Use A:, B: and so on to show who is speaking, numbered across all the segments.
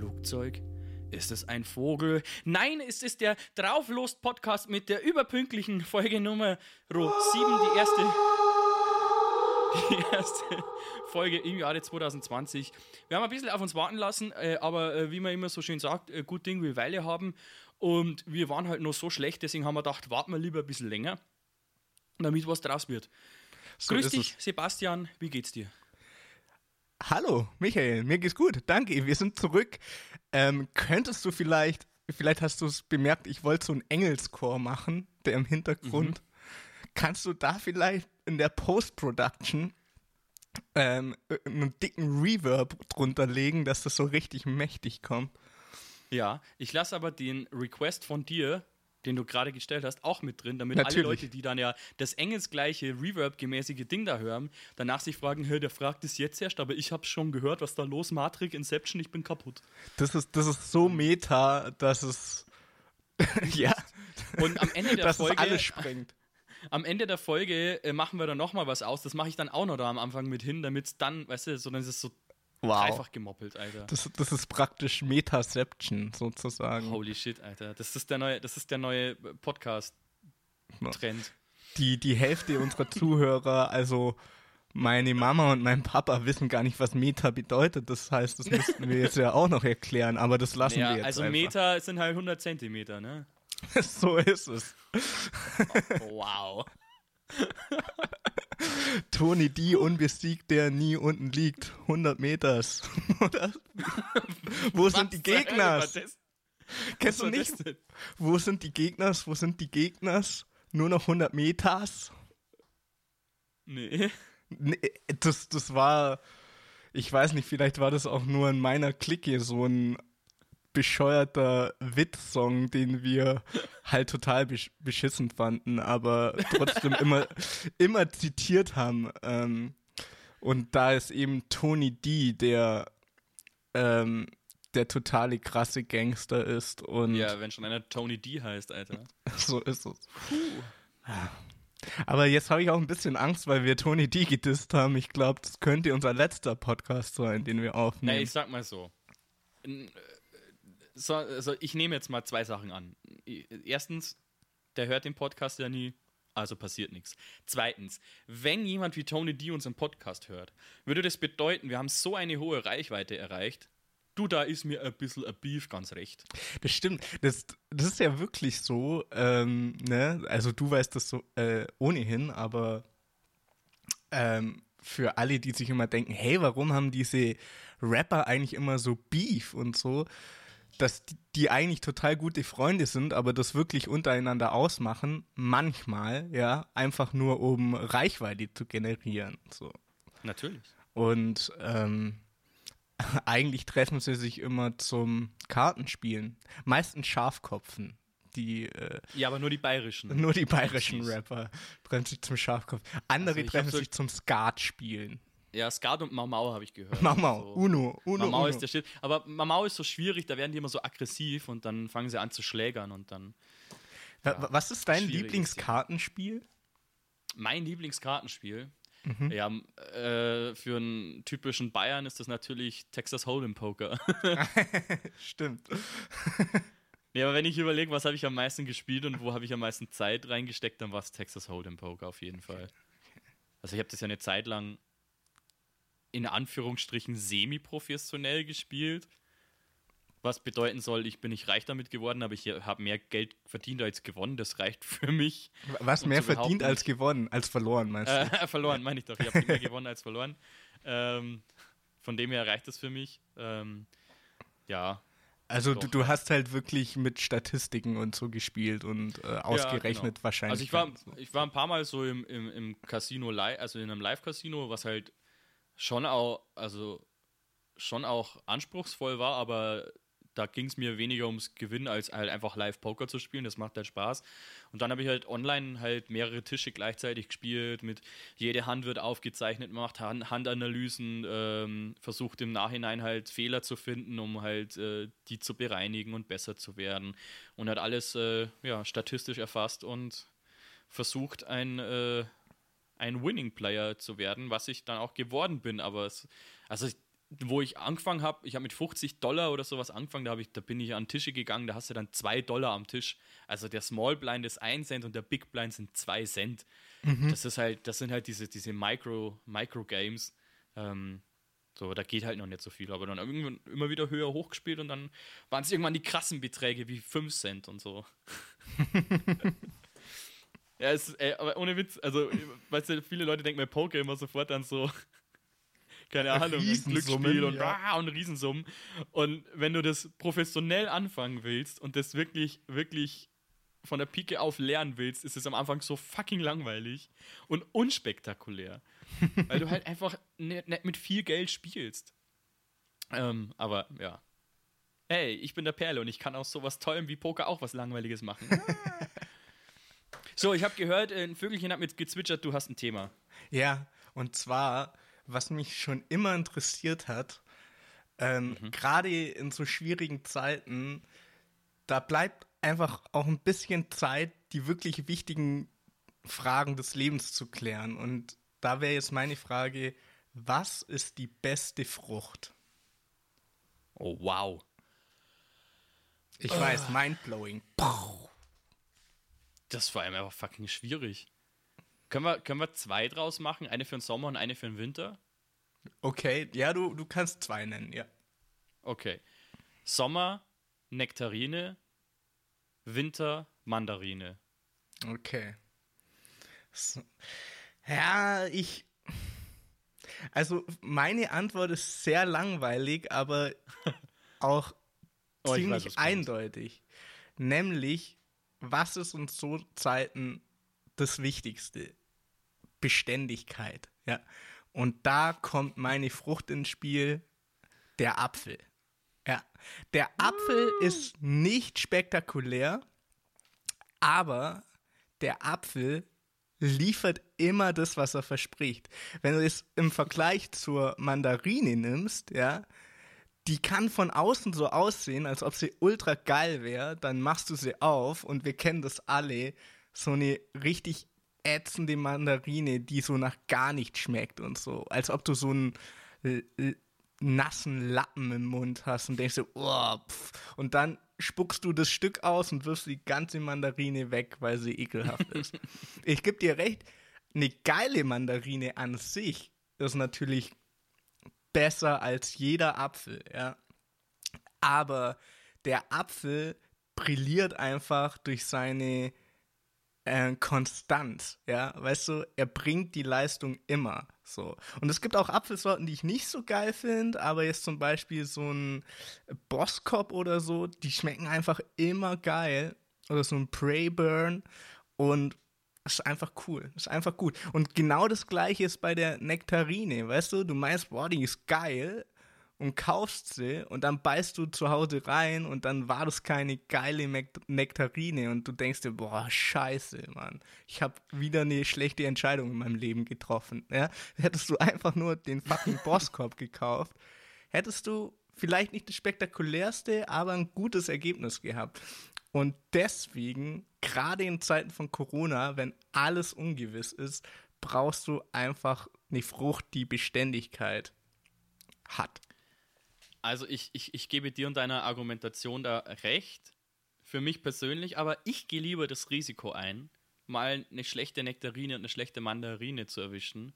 A: Flugzeug? Ist es ein Vogel? Nein, es ist der Drauflost-Podcast mit der überpünktlichen Folge Nummer 7, die erste, die erste Folge im Jahre 2020. Wir haben ein bisschen auf uns warten lassen, äh, aber äh, wie man immer so schön sagt, äh, gut Ding will Weile haben. Und wir waren halt noch so schlecht, deswegen haben wir gedacht, warten wir lieber ein bisschen länger, damit was draus wird.
B: So
A: Grüß dich,
B: es.
A: Sebastian, wie geht's dir?
B: Hallo, Michael, mir geht's gut. Danke, wir sind zurück. Ähm, könntest du vielleicht, vielleicht hast du es bemerkt, ich wollte so einen Engelschor machen, der im Hintergrund. Kannst du da vielleicht in der Post-Production ähm, einen dicken Reverb drunter legen, dass das so richtig mächtig kommt?
A: Ja, ich lasse aber den Request von dir, den du gerade gestellt hast, auch mit drin, damit alle
B: Natürlich.
A: Leute, die dann ja das engelsgleiche Reverb-gemäßige Ding da hören, danach sich fragen, hör, der fragt es jetzt erst, aber ich hab's schon gehört, was da los, Matrix, Inception, ich bin kaputt.
B: Das ist, das ist so meta, dass es ja,
A: Und am Ende der
B: dass
A: Folge,
B: es alles sprengt.
A: am Ende der Folge äh, machen wir dann nochmal was aus, das mache ich dann auch noch da am Anfang mit hin, damit es dann, weißt du, so dann ist es so
B: Wow.
A: dreifach gemoppelt, Alter.
B: Das, das ist praktisch Metaception sozusagen.
A: Holy shit, Alter. Das ist der neue, das ist der neue Podcast-Trend.
B: die, die Hälfte unserer Zuhörer, also meine Mama und mein Papa wissen gar nicht, was Meta bedeutet. Das heißt, das müssten wir jetzt ja auch noch erklären, aber das lassen
A: Ja,
B: wir jetzt
A: also
B: einfach.
A: Meter sind halt 100 Zentimeter, ne?
B: so ist es.
A: Wow.
B: Tony D, unbesiegt, der nie unten liegt. 100 Meters. Wo sind die
A: das?
B: Kennst du nicht? Wo sind die Gegners? Wo sind die Gegners? Nur noch 100 Meters?
A: Nee.
B: Nee, das, das war, ich weiß nicht, vielleicht war das auch nur in meiner Clique so ein bescheuerter Witzsong, den wir halt total besch beschissen fanden, aber trotzdem immer, immer zitiert haben. Ähm, und da ist eben Tony D, der, ähm, der totale krasse Gangster ist und
A: Ja, wenn schon einer Tony D heißt, Alter.
B: so ist es. Aber jetzt habe ich auch ein bisschen Angst, weil wir Tony D gedisst haben. Ich glaube, das könnte unser letzter Podcast sein, den wir aufnehmen.
A: Na, ich sag mal so. N- äh, So, also ich nehme jetzt mal zwei Sachen an. Erstens, der hört den Podcast ja nie, also passiert nichts. Zweitens, wenn jemand wie Tony D unseren Podcast hört, würde das bedeuten, wir haben so eine hohe Reichweite erreicht. Du, da ist mir ein bisschen ein Beef ganz recht.
B: Das stimmt. Das, das ist ja wirklich so. Ähm, ne? Also du weißt das so äh, ohnehin, aber ähm, für alle, die sich immer denken, hey, warum haben diese Rapper eigentlich immer so Beef und so, dass die, eigentlich total gute Freunde sind, aber das wirklich untereinander ausmachen, manchmal, ja, einfach nur um Reichweite zu generieren. So.
A: Natürlich.
B: Und ähm, eigentlich treffen sie sich immer zum Kartenspielen. Meistens Schafkopfen. Die, äh,
A: Ja, aber nur die bayerischen.
B: nur die bayerischen. Rapper treffen sich zum Schafkopf. Andere
A: Also
B: treffen sich zum Skat spielen.
A: Ja, Skat und Mau Mau habe ich gehört.
B: Mau Mau,
A: So.
B: Uno, Uno,
A: Mau ist der Shit. Aber Mau ist so schwierig, da werden die immer so aggressiv und dann fangen sie an zu schlägern und dann.
B: Wa- Was ist dein Lieblingskartenspiel?
A: Mein Lieblingskartenspiel.
B: Mhm.
A: Ja, äh, für einen typischen Bayern ist das natürlich Texas Hold'em Poker.
B: Stimmt.
A: nee, aber wenn ich überlege, was habe ich am meisten gespielt und wo habe ich am meisten Zeit reingesteckt, dann war es Texas Hold'em Poker auf jeden Fall. Also ich habe das ja eine Zeit lang in Anführungsstrichen semi-professionell gespielt. Was bedeuten soll, ich bin nicht reich damit geworden, aber ich habe mehr Geld verdient als gewonnen. Das reicht für mich.
B: Was mehr verdient als gewonnen, als verloren, meinst du?
A: Äh, verloren, meine ich doch. Ich habe mehr gewonnen als verloren. Ähm, von dem her reicht das für mich. Ähm, ja.
B: also du, du hast halt wirklich mit Statistiken und so gespielt und äh, ausgerechnet
A: ja, genau.
B: wahrscheinlich.
A: Also ich war, ich war ein paar Mal so im, im, im Casino, also in einem Live-Casino, was halt schon auch, also schon auch anspruchsvoll war, aber da ging es mir weniger ums Gewinnen, als halt einfach Live-Poker zu spielen. Das macht halt Spaß. Und dann habe ich halt online halt mehrere Tische gleichzeitig gespielt. Mit jede Hand wird aufgezeichnet, macht Han- Handanalysen, ähm, versucht im Nachhinein halt Fehler zu finden, um halt äh, die zu bereinigen und besser zu werden. Und hat alles äh, ja, statistisch erfasst und versucht, ein, äh, ein Winning Player zu werden, was ich dann auch geworden bin. Aber es, also wo ich angefangen habe, ich habe mit 50 Dollar oder sowas angefangen, da, ich, da bin ich an Tische gegangen, da hast du dann 2 Dollar am Tisch. Also der Small Blind ist 1 Cent und der Big Blind sind 2 Cent. Mhm. Das ist halt, das sind halt diese, diese Micro, Micro-Games. Ähm, so, da geht halt noch nicht so viel, aber dann irgendwann immer wieder höher hochgespielt und dann waren es irgendwann die krassen Beträge wie 5 Cent und so. ja, es, ey, aber ohne Witz, also, weißt du, viele Leute denken bei Poker immer sofort an so keine Ahnung, Glücksspiel und, ja. und Riesensummen. Und wenn du das professionell anfangen willst und das wirklich, wirklich von der Pike auf lernen willst, ist es am Anfang so fucking langweilig und unspektakulär. weil du halt einfach nicht, nicht mit viel Geld spielst. Ähm, aber ja. Hey, ich bin der Perle und ich kann aus sowas Tollem wie Poker auch was Langweiliges machen. so, ich habe gehört, ein Vögelchen hat mir gezwitschert, du hast ein Thema.
B: Ja, und zwar was mich schon immer interessiert hat, ähm, mhm. gerade in so schwierigen Zeiten, da bleibt einfach auch ein bisschen Zeit, die wirklich wichtigen Fragen des Lebens zu klären. Und da wäre jetzt meine Frage, was ist die beste Frucht?
A: Oh, wow.
B: Ich uh. weiß, mindblowing.
A: Das war einfach fucking schwierig. Können wir, können wir zwei draus machen? Eine für den Sommer und eine für den Winter?
B: Okay, ja, du, du kannst zwei nennen, ja.
A: Okay. Sommer, Nektarine, Winter, Mandarine.
B: Okay. So. Ja, ich. Also, meine Antwort ist sehr langweilig, aber auch oh, ziemlich weiß, eindeutig. Nämlich, was ist uns so Zeiten das Wichtigste? Beständigkeit. Ja. Und da kommt meine Frucht ins Spiel, der Apfel. Ja. Der Apfel mm. ist nicht spektakulär, aber der Apfel liefert immer das, was er verspricht. Wenn du es im Vergleich zur Mandarine nimmst, ja, die kann von außen so aussehen, als ob sie ultra geil wäre, dann machst du sie auf und wir kennen das alle, so eine richtig ätzende Mandarine, die so nach gar nicht schmeckt und so. Als ob du so einen nassen Lappen im Mund hast und denkst so, oh, pff. und dann spuckst du das Stück aus und wirfst die ganze Mandarine weg, weil sie ekelhaft ist. ich gebe dir recht, eine geile Mandarine an sich ist natürlich besser als jeder Apfel, ja. Aber der Apfel brilliert einfach durch seine äh, konstant, ja, weißt du, er bringt die Leistung immer so. Und es gibt auch Apfelsorten, die ich nicht so geil finde, aber jetzt zum Beispiel so ein Bosskop oder so, die schmecken einfach immer geil. Oder so ein Preyburn und ist einfach cool. Ist einfach gut. Und genau das gleiche ist bei der Nektarine, weißt du? Du meinst, boah, die ist geil, und kaufst sie und dann beißt du zu Hause rein und dann war das keine geile Nektarine und du denkst dir, boah, scheiße, Mann. Ich habe wieder eine schlechte Entscheidung in meinem Leben getroffen. Ja? Hättest du einfach nur den fucking Bosskorb gekauft, hättest du vielleicht nicht das spektakulärste, aber ein gutes Ergebnis gehabt. Und deswegen, gerade in Zeiten von Corona, wenn alles ungewiss ist, brauchst du einfach eine Frucht, die Beständigkeit hat.
A: Also ich, ich, ich gebe dir und deiner Argumentation da recht, für mich persönlich, aber ich gehe lieber das Risiko ein, mal eine schlechte Nektarine und eine schlechte Mandarine zu erwischen.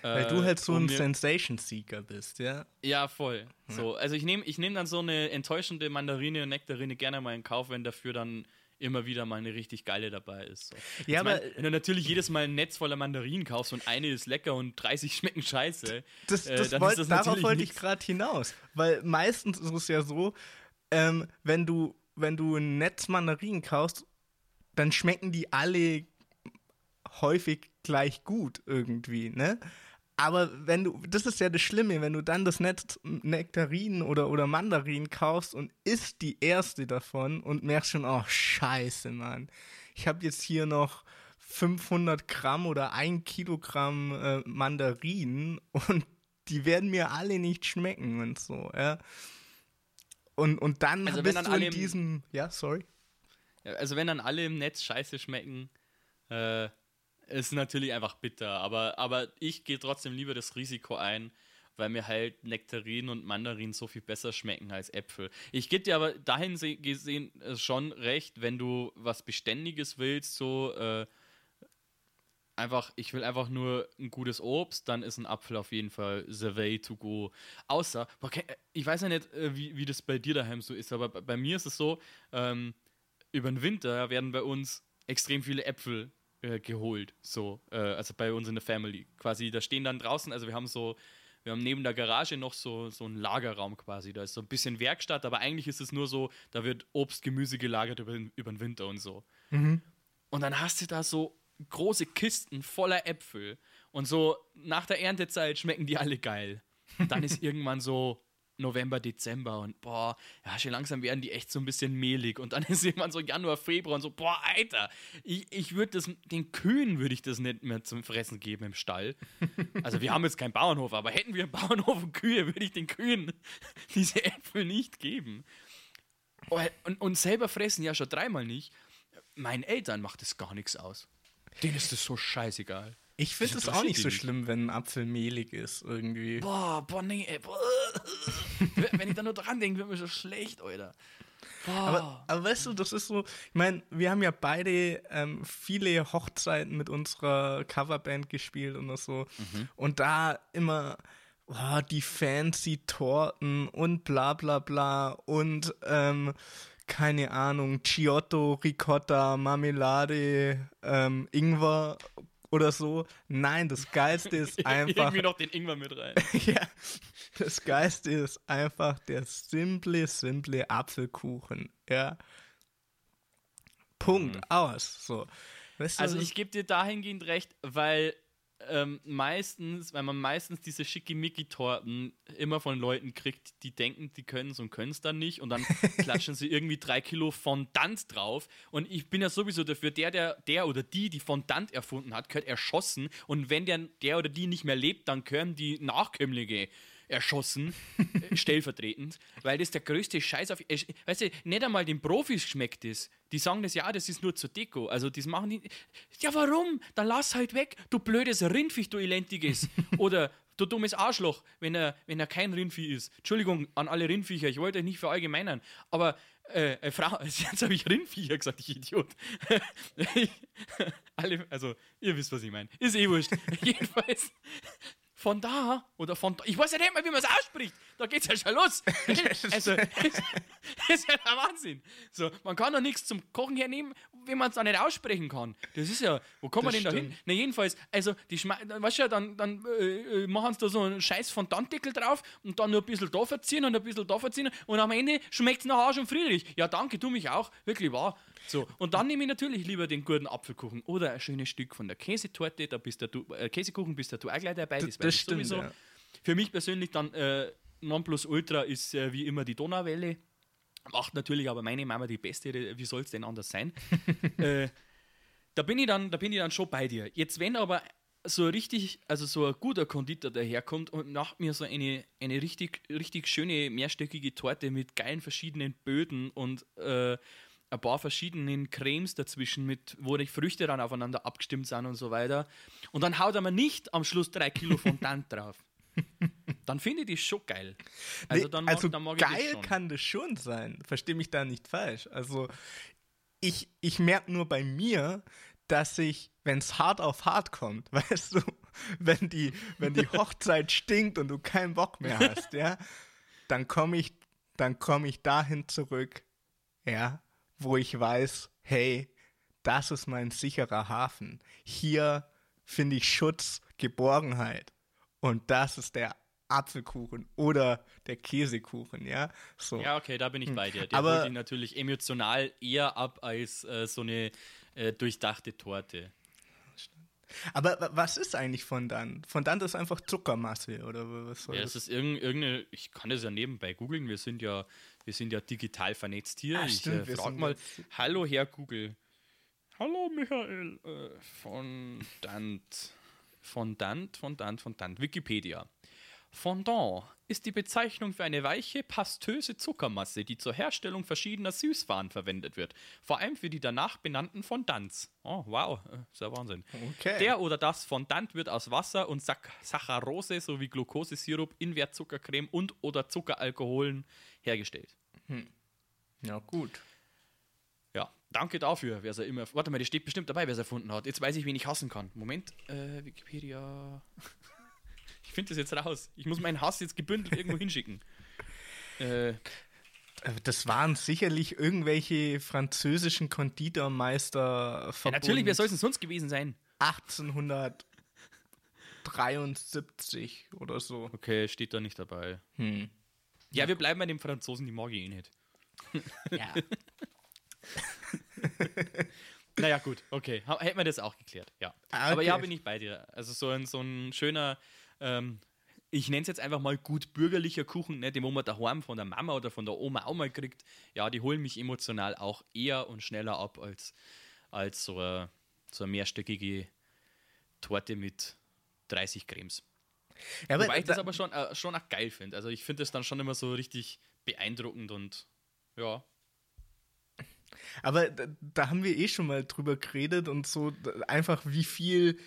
B: Weil äh, du halt so ein Sensation-Seeker bist, ja?
A: Ja, voll. Ja. So, also ich nehme ich nehm dann so eine enttäuschende Mandarine und Nektarine gerne mal in Kauf, wenn dafür dann immer wieder mal eine richtig geile dabei ist. So. Ja, aber mein, wenn du natürlich jedes Mal ein Netz voller Mandarinen kaufst und eine ist lecker und 30 schmecken scheiße,
B: das, äh, das, äh, wollt, das darauf wollte ich gerade hinaus, weil meistens ist es ja so, ähm, wenn du wenn du ein Netz Mandarinen kaufst, dann schmecken die alle häufig gleich gut irgendwie, ne? Aber wenn du, das ist ja das Schlimme, wenn du dann das Netz Nektarinen oder, oder Mandarinen kaufst und isst die erste davon und merkst schon, oh scheiße, Mann. Ich habe jetzt hier noch 500 Gramm oder ein Kilogramm äh, Mandarinen und die werden mir alle nicht schmecken und so, ja. Und, und dann
A: also bist
B: dann
A: du
B: in diesem, ja, sorry.
A: Also wenn dann alle im Netz scheiße schmecken, äh, ist natürlich einfach bitter, aber, aber ich gehe trotzdem lieber das Risiko ein weil mir halt Nektarinen und Mandarinen so viel besser schmecken als Äpfel. Ich gebe dir aber dahin gesehen äh, schon recht, wenn du was Beständiges willst, so äh, einfach, ich will einfach nur ein gutes Obst, dann ist ein Apfel auf jeden Fall the way to go. Außer, okay, ich weiß ja nicht, äh, wie, wie das bei dir daheim so ist, aber bei mir ist es so, ähm, über den Winter werden bei uns extrem viele Äpfel äh, geholt, so, äh, also bei uns in der Family. Quasi, da stehen dann draußen, also wir haben so, wir haben neben der Garage noch so, so einen Lagerraum quasi. Da ist so ein bisschen Werkstatt, aber eigentlich ist es nur so, da wird Obst, Gemüse gelagert über, über den Winter und so. Mhm. Und dann hast du da so große Kisten voller Äpfel. Und so nach der Erntezeit schmecken die alle geil. Und dann ist irgendwann so November, Dezember und boah, ja, schon langsam werden die echt so ein bisschen mehlig. Und dann ist irgendwann so Januar, Februar und so, boah, Alter, ich, ich würde das, den Kühen würde ich das nicht mehr zum Fressen geben im Stall. Also wir haben jetzt keinen Bauernhof, aber hätten wir einen Bauernhof und Kühe, würde ich den Kühen diese Äpfel nicht geben. Und, und selber fressen ja schon dreimal nicht. Meinen Eltern macht das gar nichts aus. Denen ist das so scheißegal.
B: Ich finde es auch nicht so schlimm, wenn ein Apfel mehlig ist, irgendwie.
A: Boah, boah, nee, ey, boah. wenn ich da nur dran denke, wird mir so schlecht, Alter.
B: Aber, aber, weißt du, das ist so, ich meine, wir haben ja beide ähm, viele Hochzeiten mit unserer Coverband gespielt und so. Mhm. Und da immer oh, die fancy Torten und bla bla bla und ähm, keine Ahnung, Giotto, Ricotta, Marmelade, ähm, Ingwer oder so. Nein, das Geilste ist einfach.
A: Irgendwie noch den Ingwer mit rein.
B: ja, das Geilste ist einfach der simple, simple Apfelkuchen. Ja. Punkt, mhm. aus. So.
A: Weißt du, also ich gebe dir dahingehend recht, weil ähm, meistens, weil man meistens diese Schickimicki-Torten immer von Leuten kriegt, die denken, die können es und können es dann nicht. Und dann klatschen sie irgendwie drei Kilo Fondant drauf. Und ich bin ja sowieso dafür, der, der, der oder die, die Fondant erfunden hat, gehört erschossen. Und wenn der, der oder die nicht mehr lebt, dann gehören die Nachkömmlinge erschossen, äh, stellvertretend, weil das der größte Scheiß auf. Weißt du, nicht einmal den Profis schmeckt das. Die sagen das, ja, das ist nur zur Deko. Also, das machen die. Ja, warum? Dann lass halt weg, du blödes Rindviech, du elendiges. Oder du dummes Arschloch, wenn er, wenn er kein Rindvieh ist. Entschuldigung an alle Rindviecher, ich wollte euch nicht verallgemeinern. Aber äh, äh, Frau, jetzt habe ich Rindviecher gesagt, ich Idiot. alle, also, ihr wisst, was ich meine. Ist eh wurscht. Jedenfalls, von da oder von da. Ich weiß ja nicht mal, wie man es ausspricht. Da geht's ja schon los. also, das ist ja der Wahnsinn. So, man kann doch nichts zum Kochen hernehmen, wenn man es auch nicht aussprechen kann. Das ist ja, wo kommt man denn da hin? Na, jedenfalls, also, die Schme weißt du, dann, dann äh, äh machen sie da so einen scheiß Fontanddeckel drauf und dann nur ein bisschen da verziehen und ein bisschen da verziehen und am Ende schmeckt es nach Arsch und Friedrich. Ja, danke, du mich auch. Wirklich wahr. So, und dann nehme ich natürlich lieber den guten Apfelkuchen oder ein schönes Stück von der Käsetorte, da bist du, äh, Käsekuchen bist du auch gleich dabei.
B: Das, das stimmt, sowieso. Ja.
A: Für mich persönlich dann äh, Nonplusultra ist äh, wie immer die Donauwelle. Macht natürlich aber meine Mama die beste, wie soll es denn anders sein? äh, da bin ich dann, da bin ich dann schon bei dir. Jetzt, wenn aber so richtig, also so ein guter Konditor daherkommt und macht mir so eine, eine richtig, richtig schöne mehrstöckige Torte mit geilen verschiedenen Böden und äh, ein paar verschiedenen Cremes dazwischen, mit, wo die Früchte dann aufeinander abgestimmt sind und so weiter. Und dann haut er mir nicht am Schluss drei Kilo Fondant drauf. Dann finde ich die schon geil.
B: Also, dann mag, also dann mag geil das kann das schon sein. Verstehe mich da nicht falsch. Also ich, ich merke nur bei mir, dass ich, wenn es hart auf hart kommt, weißt du, wenn die, wenn die Hochzeit stinkt und du keinen Bock mehr hast, ja, dann komme ich, dann komme ich dahin zurück, ja, wo ich weiß, hey, das ist mein sicherer Hafen. Hier finde ich Schutz, Geborgenheit. Und das ist der Apfelkuchen oder der Käsekuchen, ja. So.
A: Ja, okay, da bin ich hm. bei dir. Der Aber, holt ihn natürlich emotional eher ab als äh, so eine äh, durchdachte Torte.
B: Aber was ist eigentlich Fondant? Fondant ist einfach Zuckermasse oder was
A: soll Ja, es ist irgendeine, ich kann das ja nebenbei googeln, wir sind ja wir sind ja digital vernetzt hier. Ach, ich äh, frage mal, hallo Herr Google. Hallo Michael. Äh, Fondant. Fondant, Fondant, Fondant. Wikipedia. Fondant ist die Bezeichnung für eine weiche, pastöse Zuckermasse, die zur Herstellung verschiedener Süßwaren verwendet wird. Vor allem für die danach benannten Fondants. Oh, wow, äh, ist ja Wahnsinn.
B: Okay.
A: Der oder das Fondant wird aus Wasser und Sac Saccharose sowie Glukosesirup, Invertzuckercreme und oder Zuckeralkoholen hergestellt.
B: Ja, gut.
A: Ja, danke dafür, wer es immer. Warte mal, das steht bestimmt dabei, wer es erfunden hat. Jetzt weiß ich, wen ich hassen kann. Moment, äh, Wikipedia. Ich finde das jetzt raus. Ich muss meinen Hass jetzt gebündelt irgendwo hinschicken. Äh,
B: Äh, Das waren sicherlich irgendwelche französischen Konditormeister
A: ja, natürlich, wer soll es denn sonst gewesen sein?
B: 1873 oder so.
A: Okay, steht da nicht dabei.
B: Hm.
A: Ja, wir bleiben bei den Franzosen, die mag ich eh nicht.
B: Ja.
A: Naja, gut, okay. Hätten wir das auch geklärt, ja.
B: Ah,
A: Aber ja,
B: okay.
A: bin ich bei dir. Also so ein, so ein schöner, ähm, ich nenne es jetzt einfach mal gut bürgerlicher Kuchen, ne, den wo man daheim von der Mama oder von der Oma auch mal kriegt. Ja, die holen mich emotional auch eher und schneller ab als, als so, eine, so eine mehrstöckige Torte mit 30 Cremes.
B: Ja,
A: Wobei ich das
B: da-
A: aber schon, äh, schon auch geil finde. Also ich finde das dann schon immer so richtig beeindruckend und ja.
B: Aber da, da haben wir eh schon mal drüber geredet und so einfach wie viel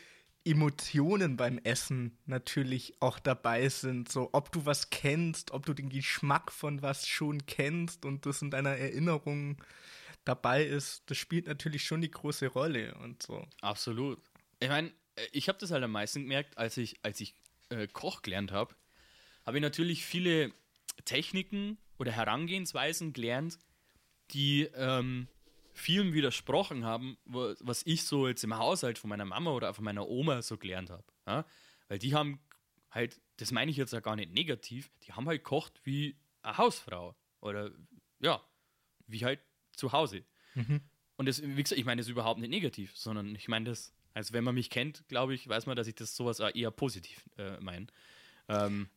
B: Emotionen beim Essen natürlich auch dabei sind. So, ob du was kennst, ob du den Geschmack von was schon kennst und das in deiner Erinnerung dabei ist, das spielt natürlich schon die große Rolle und so.
A: Absolut. Ich meine, ich habe das halt am meisten gemerkt, als ich, als ich äh, Koch gelernt habe, habe ich natürlich viele Techniken oder Herangehensweisen gelernt, die ähm, vielen widersprochen haben, was ich so jetzt im Haushalt von meiner Mama oder von meiner Oma so gelernt habe. Ja? Weil die haben halt, das meine ich jetzt ja gar nicht negativ, die haben halt kocht wie eine Hausfrau oder ja, wie halt zu Hause. Und das, wie gesagt, ich meine das überhaupt nicht negativ, sondern ich meine das, also wenn man mich kennt, glaube ich, weiß man, dass ich das sowas eher positiv äh, meine. Ähm,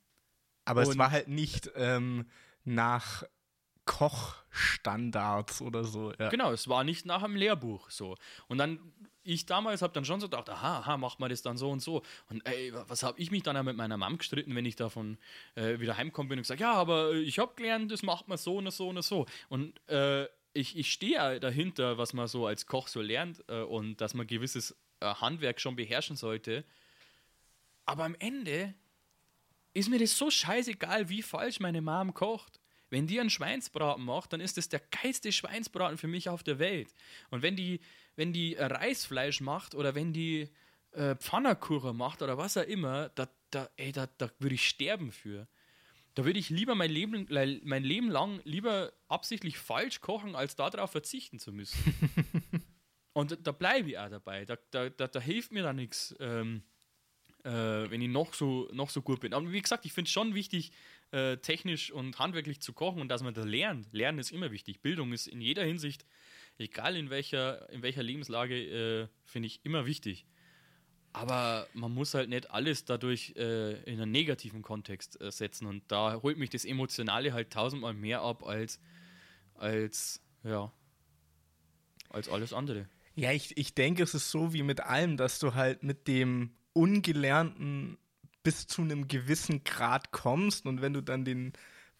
B: Aber es war halt nicht ähm, nach Kochstandards oder so. Ja.
A: Genau, es war nicht nach einem Lehrbuch so. Und dann, ich damals habe dann schon so gedacht, aha, aha, macht man das dann so und so. Und ey, was habe ich mich dann mit meiner Mom gestritten, wenn ich davon äh, wieder heimgekommen bin und gesagt, ja, aber äh, ich habe gelernt, das macht man so und so und so. Und äh, ich, ich stehe dahinter, was man so als Koch so lernt äh, und dass man gewisses äh, Handwerk schon beherrschen sollte. Aber am Ende ist mir das so scheißegal, wie falsch meine Mom kocht. Wenn die einen Schweinsbraten macht, dann ist das der geilste Schweinsbraten für mich auf der Welt. Und wenn die, wenn die Reisfleisch macht oder wenn die äh, Pfannerkuchen macht oder was auch immer, da, da, ey, da, da würde ich sterben für. Da würde ich lieber mein Leben, le- mein Leben lang lieber absichtlich falsch kochen, als darauf verzichten zu müssen. Und da bleibe ich auch dabei. Da, da, da, da hilft mir da nichts, ähm, äh, wenn ich noch so, noch so gut bin. Aber wie gesagt, ich finde es schon wichtig, äh, technisch und handwerklich zu kochen und dass man das lernt. Lernen ist immer wichtig. Bildung ist in jeder Hinsicht, egal in welcher, in welcher Lebenslage, äh, finde ich immer wichtig. Aber man muss halt nicht alles dadurch äh, in einen negativen Kontext äh, setzen. Und da holt mich das Emotionale halt tausendmal mehr ab als, als, ja, als alles andere.
B: Ja, ich, ich denke, es ist so wie mit allem, dass du halt mit dem Ungelernten bis zu einem gewissen Grad kommst und wenn du dann den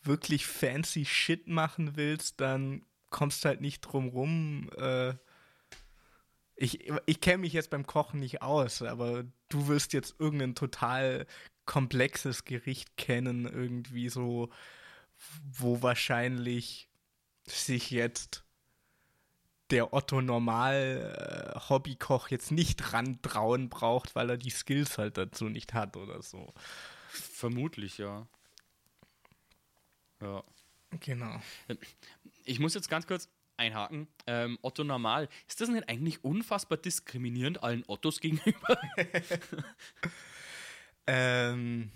B: wirklich fancy Shit machen willst, dann kommst du halt nicht drum rum. Äh, ich ich kenne mich jetzt beim Kochen nicht aus, aber du wirst jetzt irgendein total komplexes Gericht kennen, irgendwie so, wo wahrscheinlich sich jetzt der Otto Normal äh, Hobbykoch jetzt nicht rantrauen braucht, weil er die Skills halt dazu nicht hat oder so.
A: Vermutlich, ja. Ja.
B: Genau.
A: Ich muss jetzt ganz kurz einhaken. Ähm, Otto Normal, ist das nicht eigentlich unfassbar diskriminierend allen Ottos gegenüber?
B: Ähm,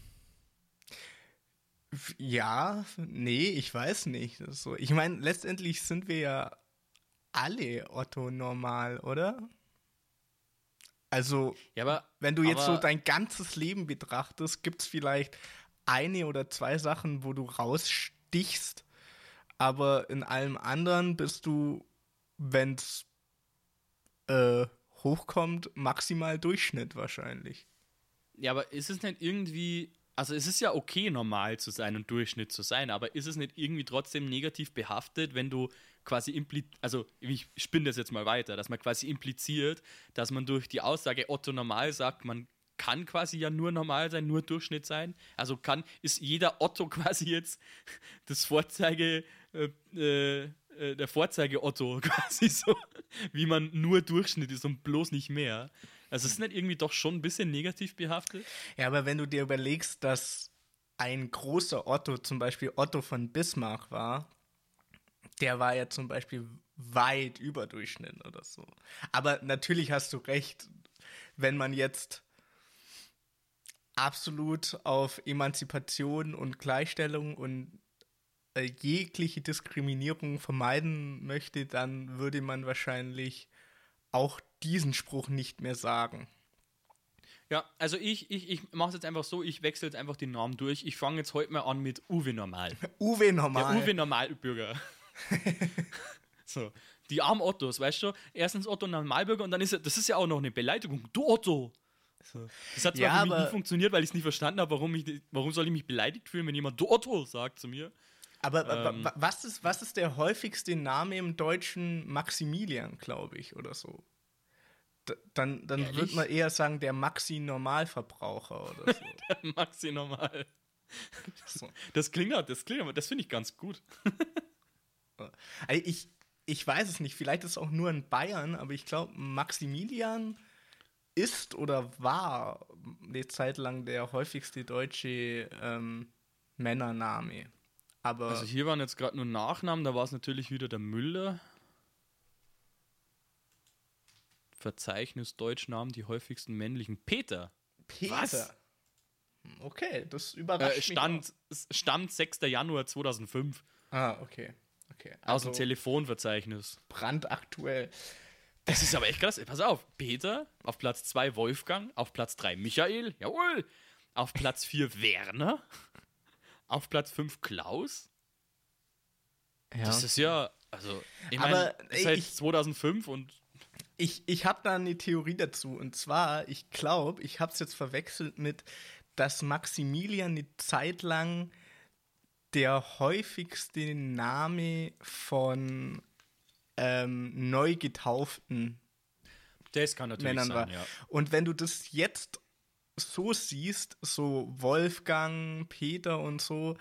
B: ja, nee, ich weiß nicht. So. Ich meine, letztendlich sind wir ja alle Otto normal, oder? Also,
A: ja, aber
B: wenn du jetzt so dein ganzes Leben betrachtest, gibt es vielleicht eine oder zwei Sachen, wo du rausstichst, aber in allem anderen bist du, wenn es äh, hochkommt, maximal Durchschnitt wahrscheinlich.
A: Ja, aber ist es nicht irgendwie. also es ist ja okay, normal zu sein und Durchschnitt zu sein, aber ist es nicht irgendwie trotzdem negativ behaftet, wenn du quasi impliziert, also ich spinne das jetzt mal weiter, dass man quasi impliziert, dass man durch die Aussage Otto normal sagt, man kann quasi ja nur normal sein, nur Durchschnitt sein. Also kann, ist jeder Otto quasi jetzt das Vorzeige, äh, äh, äh der Vorzeige Otto quasi so, wie man nur Durchschnitt ist und bloß nicht mehr. Also ist nicht irgendwie doch schon ein bisschen negativ behaftet?
B: Ja, aber wenn du dir überlegst, dass ein großer Otto, zum Beispiel Otto von Bismarck war, der war ja zum Beispiel weit über Durchschnitt oder so. Aber natürlich hast du recht, wenn man jetzt absolut auf Emanzipation und Gleichstellung und äh, jegliche Diskriminierung vermeiden möchte, dann würde man wahrscheinlich auch diesen Spruch nicht mehr sagen.
A: Ja, also ich, ich, ich mache es jetzt einfach so, ich wechsle jetzt einfach den Namen durch. Ich fange jetzt heute mal an mit Uwe Normal.
B: Uwe Normal.
A: Der Uwe Normalbürger. so, die armen Ottos, weißt du? Erstens Otto Normalbürger und dann ist er, das ist ja auch noch eine Beleidigung. Du Otto! So. Das hat zwar ja, für mich nie funktioniert, weil ich es nie verstanden habe, warum, ich, warum soll ich mich beleidigt fühlen, wenn jemand Du Otto sagt zu mir.
B: Aber ähm, was, ist, was ist der häufigste Name im Deutschen? Maximilian, glaube ich, oder so dann, dann wird man eher sagen, der Maxi-Normalverbraucher oder so.
A: der Maxi-Normal. Das klingt, das klingt, das finde ich ganz gut.
B: ich, ich weiß es nicht, vielleicht ist es auch nur in Bayern, aber ich glaube, Maximilian ist oder war eine Zeit lang der häufigste deutsche ähm, Männername. Aber
A: also hier waren jetzt gerade nur Nachnamen, da war es natürlich wieder der Müller. Verzeichnis Deutschnamen die häufigsten männlichen. Peter.
B: Peter. Was? Okay, das überrascht äh,
A: Stand, mich. Auch. Stand 6. Januar 2005.
B: Ah, okay. Okay.
A: Also Aus dem also Telefonverzeichnis.
B: Brandaktuell.
A: Das ist aber echt krass. Pass auf. Peter, auf Platz 2 Wolfgang, auf Platz 3 Michael, jawohl. Auf Platz 4 Werner, auf Platz 5 Klaus. Ja. Das ist ja, also, ich meine, seit 2005 und
B: ich, ich habe da eine Theorie dazu. Und zwar, ich glaube, ich habe es jetzt verwechselt mit, dass Maximilian eine Zeit lang der häufigste Name von ähm, neu getauften
A: das kann natürlich Männern sein, war. Ja.
B: Und wenn du das jetzt so siehst, so Wolfgang, Peter und so,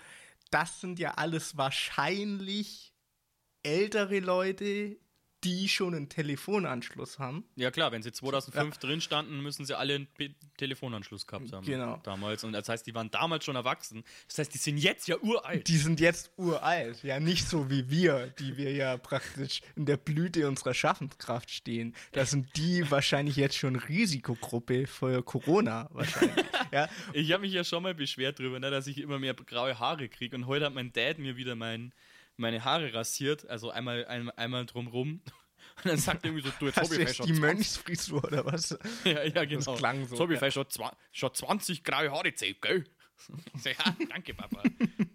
B: das sind ja alles wahrscheinlich ältere Leute, die schon einen Telefonanschluss haben.
A: Ja klar, wenn sie 2005 ja. drin standen, müssen sie alle einen P Telefonanschluss gehabt haben.
B: Genau.
A: Damals. Und das heißt, die waren damals schon erwachsen. Das heißt, die sind jetzt ja uralt.
B: Die sind jetzt uralt. Ja, nicht so wie wir, die wir ja praktisch in der Blüte unserer Schaffenskraft stehen. Da sind die wahrscheinlich jetzt schon Risikogruppe für Corona wahrscheinlich. ja.
A: Ich habe mich ja schon mal beschwert darüber, ne, dass ich immer mehr graue Haare kriege. Und heute hat mein Dad mir wieder mein meine Haare rasiert, also einmal, einmal, einmal drumrum. Und dann sagt er irgendwie so, du,
B: jetzt habe ich schon die 20. Mönchsfrisur oder was?
A: ja, ja, genau. Das klang so. Jetzt habe ich vielleicht schon, schon 20 graue Haare zählt, gell? So, ja, danke, Papa.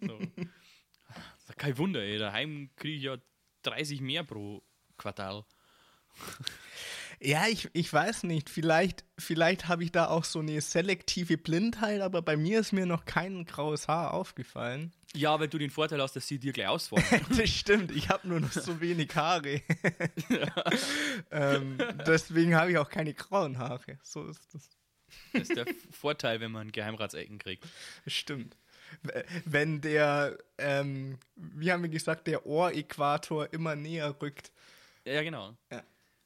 A: So. Kein Wunder, ey. Daheim kriege ich ja 30 mehr pro Quartal.
B: Ja, ich, ich weiß nicht. Vielleicht, vielleicht habe ich da auch so eine selektive Blindheit, aber bei mir ist mir noch kein graues Haar aufgefallen.
A: Ja, weil du den Vorteil hast, dass sie dir gleich ausfallen.
B: das stimmt, ich habe nur noch so wenig Haare. ähm, deswegen habe ich auch keine grauen Haare. So ist das.
A: Das ist der Vorteil, wenn man Geheimratsecken kriegt.
B: Stimmt. Wenn der, ähm, wie haben wir gesagt, der Ohräquator immer näher rückt.
A: Ja, genau. Ja.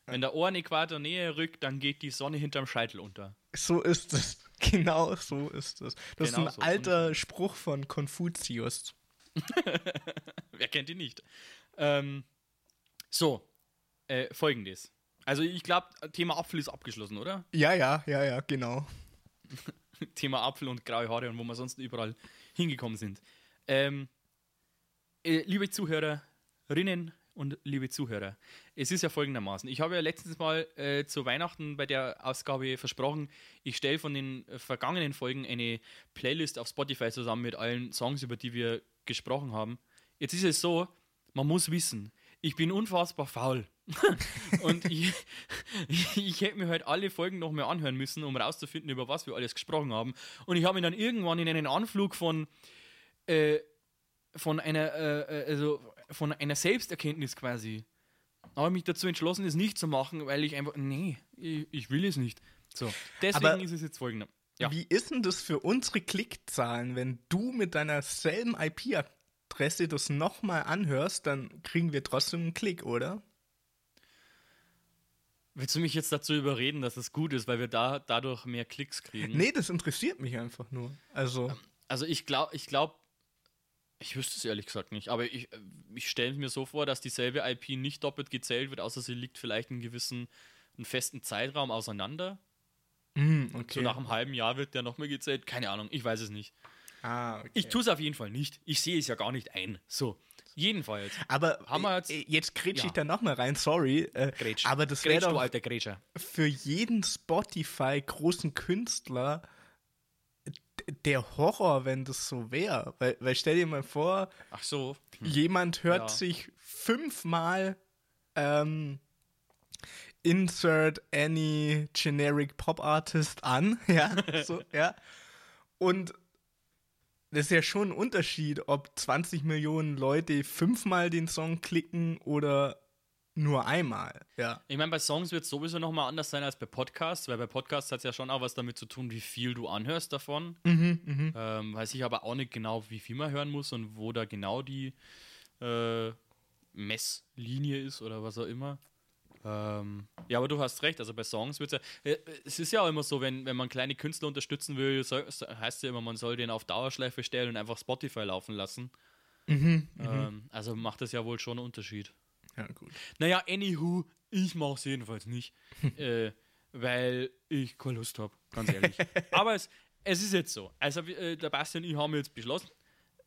A: Wenn der Ohrenäquator näher rückt, dann geht die Sonne hinterm Scheitel unter.
B: So ist es. Genau so ist es. Das genau ist ein so. alter Spruch von Konfuzius.
A: Wer kennt ihn nicht? Ähm, so, äh, folgendes. Also ich glaube, Thema Apfel ist abgeschlossen, oder?
B: Ja, ja, ja, ja, genau.
A: Thema Apfel und graue Haare und wo wir sonst überall hingekommen sind. Ähm, äh, liebe Zuhörerinnen, und liebe Zuhörer, es ist ja folgendermaßen. Ich habe ja letztens mal äh, zu Weihnachten bei der Ausgabe versprochen, ich stelle von den äh, vergangenen Folgen eine Playlist auf Spotify zusammen mit allen Songs, über die wir gesprochen haben. Jetzt ist es so, man muss wissen, ich bin unfassbar faul. und ich, ich, hätte mir halt alle Folgen noch mehr anhören müssen, um rauszufinden, über was wir alles gesprochen haben. Und ich habe mich dann irgendwann in einen Anflug von, äh, von einer, äh, also von einer Selbsterkenntnis quasi, habe mich dazu entschlossen, es nicht zu machen, weil ich einfach, nee, ich, ich will es nicht. So, deswegen
B: Aber
A: ist es jetzt folgender. Ja.
B: Wie ist denn das für unsere Klickzahlen, wenn du mit deiner selben IP-Adresse das nochmal anhörst, dann kriegen wir trotzdem einen Klick, oder?
A: Willst du mich jetzt dazu überreden, dass es gut ist, weil wir da dadurch mehr Klicks kriegen?
B: Nee, das interessiert mich einfach nur. Also,
A: Also ich glaube, ich glaube, ich wüsste es ehrlich gesagt nicht, aber ich, ich stelle mir so vor, dass dieselbe IP nicht doppelt gezählt wird, außer sie liegt vielleicht einen gewissen, einen festen Zeitraum auseinander.
B: mm,
A: So
B: okay.
A: nach einem halben Jahr wird der nochmal gezählt. Keine Ahnung, ich weiß es nicht.
B: ah, okay.
A: Ich tue es auf jeden Fall nicht. Ich sehe es ja gar nicht ein. So, jedenfalls.
B: aber
A: Haben wir jetzt-
B: äh, jetzt grätsch
A: Ja.
B: ich da nochmal rein, sorry. Äh,
A: Grätsch.
B: aber das wäre doch
A: alter Grätscher.
B: für jeden Spotify-großen Künstler d- der Horror, wenn das so wäre. Weil, weil stell dir mal vor,
A: Ach so.
B: jemand hört
A: Ja.
B: sich fünfmal ähm, Insert any generic Pop Artist an, ja, so, ja. Und das ist ja schon ein Unterschied, ob 20 Millionen Leute fünfmal den Song klicken oder nur einmal, ja.
A: Ich meine, bei Songs wird es sowieso nochmal anders sein als bei Podcasts, weil bei Podcasts hat es ja schon auch was damit zu tun, wie viel du anhörst davon.
B: Mhm,
A: Ähm, weiß ich aber auch nicht genau, wie viel man hören muss und wo da genau die äh, Messlinie ist oder was auch immer. Ähm, ja, aber du hast recht, also bei Songs wird es ja. Äh, es ist ja auch immer so, wenn, wenn man kleine Künstler unterstützen will, so, so, heißt ja immer, man soll den auf Dauerschleife stellen und einfach Spotify laufen lassen.
B: Mhm,
A: Ähm, also macht das ja wohl schon einen Unterschied.
B: Ja, gut.
A: Naja, anywho, ich mache es jedenfalls nicht, äh, weil ich keine Lust habe, ganz ehrlich. Aber es, es ist jetzt so. Also äh, der Bastian und ich haben jetzt beschlossen,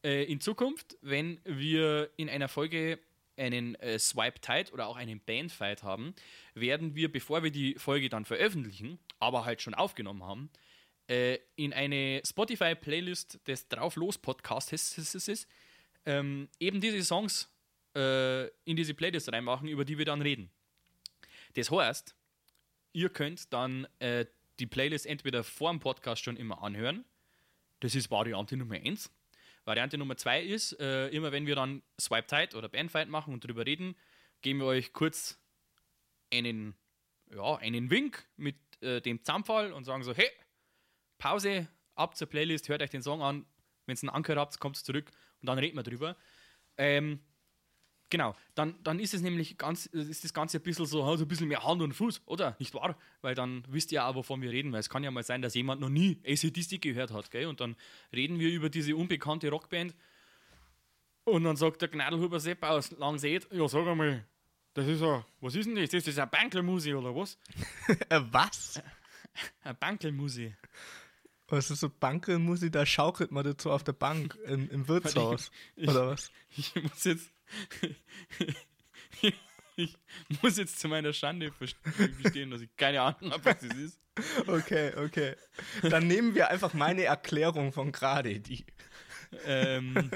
A: äh, in Zukunft, wenn wir in einer Folge einen äh, Swipe Tight oder auch einen Bandfight haben, werden wir, bevor wir die Folge dann veröffentlichen, aber halt schon aufgenommen haben, äh, in eine Spotify-Playlist des Drauf-Los-Podcasts ähm, eben diese Songs äh, in diese Playlist reinmachen, über die wir dann reden. Das heißt, ihr könnt dann äh, die Playlist entweder vor dem Podcast schon immer anhören. Das ist Variante Nummer 1. Variante Nummer 2 ist, äh, immer wenn wir dann Swipe Tight oder Bandfight machen und darüber reden, geben wir euch kurz einen, ja, einen Wink mit äh, dem Zampfall und sagen so, hey, Pause, ab zur Playlist, hört euch den Song an. Wenn ihr einen angehört habt, kommt zurück und dann reden wir drüber. Ähm, genau, dann, dann ist es nämlich ganz, ist das Ganze ein bisschen so, so ein bisschen mehr Hand und Fuß, oder? Nicht wahr? Weil dann wisst ihr auch, wovon wir reden, weil es kann ja mal sein, dass jemand noch nie ACDC gehört hat, gell? Und dann reden wir über diese unbekannte Rockband und dann sagt der Gnadelhuber Sepp aus Langseed, ja, sag einmal, das ist ja, was ist denn das? Ist das eine Bankelmusi oder was?
B: Was?
A: Eine Bankelmusi.
B: Was ist so Bankelmusik? Da schaukelt man dazu auf der Bank im, im Wirtshaus.
A: Ich-
B: Oder was?
A: Ich muss jetzt. ich muss jetzt zu meiner Schande gestehen, dass ich keine Ahnung habe, was das ist.
B: Okay, okay. Dann nehmen wir einfach meine Erklärung von gerade. Die.
A: Ähm,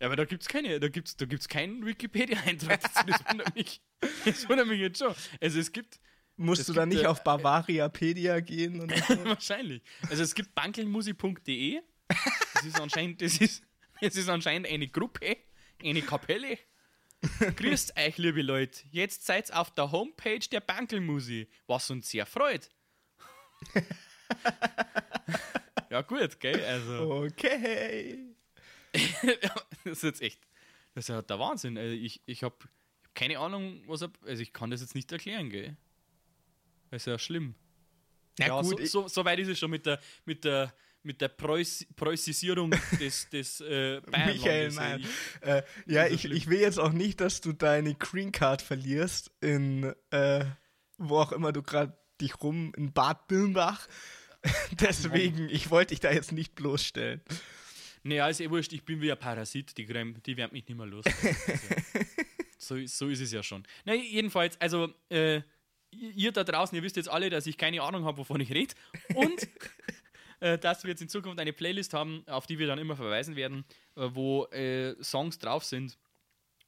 A: ja, aber da gibt es keine, da gibt's, da gibt's keinen Wikipedia-Eintrag dazu. Das wundert mich. Das wundert mich jetzt schon. Also es gibt
B: Musst
A: Es
B: du da nicht
A: äh,
B: auf Bavariapedia gehen? Und so?
A: wahrscheinlich. Also es gibt bankelmusi.de. Das ist anscheinend, das ist, das ist anscheinend eine Gruppe, eine Kapelle. Grüßt euch, liebe Leute. Jetzt seid auf der Homepage der Bankelmusi, was uns sehr freut. ja, gut, gell? Also,
B: Okay.
A: das ist jetzt echt, das ist ja der Wahnsinn. Also ich ich habe hab keine Ahnung, was, er- also ich kann das jetzt nicht erklären, gell? Das ist ja schlimm.
B: Ja,
A: Ja,
B: gut,
A: so, so, so weit ist es schon mit der, mit der, mit der Preuß, Preußisierung des, des äh,
B: Michael, nein. Äh, ja, ich,
A: schlimm.
B: ich will jetzt auch nicht, dass du deine Green Card verlierst in äh, wo auch immer du gerade dich rum in Bad Birnbach. Deswegen, ich wollte dich da jetzt nicht bloßstellen.
A: Naja, ist eh wurscht, ich bin wie ein Parasit, die Creme, die wärmt mich nicht mehr los. Also, so, ist- so ist es ja schon. Na, jedenfalls, also, äh, ihr da draußen, ihr wisst jetzt alle, dass ich keine Ahnung habe, wovon ich rede. Und dass wir jetzt in Zukunft eine Playlist haben, auf die wir dann immer verweisen werden, äh, wo äh, Songs drauf sind.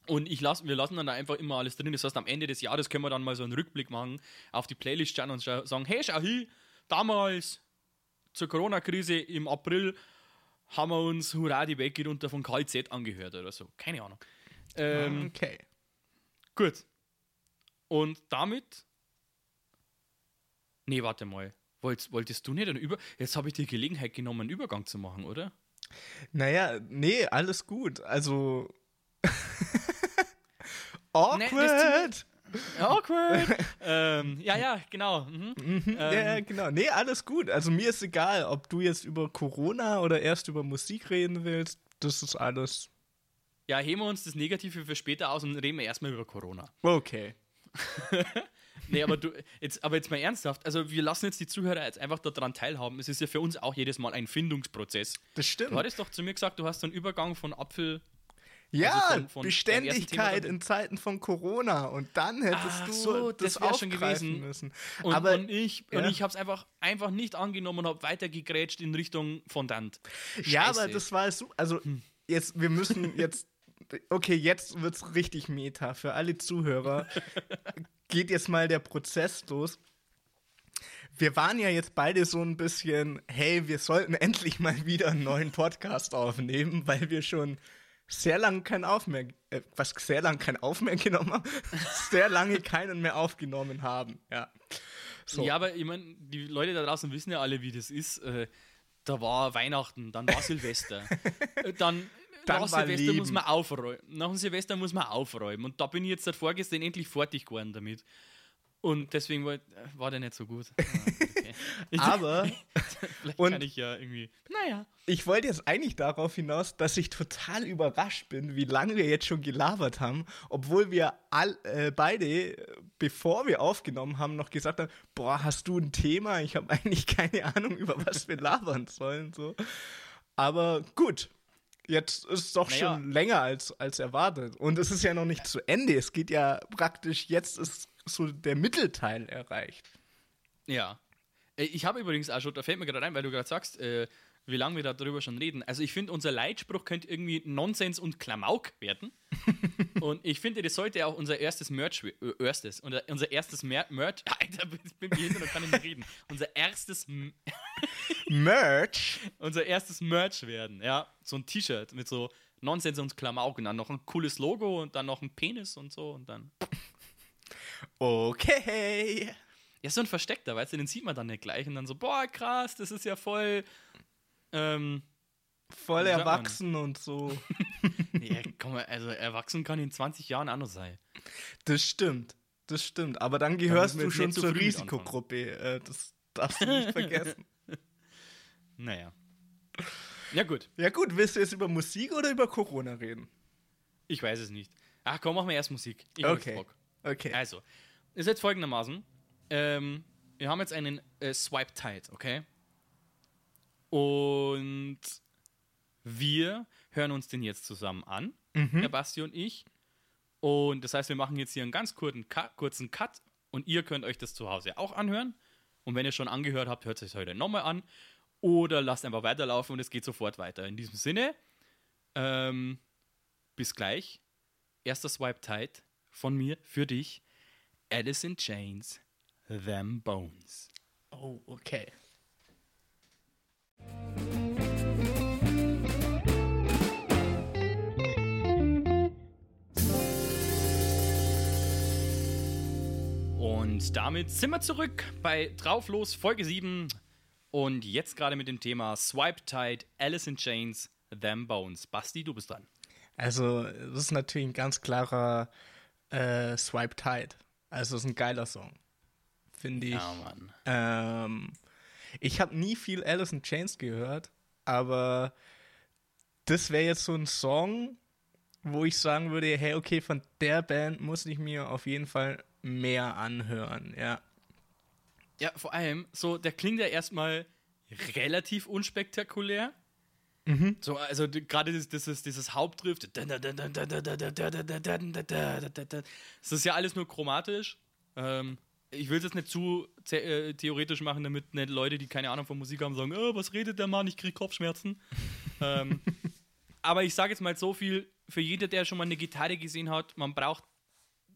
A: Und ich lass, wir lassen dann da einfach immer alles drin. Das heißt, am Ende des Jahres können wir dann mal so einen Rückblick machen, auf die Playlist schauen und sagen, hey, schau hier, damals zur Corona-Krise im April haben wir uns Hurra die Welt runter von KZ angehört oder so. Keine Ahnung. Ähm,
B: okay.
A: Gut. Und damit. Nee, warte mal. Wolltest, wolltest du nicht einen Über. Jetzt habe ich die Gelegenheit genommen, einen Übergang zu machen, oder?
B: Naja, nee, alles gut. Also. Awkward!
A: Awkward! ähm, ja, ja, genau. Mhm.
B: Mhm,
A: Ähm,
B: ja, genau. Nee, alles gut. Also mir ist egal, ob du jetzt über Corona oder erst über Musik reden willst. Das ist alles
A: Ja, heben wir uns das Negative für später aus und reden wir erstmal über Corona.
B: okay.
A: Nee, aber du, jetzt, aber jetzt mal ernsthaft. Also, wir lassen jetzt die Zuhörer jetzt einfach daran teilhaben. Es ist ja für uns auch jedes Mal ein Findungsprozess.
B: Das stimmt.
A: Du hattest doch zu mir gesagt, du hast einen Übergang von Apfel.
B: Ja,
A: Also von- von
B: Beständigkeit in Zeiten von Corona. Und dann hättest
A: Ach
B: du
A: so,
B: das,
A: das wär schon gewesen.
B: müssen.
A: Und,
B: Aber
A: und ich, und
B: ja.
A: ich habe es einfach, einfach nicht angenommen und habe weitergegrätscht in Richtung Fondant.
B: ja, aber
A: Scheiße.
B: das war so. Also jetzt, wir müssen jetzt. Okay, jetzt wird's richtig meta für alle Zuhörer. Geht jetzt mal der Prozess los. Wir waren ja jetzt beide so ein bisschen, hey, wir sollten endlich mal wieder einen neuen Podcast aufnehmen, weil wir schon sehr lange keinen Auf mehr, äh, was sehr lange keinen Auf mehr genommen haben, sehr lange keinen mehr aufgenommen haben. Ja. So.
A: Ja, aber ich meine, die Leute da draußen wissen ja alle, wie das ist. Äh, da war Weihnachten, dann war Silvester. Äh, Dann nach Silvester muss man aufräumen. Nach dem Silvester muss man aufräumen. Und da bin ich jetzt seit vorgestern endlich fertig geworden damit. Und deswegen war, war der nicht so gut. Ah, okay.
B: Aber
A: Vielleicht
B: und-
A: kann ich ja irgendwie. Naja.
B: Ich wollte jetzt eigentlich darauf hinaus, dass ich total überrascht bin, wie lange wir jetzt schon gelabert haben, obwohl wir all, äh, beide, äh, bevor wir aufgenommen haben, noch gesagt haben, boah, hast du ein Thema? Ich habe eigentlich keine Ahnung, über was wir labern sollen. So. Aber gut, jetzt ist es doch
A: Naja.
B: schon länger als, als erwartet. Und es ist ja noch nicht zu Ende. Es geht ja praktisch, jetzt ist so der Mittelteil erreicht.
A: Ja. Äh, Ich habe übrigens auch schon, da fällt mir gerade ein, weil du gerade sagst, äh, wie lange wir darüber schon reden. Also ich finde, unser Leitspruch könnte irgendwie Nonsens und Klamauk werden. und ich finde, das sollte auch unser erstes Merch, äh, erstes, unser, unser erstes Mer Merch, Alter, ich bin behindert und kann nicht mehr reden. Unser erstes, M-
B: Merch.
A: unser erstes Merch werden, ja. So ein T-Shirt mit so Nonsens und Klamauk und dann noch ein cooles Logo und dann noch ein Penis und so und dann.
B: Okay.
A: Ja, so ein versteckter, weißt du, den sieht man dann nicht gleich und dann so, boah, krass, das ist ja voll. Ähm,
B: Voll erwachsen und so.
A: ja, komm mal, also erwachsen kann in 20 Jahren noch sein.
B: Das stimmt. Das stimmt. Aber dann gehörst
A: wir
B: du schon zur Risikogruppe. Äh, das darfst du nicht vergessen.
A: Naja. Ja, gut,
B: Ja gut, willst du jetzt über Musik oder über Corona reden?
A: ich weiß es nicht. Ach komm, machen wir erst Musik. Ich hab
B: Okay.
A: Bock.
B: Okay.
A: Also, ist jetzt folgendermaßen. Ähm, wir haben jetzt einen äh, Swipe Tide, okay? Und wir hören uns den jetzt zusammen an, der Basti und ich. Und das heißt, wir machen jetzt hier einen ganz kurzen Cut, kurzen Cut und ihr könnt euch das zu Hause auch anhören. Und wenn ihr schon angehört habt, hört es euch heute nochmal an. Oder lasst einfach weiterlaufen und es geht sofort weiter. In diesem Sinne, ähm, bis gleich. Erster Swipe Tide von mir für dich. Alice in Chains, Them Bones.
B: Oh, okay.
A: Und damit sind wir zurück bei Drauflos Folge 7 und jetzt gerade mit dem Thema Swipe Tide, Alice in Chains, Them Bones. Basti, du bist dran.
B: Also, das ist natürlich ein ganz klarer äh, Swipe Tide. Also, es ist ein geiler Song. Finde ich.
A: Mann.
B: Ähm, ich habe nie viel Alice in Chains gehört, aber das wäre jetzt so ein Song, wo ich sagen würde, hey, okay, von der Band muss ich mir auf jeden Fall mehr anhören, ja.
A: Ja, vor allem, so, der klingt ja erstmal relativ unspektakulär. So, also gerade dieses, dieses, dieses Hauptriff. Das ist ja alles nur chromatisch. Ähm, ich will es jetzt nicht zu äh, theoretisch machen, damit nicht Leute, die keine Ahnung von Musik haben, sagen, oh, was redet der Mann, ich krieg Kopfschmerzen. ähm, aber ich sage jetzt mal so viel, für jeder, der schon mal eine Gitarre gesehen hat, man braucht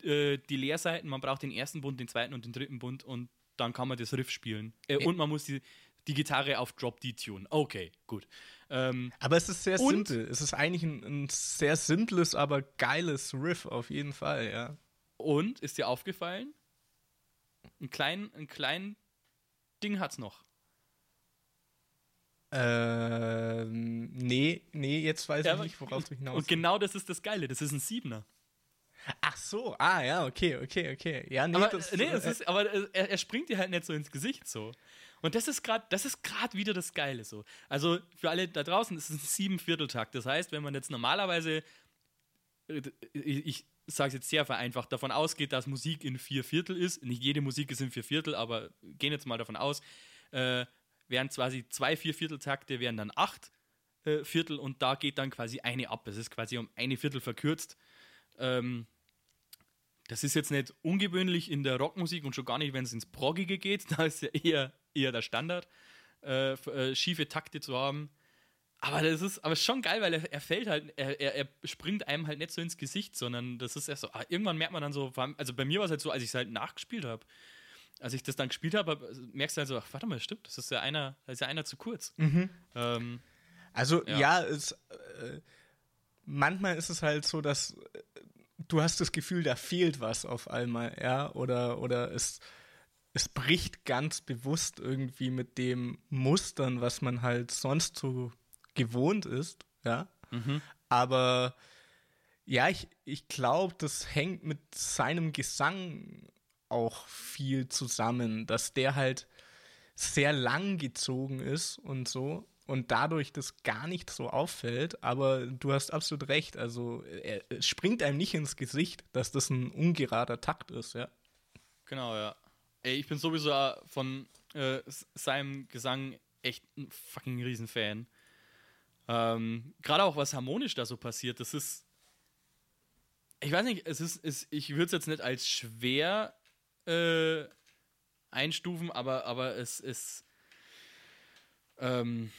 A: äh, die Leerseiten, man braucht den ersten Bund, den zweiten und den dritten Bund und dann kann man das Riff spielen. Äh, und man muss die, die Gitarre auf Drop D tunen. Okay, gut. Ähm,
B: aber es ist sehr simpel. Es ist eigentlich ein, ein, sehr simples, aber geiles Riff auf jeden Fall, ja.
A: Und ist dir aufgefallen? Ein klein, ein klein Ding hat's noch.
B: Ähm, nee, nee, jetzt weiß ja, ich nicht, worauf du hinaus
A: Und genau das ist das Geile, das ist ein Siebener.
B: Ach so, ah ja, okay, okay, okay. Ja, nee,
A: aber,
B: das,
A: nee, es äh, ist, aber er, er, springt dir halt nicht so ins Gesicht so. Und das ist gerade, das ist gerade wieder das Geile so. Also für alle da draußen ist es ein Siebenvierteltakt. Das heißt, wenn man jetzt normalerweise, äh, ich sage es jetzt sehr vereinfacht, davon ausgeht, dass Musik in vier Viertel ist, nicht jede Musik ist in vier Viertel, aber gehen jetzt mal davon aus, äh, wären quasi zwei Viervierteltakte, wären dann acht äh, Viertel und da geht dann quasi eine ab. Es ist quasi um eine Viertel verkürzt. Ähm, das ist jetzt nicht ungewöhnlich in der Rockmusik und schon gar nicht, wenn es ins Proggige geht. Da ist ja eher, eher der Standard, äh, äh, schiefe Takte zu haben. Aber das ist aber schon geil, weil er, er fällt halt, er, er, er, springt einem halt nicht so ins Gesicht, sondern das ist erst so, ah, irgendwann merkt man dann so, also bei mir war es halt so, als ich es halt nachgespielt habe, als ich das dann gespielt habe, merkst du halt so, ach, warte mal, stimmt, das ist ja einer, das ist ja einer zu kurz.
B: Mhm. Ähm, also ja, ja es, äh, manchmal ist es halt so, dass äh, du hast das Gefühl, da fehlt was auf einmal, ja, oder, oder es, es bricht ganz bewusst irgendwie mit dem Mustern, was man halt sonst so gewohnt ist, ja. Mhm. Aber ja, ich, ich glaube, das hängt mit seinem Gesang auch viel zusammen, dass der halt sehr lang gezogen ist und so und dadurch das gar nicht so auffällt, aber du hast absolut recht, also er, es springt einem nicht ins Gesicht, dass das ein ungerader Takt ist, ja.
A: Genau, ja. Ey, ich bin sowieso äh, von äh, seinem Gesang echt ein fucking Riesenfan. Ähm, Gerade auch was harmonisch da so passiert, das ist. Ich weiß nicht, es ist, es, ich würde es jetzt nicht als schwer äh, einstufen, aber, aber es ist. Ähm,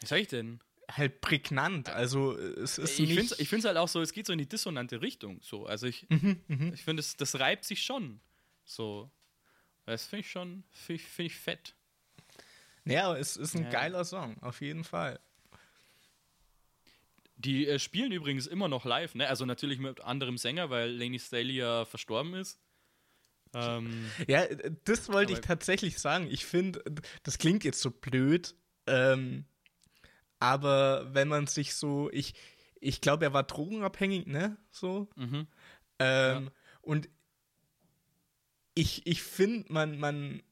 A: wie sag ich denn?
B: Halt prägnant. Also es ist
A: ich finde ich finde halt auch so, es geht so in die dissonante Richtung. So, also ich, mhm, mhm. ich finde, das reibt sich schon. So, das finde ich schon, finde ich, find ich fett.
B: Ja, es ist ein ja. geiler Song, auf jeden Fall.
A: Die äh, spielen übrigens immer noch live, ne? Also natürlich mit anderem Sänger, weil Laney Staley ja verstorben ist.
B: Ähm, ja, das wollte ich tatsächlich sagen. Ich finde, das klingt jetzt so blöd, ähm, aber wenn man sich so, ich, ich glaube, er war drogenabhängig, ne? So. Mhm. Ähm, ja. Und ich, ich finde, man, man,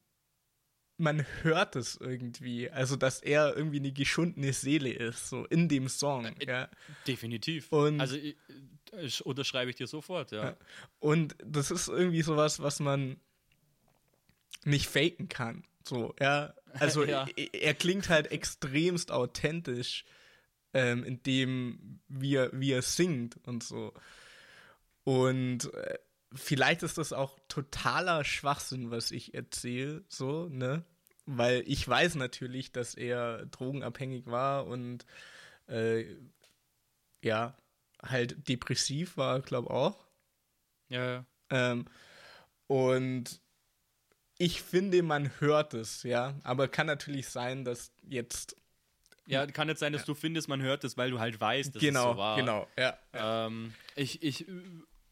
B: man hört es irgendwie. Also, dass er irgendwie eine geschundene Seele ist, so in dem Song. Äh, ja.
A: Definitiv. Und also, ich, ich unterschreibe ich dir sofort, ja.
B: Und das ist irgendwie sowas, was man nicht faken kann. So, ja. Also ja. Er, er, klingt halt extremst authentisch, ähm, in dem, wie er, wie er singt und so. Und äh, vielleicht ist das auch totaler Schwachsinn, was ich erzähle, so, ne? Weil ich weiß natürlich, dass er drogenabhängig war und äh, ja, halt depressiv war, glaube auch.
A: Ja, ja.
B: Ähm, und ich finde, man hört es, ja. Aber kann natürlich sein, dass jetzt.
A: Ja, kann jetzt sein, dass ja. du findest, man hört es, weil du halt weißt, dass
B: genau,
A: es so war.
B: Genau, ja.
A: ja. Ähm, ich, ich,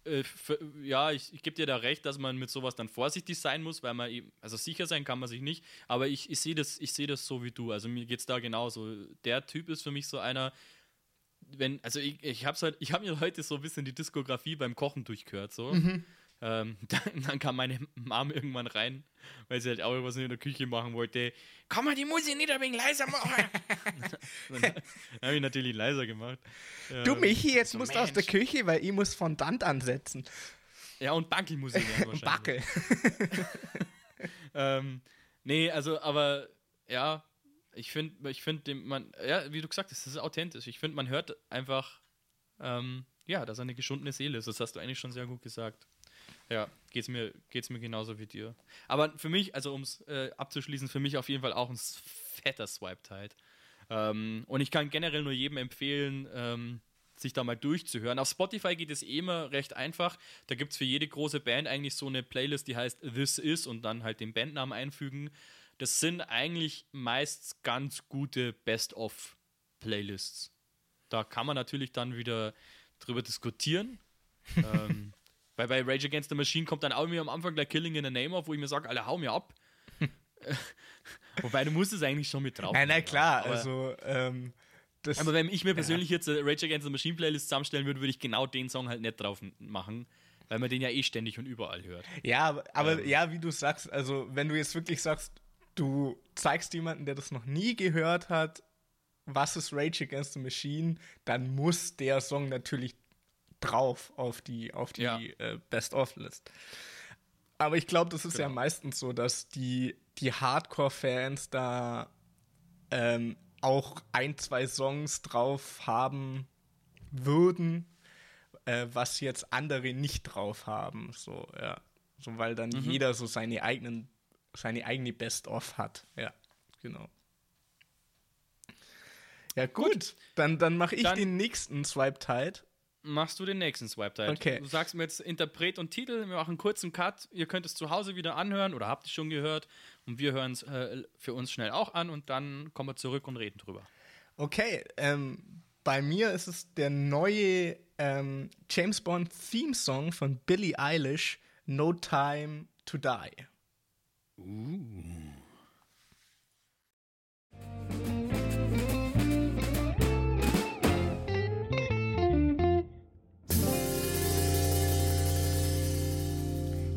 A: äh, für, ja, ich, ich gebe dir da recht, dass man mit sowas dann vorsichtig sein muss, weil man eben, also sicher sein kann man sich nicht, aber ich, ich sehe das, seh das so wie du. Also mir geht es da genauso. Der Typ ist für mich so einer, wenn, also ich, ich habe halt, ich habe mir heute so ein bisschen die Diskografie beim Kochen durchgehört, so. Mhm. Ähm, dann, dann, kam meine Mom irgendwann rein, weil sie halt auch was in der Küche machen wollte. Komm mal die Musik nicht ein wenig leiser machen. dann, dann habe ich natürlich leiser gemacht.
B: Du, Michi, jetzt so musst du aus der Küche, weil ich muss Fondant ansetzen.
A: Ja, und Backelmusik
B: wahrscheinlich. Backel.
A: ähm, nee, also, aber ja, ich finde, ich finde, man, ja, wie du gesagt hast, das ist authentisch. Ich finde, man hört einfach, ähm, ja, dass er eine geschundene Seele ist. Das hast du eigentlich schon sehr gut gesagt. Ja, geht's mir, geht's mir genauso wie dir. Aber für mich, also um es äh, abzuschließen, für mich auf jeden Fall auch ein fetter Swipe halt. Ähm, und ich kann generell nur jedem empfehlen, ähm, sich da mal durchzuhören. Auf Spotify geht es eh immer recht einfach. Da gibt es für jede große Band eigentlich so eine Playlist, die heißt This Is und dann halt den Bandnamen einfügen. Das sind eigentlich meist ganz gute Best-of-Playlists. Da kann man natürlich dann wieder drüber diskutieren. ähm, weil bei Rage Against the Machine kommt dann auch mir am Anfang gleich Killing in the Name auf, wo ich mir sage, alle hau mir ab. Wobei du musst es eigentlich schon mit drauf.
B: Nein, na klar, aber, also ähm,
A: das, aber wenn ich mir persönlich ja. jetzt eine Rage Against the Machine Playlist zusammenstellen würde, würde ich genau den Song halt nicht drauf machen, weil man den ja eh ständig und überall hört.
B: Ja, aber ähm, ja, wie du sagst, also wenn du jetzt wirklich sagst, du zeigst jemanden, der das noch nie gehört hat, was ist Rage Against the Machine, dann muss der Song natürlich drauf auf die, auf die ja. äh, Best-of-List. Aber ich glaube, das ist genau. ja meistens so, dass die, die Hardcore-Fans da ähm, auch ein, zwei Songs drauf haben würden, äh, was jetzt andere nicht drauf haben. So, ja. So, weil dann mhm. jeder so seine eigenen, seine eigene Best-of hat. Ja, genau. Ja, gut. gut. Dann, dann mache ich dann den nächsten Swipe-Tide
A: machst du den nächsten Swipe Tide.
B: Okay.
A: Du sagst mir jetzt Interpret und Titel, wir machen einen kurzen Cut. Ihr könnt es zu Hause wieder anhören oder habt es schon gehört und wir hören es äh, für uns schnell auch an und dann kommen wir zurück und reden drüber.
B: Okay, ähm, bei mir ist es der neue ähm, James Bond Theme Song von Billie Eilish, No Time to Die. Uh.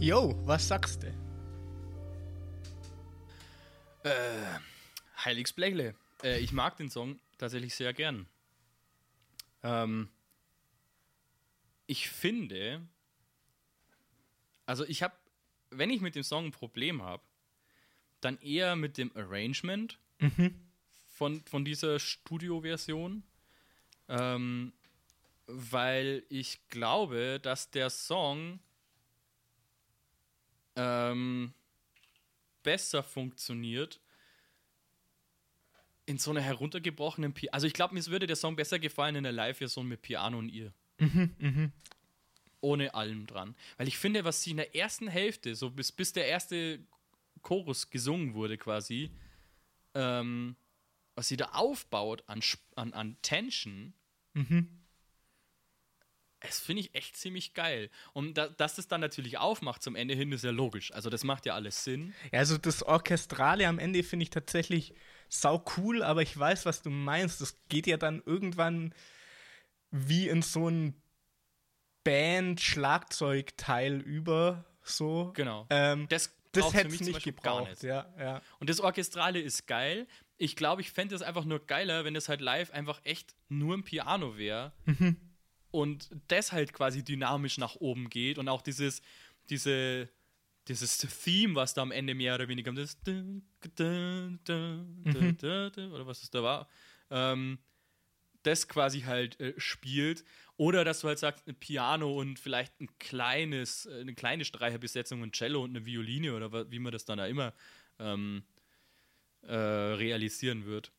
B: Yo, was sagst du?
A: Äh, Heiligs Blechle. Äh, ich mag den Song tatsächlich sehr gern. Ähm, ich finde, also ich habe, wenn ich mit dem Song ein Problem habe, dann eher mit dem Arrangement mhm. von, von dieser Studio-Version. Ähm, weil ich glaube, dass der Song ähm, besser funktioniert in so einer heruntergebrochenen Piano. Also ich glaube, mir würde der Song besser gefallen in der Live-Version mit Piano und ihr. Mhm, mhm. Ohne allem dran. Weil ich finde, was sie in der ersten Hälfte, so bis, bis der erste Chorus gesungen wurde quasi, ähm, was sie da aufbaut an, an, an Tension, mhm. Das finde ich echt ziemlich geil. Und da, dass das dann natürlich aufmacht zum Ende hin, ist ja logisch. Also das macht ja alles Sinn.
B: Ja, also das Orchestrale am Ende finde ich tatsächlich sau cool, aber ich weiß, was du meinst. Das geht ja dann irgendwann wie in so ein Band-Schlagzeugteil über, so.
A: Genau.
B: Ähm, das das hätte es nicht gebraucht. Nicht.
A: Ja, ja. Und das Orchestrale ist geil. Ich glaube, ich fände es einfach nur geiler, wenn es halt live einfach echt nur ein Piano wäre. Mhm und das halt quasi dynamisch nach oben geht und auch dieses, diese, dieses Theme, was da am Ende mehr oder weniger das mhm. oder was es da war, ähm, das quasi halt äh, spielt. Oder dass du halt sagst, ein Piano und vielleicht ein kleines, äh, eine kleine Streicherbesetzung und Cello und eine Violine oder wie man das dann da immer ähm, äh, realisieren wird.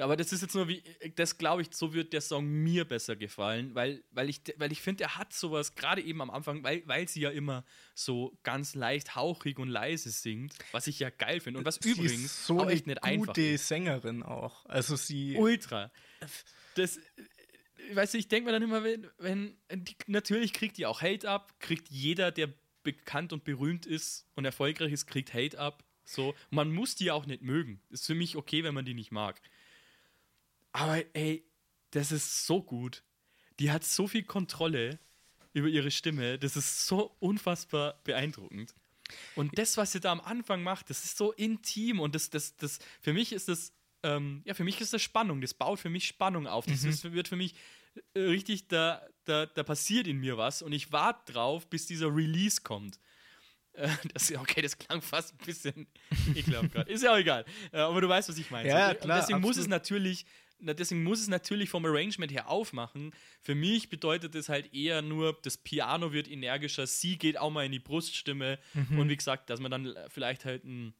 A: Aber das ist jetzt nur wie, das glaube ich, so wird der Song mir besser gefallen, weil, weil ich, weil ich finde, er hat sowas, gerade eben am Anfang, weil, weil sie ja immer so ganz leicht hauchig und leise singt, was ich ja geil finde und was sie übrigens ist
B: so auch echt nicht einfach gute Sängerin auch. Also sie.
A: Ultra. Das, weißt du, ich denke mir dann immer, wenn, wenn die, natürlich kriegt die auch Hate ab, kriegt jeder, der bekannt und berühmt ist und erfolgreich ist, kriegt Hate ab. So, man muss die auch nicht mögen. Ist für mich okay, wenn man die nicht mag. Aber ey, das ist so gut. Die hat so viel Kontrolle über ihre Stimme. Das ist so unfassbar beeindruckend. Und das, was sie da am Anfang macht, das ist so intim und das, das, das, für mich ist das, ähm, ja, für mich ist das Spannung. Das baut für mich Spannung auf. Das mhm. ist, wird für mich äh, richtig, da, da, da passiert in mir was und ich warte drauf, bis dieser Release kommt. Äh, das, okay, das klang fast ein bisschen ekelhaft gerade. Ist ja auch egal. Äh, aber du weißt, was ich meine.
B: Ja, klar,
A: deswegen absolut. muss es natürlich deswegen muss es natürlich vom Arrangement her aufmachen. Für mich bedeutet es halt eher nur, das Piano wird energischer, sie geht auch mal in die Bruststimme mhm. und wie gesagt, dass man dann vielleicht halt ein,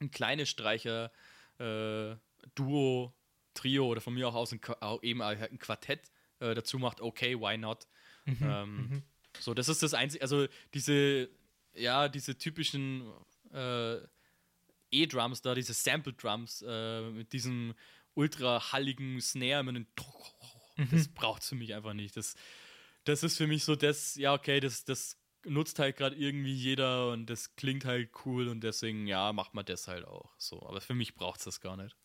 A: ein kleines Streicher-Duo Trio oder von mir auch aus ein, eben ein Quartett äh, dazu macht, okay, why not? Mhm, ähm, mhm. So, das ist das Einzige, also diese, ja, diese typischen äh, E-Drums da, diese Sample-Drums äh, mit diesem ultra halligen Snare, mit einem mhm. das braucht es für mich einfach nicht. Das, das ist für mich so das, ja, okay, das, das nutzt halt gerade irgendwie jeder und das klingt halt cool und deswegen, ja, macht man das halt auch. So, aber für mich braucht es das gar nicht.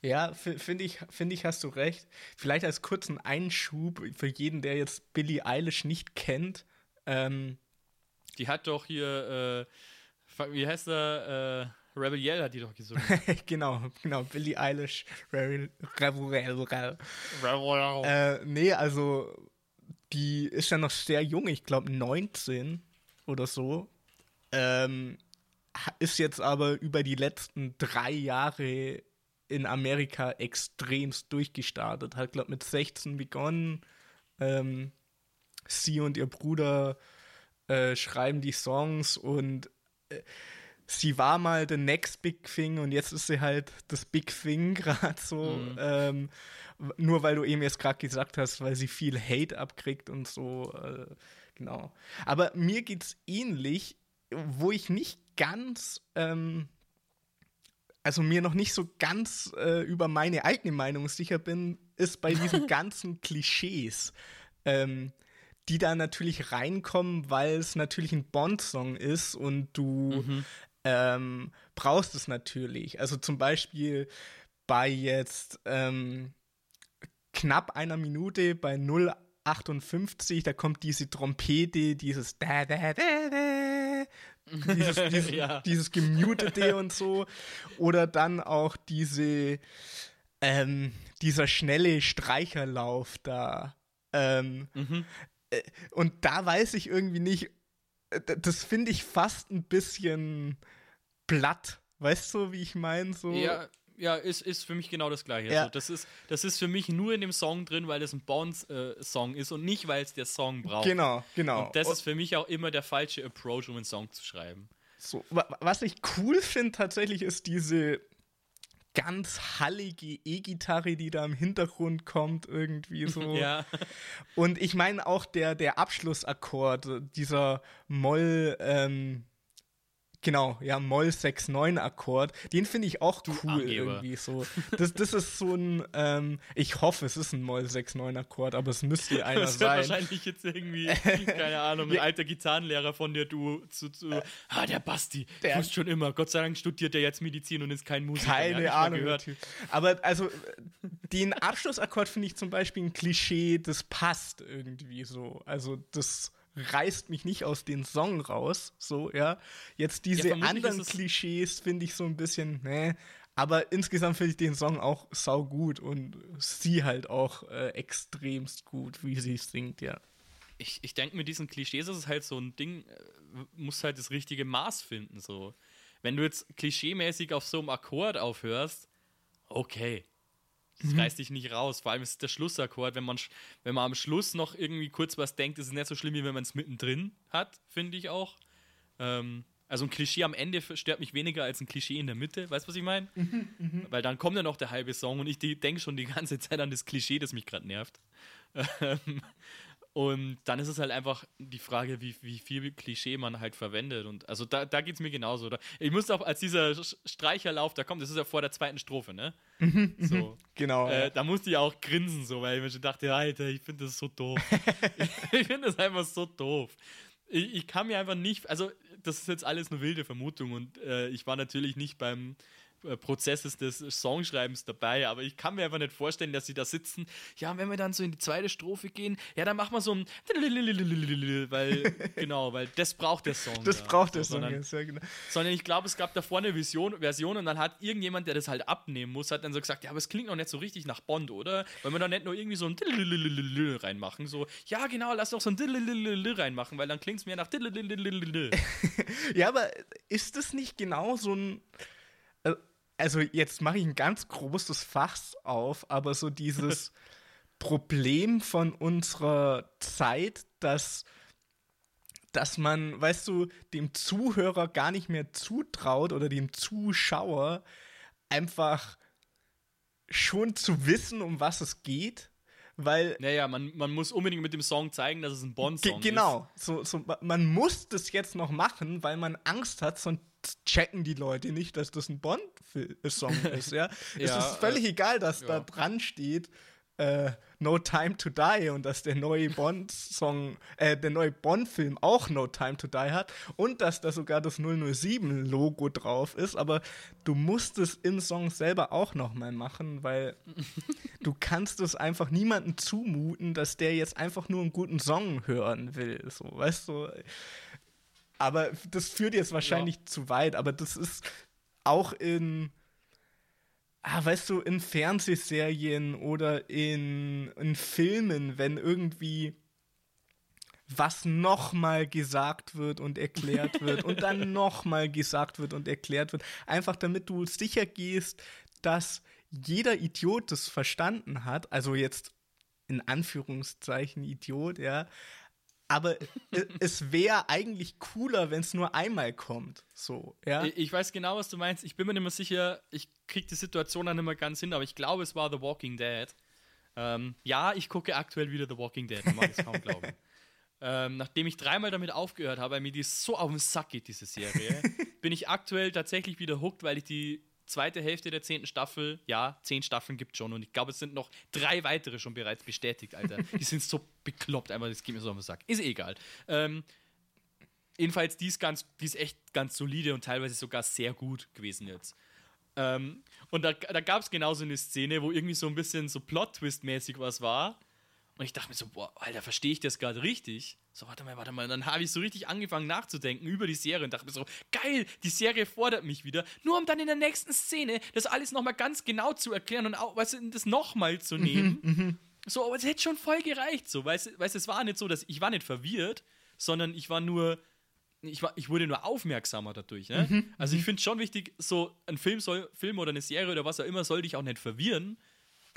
B: Ja, finde ich, find ich, hast du recht. Vielleicht als kurzen Einschub für jeden, der jetzt Billie Eilish nicht kennt. Ähm,
A: die hat doch hier, äh, wie heißt er? Rebel Yell hat die doch gesungen.
B: genau, genau, Billie Eilish. Rebel, Rebel, äh, nee, also die ist ja noch sehr jung, ich glaube 19 oder so. Ähm, ist jetzt aber über die letzten drei Jahre in Amerika extremst durchgestartet. Hat, glaube mit 16 begonnen. Ähm, sie und ihr Bruder äh, schreiben die Songs und äh, sie war mal the next big thing und jetzt ist sie halt das Big Thing gerade so. Mhm. Ähm, nur weil du eben jetzt gerade gesagt hast, weil sie viel Hate abkriegt und so. Äh, genau. Aber mir geht's ähnlich, wo ich nicht ganz ähm, also mir noch nicht so ganz äh, über meine eigene Meinung sicher bin, ist bei diesen ganzen Klischees, ähm, die da natürlich reinkommen, weil es natürlich ein Bond-Song ist und du mhm. Ähm, brauchst es natürlich. Also zum Beispiel bei jetzt ähm, knapp einer Minute bei 0,58, da kommt diese Trompete, dieses da, da, da, da, dieses, dieses, ja. dieses gemutete und so. Oder dann auch diese, ähm, dieser schnelle Streicherlauf da. Ähm, mhm. äh, und da weiß ich irgendwie nicht, äh, das finde ich fast ein bisschen platt. Weißt du, wie ich meine? So,
A: ja, ja, ist, ist für mich genau das Gleiche. Ja. Also das, ist, das ist für mich nur in dem Song drin, weil es ein Bones-Song äh, ist und nicht, weil es der Song braucht.
B: Genau, genau.
A: Und das und ist für mich auch immer der falsche Approach, um einen Song zu schreiben.
B: So, was ich cool finde tatsächlich, ist diese ganz hallige E-Gitarre, die da im Hintergrund kommt, irgendwie so.
A: ja.
B: Und ich meine auch der, der Abschlussakkord, dieser Moll, ähm, Genau, ja, Moll 6-9 Akkord. Den finde ich auch cool Angeber. irgendwie so. Das, das ist so ein, ähm, ich hoffe, es ist ein Moll 6-9 Akkord, aber es müsste einer das sein.
A: Das wahrscheinlich jetzt irgendwie, keine Ahnung, ein alter Gitarrenlehrer von dir, du, zu, zu äh, ah, der Basti, der wusste schon immer, Gott sei Dank studiert er jetzt Medizin und ist kein Musiker.
B: Keine Ahnung. Gehört. Aber also, den Abschlussakkord finde ich zum Beispiel ein Klischee, das passt irgendwie so. Also, das reißt mich nicht aus den Song raus, so, ja. Jetzt diese ja, anderen Klischees finde ich so ein bisschen, ne, aber insgesamt finde ich den Song auch sau gut und sie halt auch äh, extremst gut, wie sie singt, ja.
A: Ich, ich denke, mit diesen Klischees ist es halt so ein Ding, äh, muss halt das richtige Maß finden, so. Wenn du jetzt klischeemäßig auf so einem Akkord aufhörst, okay, das mhm. reißt dich nicht raus. Vor allem ist es der Schlussakkord. Wenn man, wenn man am Schluss noch irgendwie kurz was denkt, ist es nicht so schlimm, wie wenn man es mittendrin hat, finde ich auch. Ähm, also ein Klischee am Ende stört mich weniger als ein Klischee in der Mitte. Weißt du, was ich meine? Mhm, mhm, Weil dann kommt ja noch der halbe Song und ich denke schon die ganze Zeit an das Klischee, das mich gerade nervt. Ähm, und dann ist es halt einfach die Frage, wie, wie viel Klischee man halt verwendet. Und also da, da geht es mir genauso. Oder? Ich musste auch, als dieser Streicherlauf da kommt, das ist ja vor der zweiten Strophe, ne?
B: Mhm, mhm. so. Genau.
A: Äh, da musste ich auch grinsen, so, weil ich mir schon dachte, Alter, ich finde das so doof. ich finde das einfach so doof. Ich, ich, kann mir einfach nicht, also das ist jetzt alles eine wilde Vermutung und äh, ich war natürlich nicht beim Prozesses des Songschreibens dabei, aber ich kann mir einfach nicht vorstellen, dass sie da sitzen. Ja, wenn wir dann so in die zweite Strophe gehen, ja, dann machen wir so ein weil genau, weil das braucht der Song.
B: Das da. braucht der Song, sondern, ja, genau.
A: Sondern ich glaube, es gab da vorne eine Vision, Version und dann hat irgendjemand, der das halt abnehmen muss, hat dann so gesagt, ja, aber es klingt noch nicht so richtig nach Bond, oder? Weil wir da nicht nur irgendwie so ein reinmachen, so, ja, genau, lass doch so ein reinmachen, weil dann klingt es mehr nach
B: Ja, aber ist das nicht genau so ein also jetzt mache ich ein ganz großes Fass auf, aber so dieses Problem von unserer Zeit, dass, dass man, weißt du, dem Zuhörer gar nicht mehr zutraut oder dem Zuschauer einfach schon zu wissen, um was es geht, weil.
A: Naja, man, man muss unbedingt mit dem Song zeigen, dass es ein Bond-Song
B: ist. Genau, so, so, man muss das jetzt noch machen, weil man Angst hat, sonst checken die Leute nicht, dass das ein Bond-Song ist. Ja? ja, es ist völlig äh, egal, dass ja. da dran steht, äh, No Time to Die und dass der neue Bond-Song, äh, der neue Bond-Film auch No Time to Die hat und dass da sogar das 007-Logo drauf ist, aber du musst es im Song selber auch nochmal machen, weil du kannst es einfach niemandem zumuten, dass der jetzt einfach nur einen guten Song hören will, so, weißt du? Aber das führt jetzt wahrscheinlich ja. zu weit, aber das ist auch in ah, weißt du, in Fernsehserien oder in, in Filmen, wenn irgendwie was nochmal gesagt wird und erklärt wird und dann nochmal gesagt wird und erklärt wird. Einfach damit du sicher gehst, dass jeder Idiot das verstanden hat. Also jetzt in Anführungszeichen Idiot, ja. Aber es wäre eigentlich cooler, wenn es nur einmal kommt. So, ja.
A: Ich weiß genau, was du meinst. Ich bin mir nicht mehr sicher, ich kriege die Situation dann nicht mehr ganz hin, aber ich glaube, es war The Walking Dead. Ähm, ja, ich gucke aktuell wieder The Walking Dead, man mag es kaum glauben. Ähm, nachdem ich dreimal damit aufgehört habe, weil mir die so auf den Sack geht, diese Serie, bin ich aktuell tatsächlich wieder hooked, weil ich die zweite Hälfte der zehnten Staffel, ja, zehn Staffeln gibt es schon und ich glaube, es sind noch drei weitere schon bereits bestätigt, Alter. die sind so bekloppt, einfach, das geht mir so auf den Sack. Ist eh egal. Ähm, jedenfalls, die ist, ganz, die ist echt ganz solide und teilweise sogar sehr gut gewesen jetzt. Ähm, und da, da gab es genauso eine Szene, wo irgendwie so ein bisschen so Plot-Twist-mäßig was war. Und ich dachte mir so, boah, Alter, verstehe ich das gerade richtig? So, warte mal, warte mal. Und dann habe ich so richtig angefangen nachzudenken über die Serie und dachte mir so, geil, die Serie fordert mich wieder. Nur um dann in der nächsten Szene das alles nochmal ganz genau zu erklären und auch, weißt du, das nochmal zu mhm, nehmen. Mhm, so, aber es hätte schon voll gereicht, so, weißt du, es war nicht so, dass ich war nicht verwirrt, sondern ich war nur, ich, war, ich wurde nur aufmerksamer dadurch. Ne? Mhm, also ich mhm. finde es schon wichtig, so ein Film soll, Film oder eine Serie oder was auch immer, soll dich auch nicht verwirren,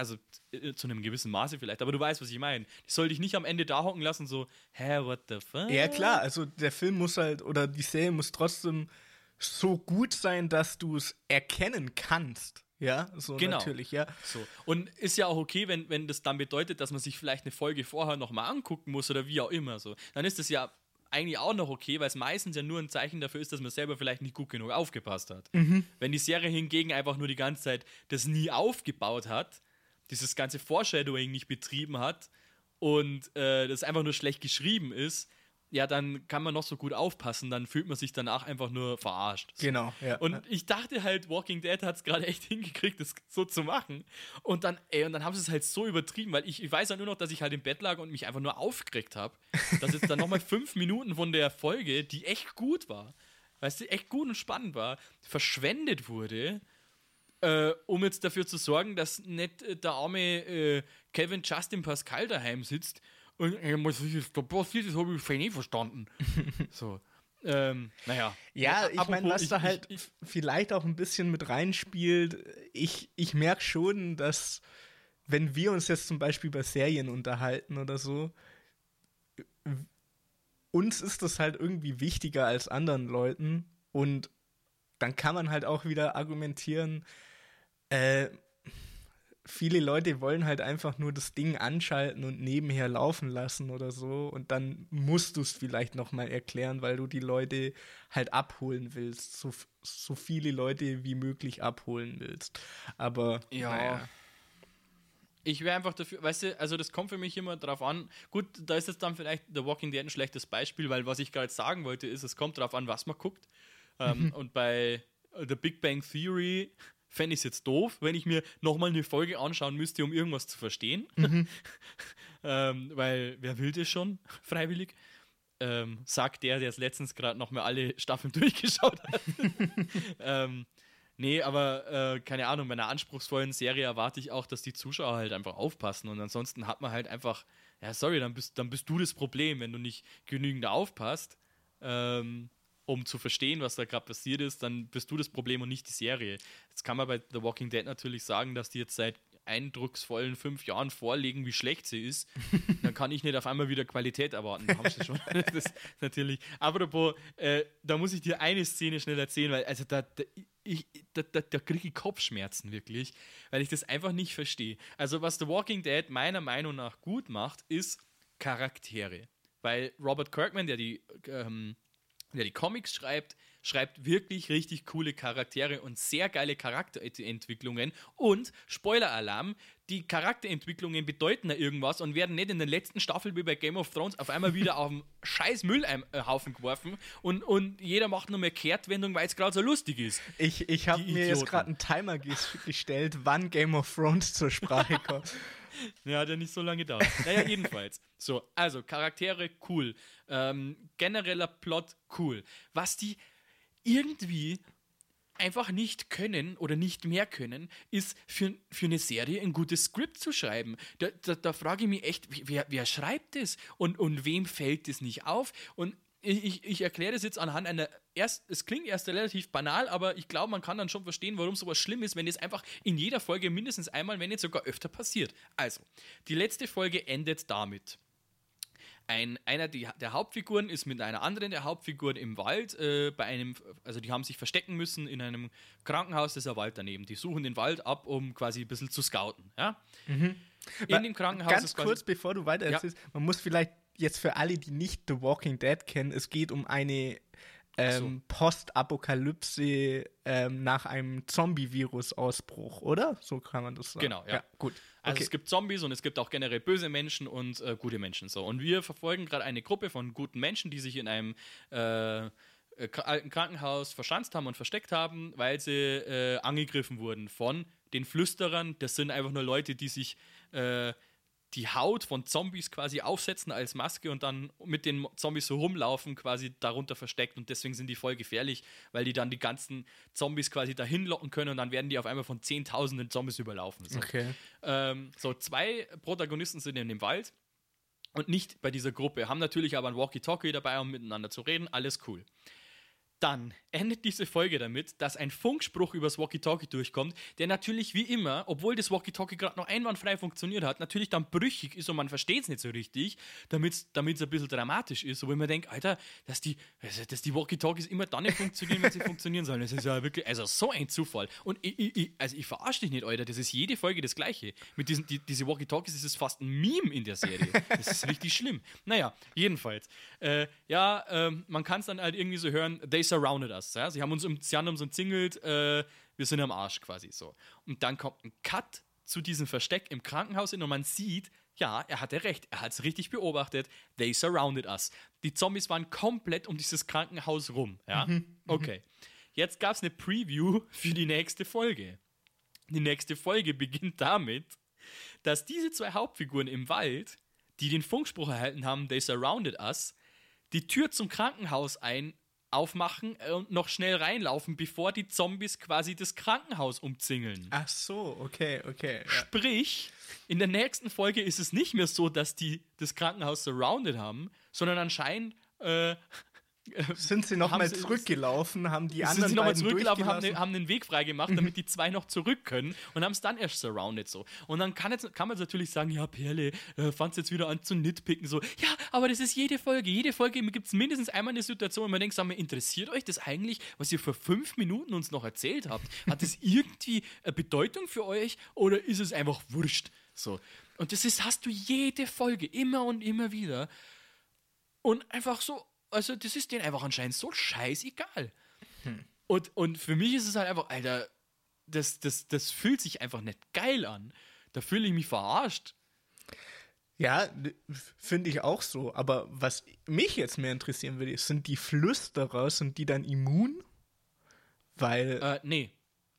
A: also äh, zu einem gewissen Maße vielleicht, aber du weißt, was ich meine. Ich soll dich nicht am Ende da hocken lassen, so, hä, what the fuck?
B: Ja, klar, also der Film muss halt, oder die Serie muss trotzdem so gut sein, dass du es erkennen kannst. Ja, so genau. natürlich, ja.
A: So. Und ist ja auch okay, wenn, wenn das dann bedeutet, dass man sich vielleicht eine Folge vorher nochmal angucken muss oder wie auch immer. So. Dann ist das ja eigentlich auch noch okay, weil es meistens ja nur ein Zeichen dafür ist, dass man selber vielleicht nicht gut genug aufgepasst hat. Mhm. Wenn die Serie hingegen einfach nur die ganze Zeit das nie aufgebaut hat, dieses ganze Foreshadowing nicht betrieben hat und äh, das einfach nur schlecht geschrieben ist, ja, dann kann man noch so gut aufpassen, dann fühlt man sich danach einfach nur verarscht.
B: Genau, ja.
A: Und ich dachte halt, Walking Dead hat es gerade echt hingekriegt, das so zu machen. Und dann, ey, und dann haben sie es halt so übertrieben, weil ich, ich weiß ja nur noch, dass ich halt im Bett lag und mich einfach nur aufgeregt habe, dass jetzt dann nochmal fünf Minuten von der Folge, die echt gut war, weißt du, echt gut und spannend war, verschwendet wurde äh, um jetzt dafür zu sorgen, dass nicht äh, der arme äh, Kevin Justin Pascal daheim sitzt und äh, was ist da passiert, das habe ich nicht verstanden. so. Ähm, naja.
B: Ja, ich meine, was ich, da halt ich, ich, vielleicht auch ein bisschen mit reinspielt, ich, ich merke schon, dass wenn wir uns jetzt zum Beispiel über Serien unterhalten oder so, uns ist das halt irgendwie wichtiger als anderen Leuten und dann kann man halt auch wieder argumentieren, äh, viele Leute wollen halt einfach nur das Ding anschalten und nebenher laufen lassen oder so und dann musst du es vielleicht nochmal erklären, weil du die Leute halt abholen willst, so, so viele Leute wie möglich abholen willst. Aber
A: ja. Naja. Ich wäre einfach dafür, weißt du, also das kommt für mich immer drauf an. Gut, da ist jetzt dann vielleicht The Walking Dead ein schlechtes Beispiel, weil was ich gerade sagen wollte, ist, es kommt drauf an, was man guckt. Ähm, mhm. Und bei The Big Bang Theory fände ich es jetzt doof, wenn ich mir nochmal eine Folge anschauen müsste, um irgendwas zu verstehen. Mhm. ähm, weil wer will das schon freiwillig? Ähm, sagt der, der es letztens gerade nochmal alle Staffeln durchgeschaut hat. ähm, nee, aber äh, keine Ahnung, bei einer anspruchsvollen Serie erwarte ich auch, dass die Zuschauer halt einfach aufpassen und ansonsten hat man halt einfach, ja, sorry, dann bist, dann bist du das Problem, wenn du nicht genügend aufpasst. Ähm, um zu verstehen, was da gerade passiert ist, dann bist du das Problem und nicht die Serie. Jetzt kann man bei The Walking Dead natürlich sagen, dass die jetzt seit eindrucksvollen fünf Jahren vorlegen, wie schlecht sie ist. dann kann ich nicht auf einmal wieder Qualität erwarten. Da haben sie schon. das natürlich. Apropos, äh, da muss ich dir eine Szene schnell erzählen, weil also da, da ich, da, da, da kriege ich Kopfschmerzen wirklich, weil ich das einfach nicht verstehe. Also, was The Walking Dead meiner Meinung nach gut macht, ist Charaktere. Weil Robert Kirkman, der die, ähm, der die Comics schreibt, schreibt wirklich richtig coole Charaktere und sehr geile Charakterentwicklungen. Und Spoiler-Alarm, die Charakterentwicklungen bedeuten da irgendwas und werden nicht in der letzten Staffel wie bei Game of Thrones auf einmal wieder auf einen scheiß Müllhaufen geworfen und, und jeder macht nur mehr Kehrtwendung, weil es gerade so lustig ist.
B: Ich, ich habe mir jetzt gerade einen Timer gestellt, wann Game of Thrones zur Sprache kommt.
A: ja, hat ja nicht so lange gedauert. Naja, jedenfalls. So, also Charaktere cool. Ähm, genereller Plot cool. Was die irgendwie einfach nicht können oder nicht mehr können, ist für, für eine Serie ein gutes Skript zu schreiben. Da, da, da frage ich mich echt, wer, wer schreibt das und, und wem fällt das nicht auf? Und ich, ich erkläre das jetzt anhand einer, erst, es klingt erst relativ banal, aber ich glaube, man kann dann schon verstehen, warum sowas schlimm ist, wenn das einfach in jeder Folge mindestens einmal, wenn nicht sogar öfter passiert. Also, die letzte Folge endet damit ein, einer der Hauptfiguren ist mit einer anderen der Hauptfiguren im Wald äh, bei einem, also die haben sich verstecken müssen in einem Krankenhaus, das ist ein Wald daneben. Die suchen den Wald ab, um quasi ein bisschen zu scouten. Ja? Mhm.
B: In dem Krankenhaus Ganz kurz, bevor du weiter erzählst, ja. man muss vielleicht jetzt für alle, die nicht The Walking Dead kennen, es geht um eine ähm, so. Postapokalypse ähm, nach einem Zombie-Virus-Ausbruch, oder? So kann man das sagen.
A: Genau, ja. ja gut. Also okay. es gibt Zombies und es gibt auch generell böse Menschen und äh, gute Menschen. So. Und wir verfolgen gerade eine Gruppe von guten Menschen, die sich in einem äh, äh alten Krankenhaus verschanzt haben und versteckt haben, weil sie äh, angegriffen wurden von den Flüsterern. Das sind einfach nur Leute, die sich äh, die Haut von Zombies quasi aufsetzen als Maske und dann mit den Zombies so rumlaufen, quasi darunter versteckt. Und deswegen sind die voll gefährlich, weil die dann die ganzen Zombies quasi dahin locken können und dann werden die auf einmal von zehntausenden Zombies überlaufen. So.
B: Okay.
A: Ähm, so, zwei Protagonisten sind in dem Wald und nicht bei dieser Gruppe, haben natürlich aber ein Walkie-Talkie dabei, um miteinander zu reden. Alles cool. Dann endet diese Folge damit, dass ein Funkspruch übers Walkie-Talkie durchkommt, der natürlich wie immer, obwohl das Walkie-Talkie gerade noch einwandfrei funktioniert hat, natürlich dann brüchig ist und man versteht es nicht so richtig, damit es ein bisschen dramatisch ist. Wo ich mir denke, Alter, dass die, also, dass die Walkie-Talkies immer dann nicht funktionieren, wenn sie funktionieren sollen. Das ist ja wirklich, also so ein Zufall. Und ich, ich, also ich verarsche dich nicht, Alter, das ist jede Folge das Gleiche. Mit diesen die, diese Walkie-Talkies ist es fast ein Meme in der Serie. Das ist richtig schlimm. Naja, jedenfalls. Äh, ja, äh, man kann es dann halt irgendwie so hören, they surrounded us. Ja? Sie haben uns, sie haben uns umzingelt, äh, wir sind am Arsch quasi so. Und dann kommt ein Cut zu diesem Versteck im Krankenhaus hin und man sieht, ja, er hatte recht, er hat es richtig beobachtet. They surrounded us. Die Zombies waren komplett um dieses Krankenhaus rum. Ja, mhm, mhm. okay. Jetzt gab es eine Preview für die nächste Folge. Die nächste Folge beginnt damit, dass diese zwei Hauptfiguren im Wald, die den Funkspruch erhalten haben, They surrounded us, die Tür zum Krankenhaus ein aufmachen und noch schnell reinlaufen, bevor die Zombies quasi das Krankenhaus umzingeln.
B: Ach so, okay, okay.
A: Ja. Sprich, in der nächsten Folge ist es nicht mehr so, dass die das Krankenhaus surrounded haben, sondern anscheinend äh,
B: sind sie nochmal zurückgelaufen, haben die anderen sind sie
A: nochmal zurückgelaufen, haben, den, haben den Weg freigemacht, damit die zwei noch zurück können und haben es dann erst surrounded so. Und dann kann, jetzt, kann man natürlich sagen, ja, Perle, äh, fand jetzt wieder an zu nitpicken, so, ja, aber das ist jede Folge. Jede Folge gibt es mindestens einmal eine Situation, wo man denkt, sag mal, interessiert euch das eigentlich, was ihr vor fünf Minuten uns noch erzählt habt? Hat das irgendwie eine Bedeutung für euch oder ist es einfach wurscht? So. Und das ist, hast du jede Folge, immer und immer wieder. Und einfach so also, das ist denen einfach anscheinend so scheißegal. Hm. Und, und für mich ist es halt einfach, Alter, das, das, das fühlt sich einfach nicht geil an. Da fühle ich mich verarscht.
B: Ja, finde ich auch so. Aber was mich jetzt mehr interessieren würde, sind die Flüsterer, sind die dann immun? Weil.
A: Äh, nee.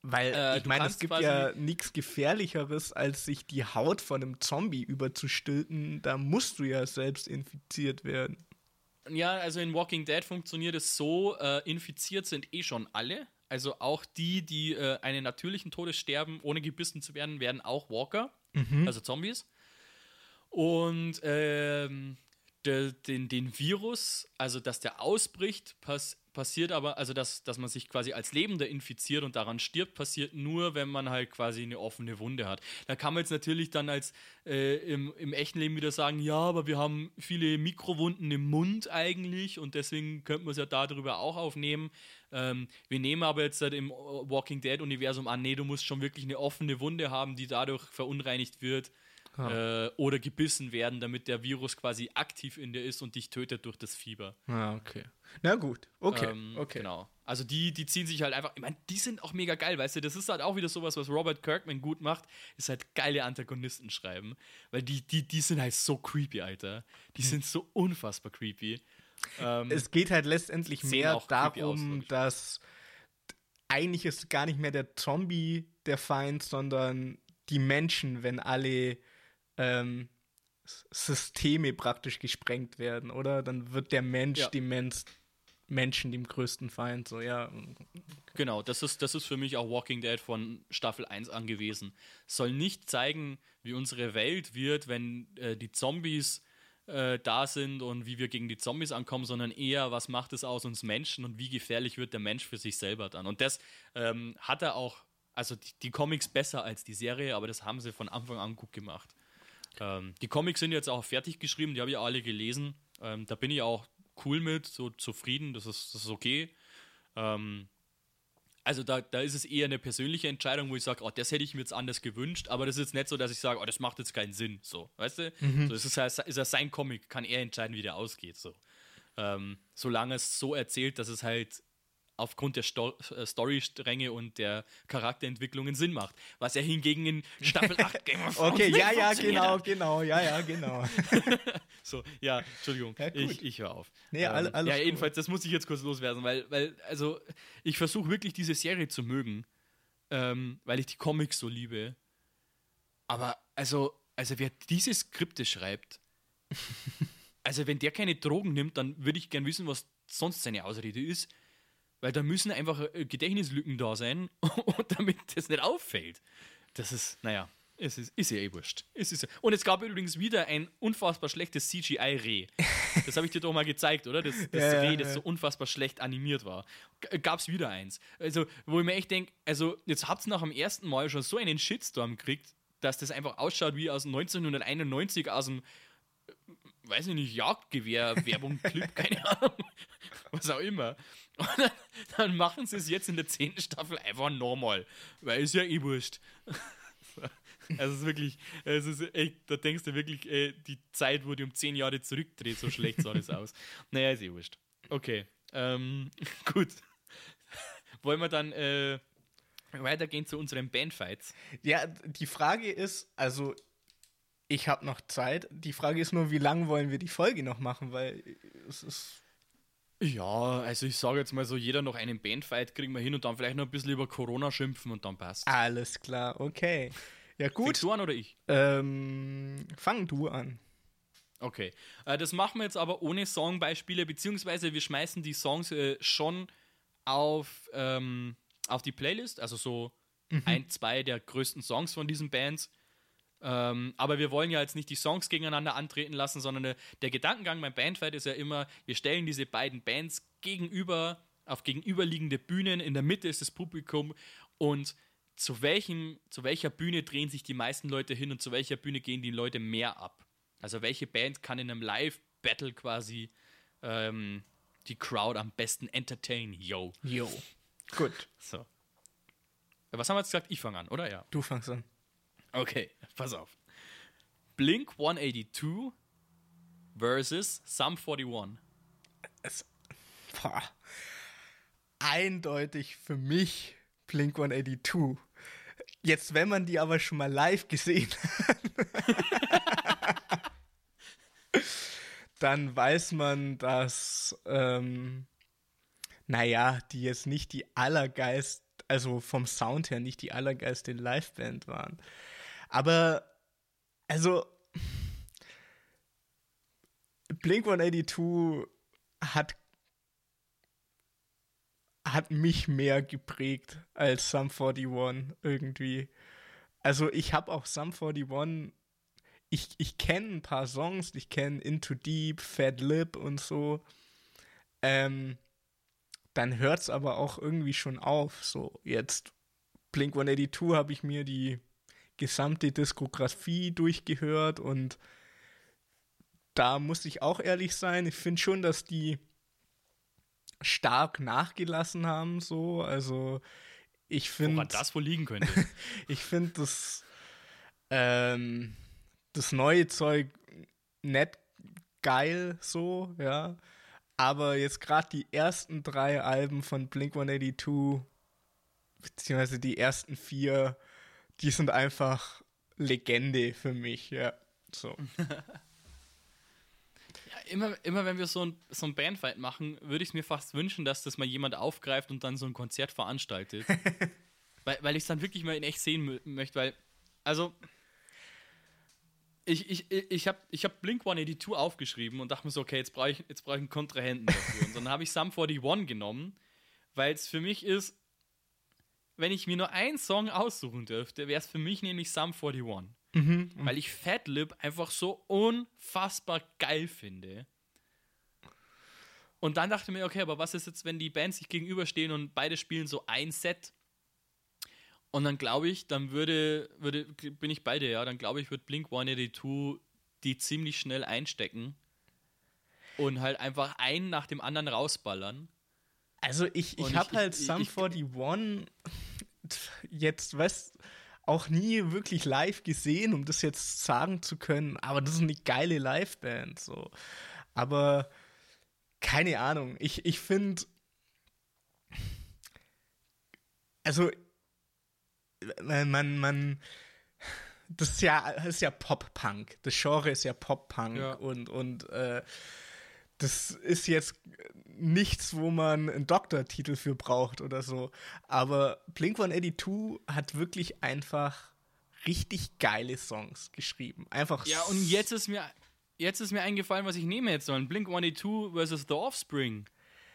B: Weil, äh, ich meine, es gibt ja nichts Gefährlicheres, als sich die Haut von einem Zombie überzustülpen. Da musst du ja selbst infiziert werden.
A: Ja, also in Walking Dead funktioniert es so, äh, infiziert sind eh schon alle. Also auch die, die äh, einen natürlichen Todes sterben, ohne gebissen zu werden, werden auch Walker, mhm. also Zombies. Und ähm, de, den, den Virus, also dass der ausbricht, pass passiert aber, also dass, dass man sich quasi als Lebender infiziert und daran stirbt, passiert nur, wenn man halt quasi eine offene Wunde hat. Da kann man jetzt natürlich dann als äh, im, im echten Leben wieder sagen, ja, aber wir haben viele Mikrowunden im Mund eigentlich und deswegen könnte man es ja darüber auch aufnehmen. Ähm, wir nehmen aber jetzt halt im Walking Dead-Universum an, nee, du musst schon wirklich eine offene Wunde haben, die dadurch verunreinigt wird. Äh, oder gebissen werden, damit der Virus quasi aktiv in dir ist und dich tötet durch das Fieber.
B: Ah, okay. Na gut, okay.
A: Ähm,
B: okay.
A: Genau. Also die, die ziehen sich halt einfach, ich meine, die sind auch mega geil, weißt du, das ist halt auch wieder sowas, was Robert Kirkman gut macht, ist halt geile Antagonisten schreiben, weil die, die, die sind halt so creepy, Alter. Die hm. sind so unfassbar creepy.
B: Ähm, es geht halt letztendlich mehr darum, aus, dass eigentlich ist gar nicht mehr der Zombie der Feind, sondern die Menschen, wenn alle ähm, Systeme praktisch gesprengt werden, oder? Dann wird der Mensch ja. dem Mensch, Menschen dem größten Feind, so, ja.
A: Genau, das ist, das ist für mich auch Walking Dead von Staffel 1 angewiesen. Soll nicht zeigen, wie unsere Welt wird, wenn äh, die Zombies äh, da sind und wie wir gegen die Zombies ankommen, sondern eher, was macht es aus uns Menschen und wie gefährlich wird der Mensch für sich selber dann. Und das ähm, hat er auch, also die, die Comics besser als die Serie, aber das haben sie von Anfang an gut gemacht. Ähm, die Comics sind jetzt auch fertig geschrieben, die habe ich alle gelesen. Ähm, da bin ich auch cool mit, so zufrieden, das ist, das ist okay. Ähm, also da, da ist es eher eine persönliche Entscheidung, wo ich sage, oh, das hätte ich mir jetzt anders gewünscht, aber das ist jetzt nicht so, dass ich sage, oh, das macht jetzt keinen Sinn, so, weißt du? Mhm. So, es ist, halt, ist ja sein Comic, kann er entscheiden, wie der ausgeht, so. Ähm, solange es so erzählt, dass es halt aufgrund der Sto äh, Storystränge und der Charakterentwicklungen Sinn macht. Was er hingegen in Staffel 8
B: Game of Thrones Okay, ja, ja, genau, genau, ja, ja, genau.
A: so, ja, Entschuldigung, ja, ich, ich höre auf.
B: Nee, ähm, alles
A: ja, jedenfalls, das muss ich jetzt kurz loswerden, weil, weil also, ich versuche wirklich diese Serie zu mögen, ähm, weil ich die Comics so liebe. Aber, also, also wer diese Skripte schreibt, also wenn der keine Drogen nimmt, dann würde ich gern wissen, was sonst seine Ausrede ist weil da müssen einfach äh, Gedächtnislücken da sein, damit das nicht auffällt. Das ist, naja, es ist, ist ja eh wurscht. Es ist, und es gab übrigens wieder ein unfassbar schlechtes CGI-Reh. Das habe ich dir doch mal gezeigt, oder? Das, das ja, Reh, das ja. so unfassbar schlecht animiert war. Gab es wieder eins. Also, wo ich mir echt denke, also, jetzt habt ihr nach dem ersten Mal schon so einen Shitstorm gekriegt, dass das einfach ausschaut wie aus 1991 aus dem, äh, weiß ich nicht, Jagdgewehr-Werbung, Clip, keine Ahnung. Was auch immer. Und dann, dann machen sie es jetzt in der zehnten Staffel einfach normal. Weil ist ja eh wurscht. Also es ist wirklich, es ist echt, da denkst du wirklich, ey, die Zeit wurde um zehn Jahre zurückdreht, so schlecht sah das aus. Naja, ist eh wurscht. Okay, ähm, gut. Wollen wir dann äh, weitergehen zu unseren Bandfights?
B: Ja, die Frage ist, also ich habe noch Zeit. Die Frage ist nur, wie lange wollen wir die Folge noch machen, weil es ist
A: ja, also ich sage jetzt mal so, jeder noch einen Bandfight kriegen wir hin und dann vielleicht noch ein bisschen über Corona schimpfen und dann passt.
B: Alles klar, okay. Ja, gut.
A: Fängst du an oder ich?
B: Ähm, fang du an.
A: Okay. Äh, das machen wir jetzt aber ohne Songbeispiele, beziehungsweise wir schmeißen die Songs äh, schon auf, ähm, auf die Playlist, also so mhm. ein, zwei der größten Songs von diesen Bands. Ähm, aber wir wollen ja jetzt nicht die Songs gegeneinander antreten lassen, sondern der, der Gedankengang beim Bandfight ist ja immer, wir stellen diese beiden Bands gegenüber, auf gegenüberliegende Bühnen, in der Mitte ist das Publikum und zu, welchem, zu welcher Bühne drehen sich die meisten Leute hin und zu welcher Bühne gehen die Leute mehr ab? Also welche Band kann in einem Live-Battle quasi ähm, die Crowd am besten entertain? Yo.
B: Yo. Gut.
A: So. Was haben wir jetzt gesagt? Ich fange an, oder? Ja.
B: Du fangst an.
A: Okay, pass auf. Blink 182 versus Sum 41.
B: Es, boah, eindeutig für mich Blink 182. Jetzt, wenn man die aber schon mal live gesehen hat, dann weiß man, dass, ähm, naja, die jetzt nicht die allergeist, also vom Sound her nicht die allergeiste Liveband waren. Aber, also, Blink 182 hat, hat mich mehr geprägt als Sum 41 irgendwie. Also, ich habe auch Sum 41 ich, ich kenne ein paar Songs, ich kenne Into Deep, Fat Lip und so. Ähm, dann hört es aber auch irgendwie schon auf. So, jetzt Blink 182 habe ich mir die gesamte Diskografie durchgehört und da muss ich auch ehrlich sein, ich finde schon, dass die stark nachgelassen haben, so. Also ich finde. Woran
A: das wohl liegen könnte.
B: ich finde das, ähm, das neue Zeug nett geil, so, ja. Aber jetzt gerade die ersten drei Alben von Blink 182, beziehungsweise die ersten vier, die sind einfach Legende für mich, ja. So.
A: immer, immer wenn wir so ein, so ein Bandfight machen, würde ich es mir fast wünschen, dass das mal jemand aufgreift und dann so ein Konzert veranstaltet. weil weil ich es dann wirklich mal in echt sehen möchte, weil, also, ich, ich, ich habe ich hab Blink 182 aufgeschrieben und dachte mir so, okay, jetzt brauche ich, brauch ich einen Kontrahenten dafür. und dann habe ich Sum 41 genommen, weil es für mich ist, wenn ich mir nur einen Song aussuchen dürfte, wäre es für mich nämlich Sum 41. Mhm, weil ich Fatlip einfach so unfassbar geil finde. Und dann dachte ich mir, okay, aber was ist jetzt, wenn die Bands sich gegenüberstehen und beide spielen so ein Set? Und dann glaube ich, dann würde, würde, bin ich bei dir, ja, dann glaube ich, wird Blink 182 die ziemlich schnell einstecken und halt einfach einen nach dem anderen rausballern.
B: Also ich, ich habe halt Sum 41 jetzt, weißt auch nie wirklich live gesehen, um das jetzt sagen zu können, aber das ist eine geile Liveband, so. Aber keine Ahnung, ich, ich finde, also, man, man, man, das ist ja, das ist ja Pop-Punk. Das Genre ist ja Pop-Punk ja. und, und äh, das ist jetzt nichts, wo man einen Doktortitel für braucht oder so. Aber Blink 182 hat wirklich einfach richtig geile Songs geschrieben. Einfach
A: Ja, und jetzt ist mir jetzt ist mir eingefallen, was ich nehme jetzt sollen. Blink 182 versus The Offspring.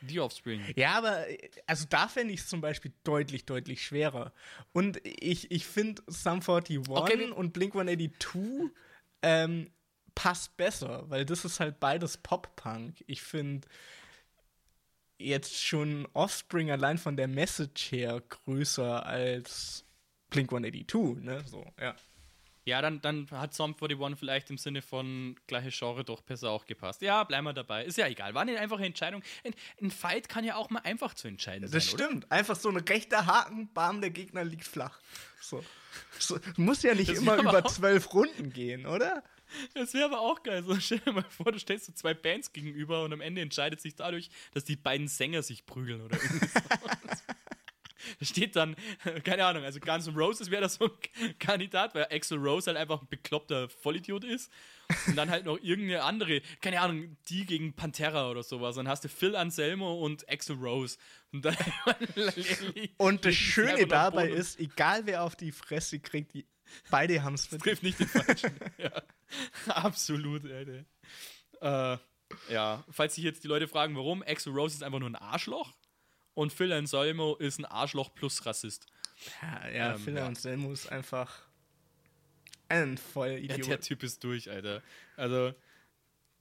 A: The Offspring.
B: Ja, aber also da fände ich es zum Beispiel deutlich, deutlich schwerer. Und ich, ich finde Sum 41 okay, und Blink 182 ähm, passt besser, weil das ist halt beides Pop-Punk. Ich finde jetzt schon Offspring allein von der Message her größer als Blink 182, ne? So, ja.
A: Ja, dann, dann hat Song 41 vielleicht im Sinne von gleiche Genre doch besser auch gepasst. Ja, bleiben wir dabei. Ist ja egal. War eine einfache Entscheidung. Ein, ein Fight kann ja auch mal einfach zu entscheiden
B: das sein. Das stimmt. Oder? Einfach so ein rechter Haken, bam, der Gegner liegt flach. So. so muss ja nicht das immer über zwölf Runden gehen, oder?
A: Das wäre aber auch geil. So, stell dir mal vor, du stellst so zwei Bands gegenüber und am Ende entscheidet sich dadurch, dass die beiden Sänger sich prügeln oder irgendwie so. Da steht dann, keine Ahnung, also Guns N' Roses wäre das so ein Kandidat, weil Axel Rose halt einfach ein bekloppter Vollidiot ist. Und dann halt noch irgendeine andere, keine Ahnung, die gegen Pantera oder sowas. Dann hast du Phil Anselmo und Axel Rose. Und,
B: und das Schöne dabei ist, egal wer auf die Fresse kriegt, die Beide haben es
A: Trifft nicht den Falschen. ja. Absolut, Alter. Äh, ja, falls sich jetzt die Leute fragen, warum, Axel Rose ist einfach nur ein Arschloch und Phil Anselmo ist ein Arschloch plus Rassist.
B: Ja, ja ähm, Phil ja. Anselmo ist einfach ein voll Idiot.
A: Ja, der Typ ist durch, Alter. Also,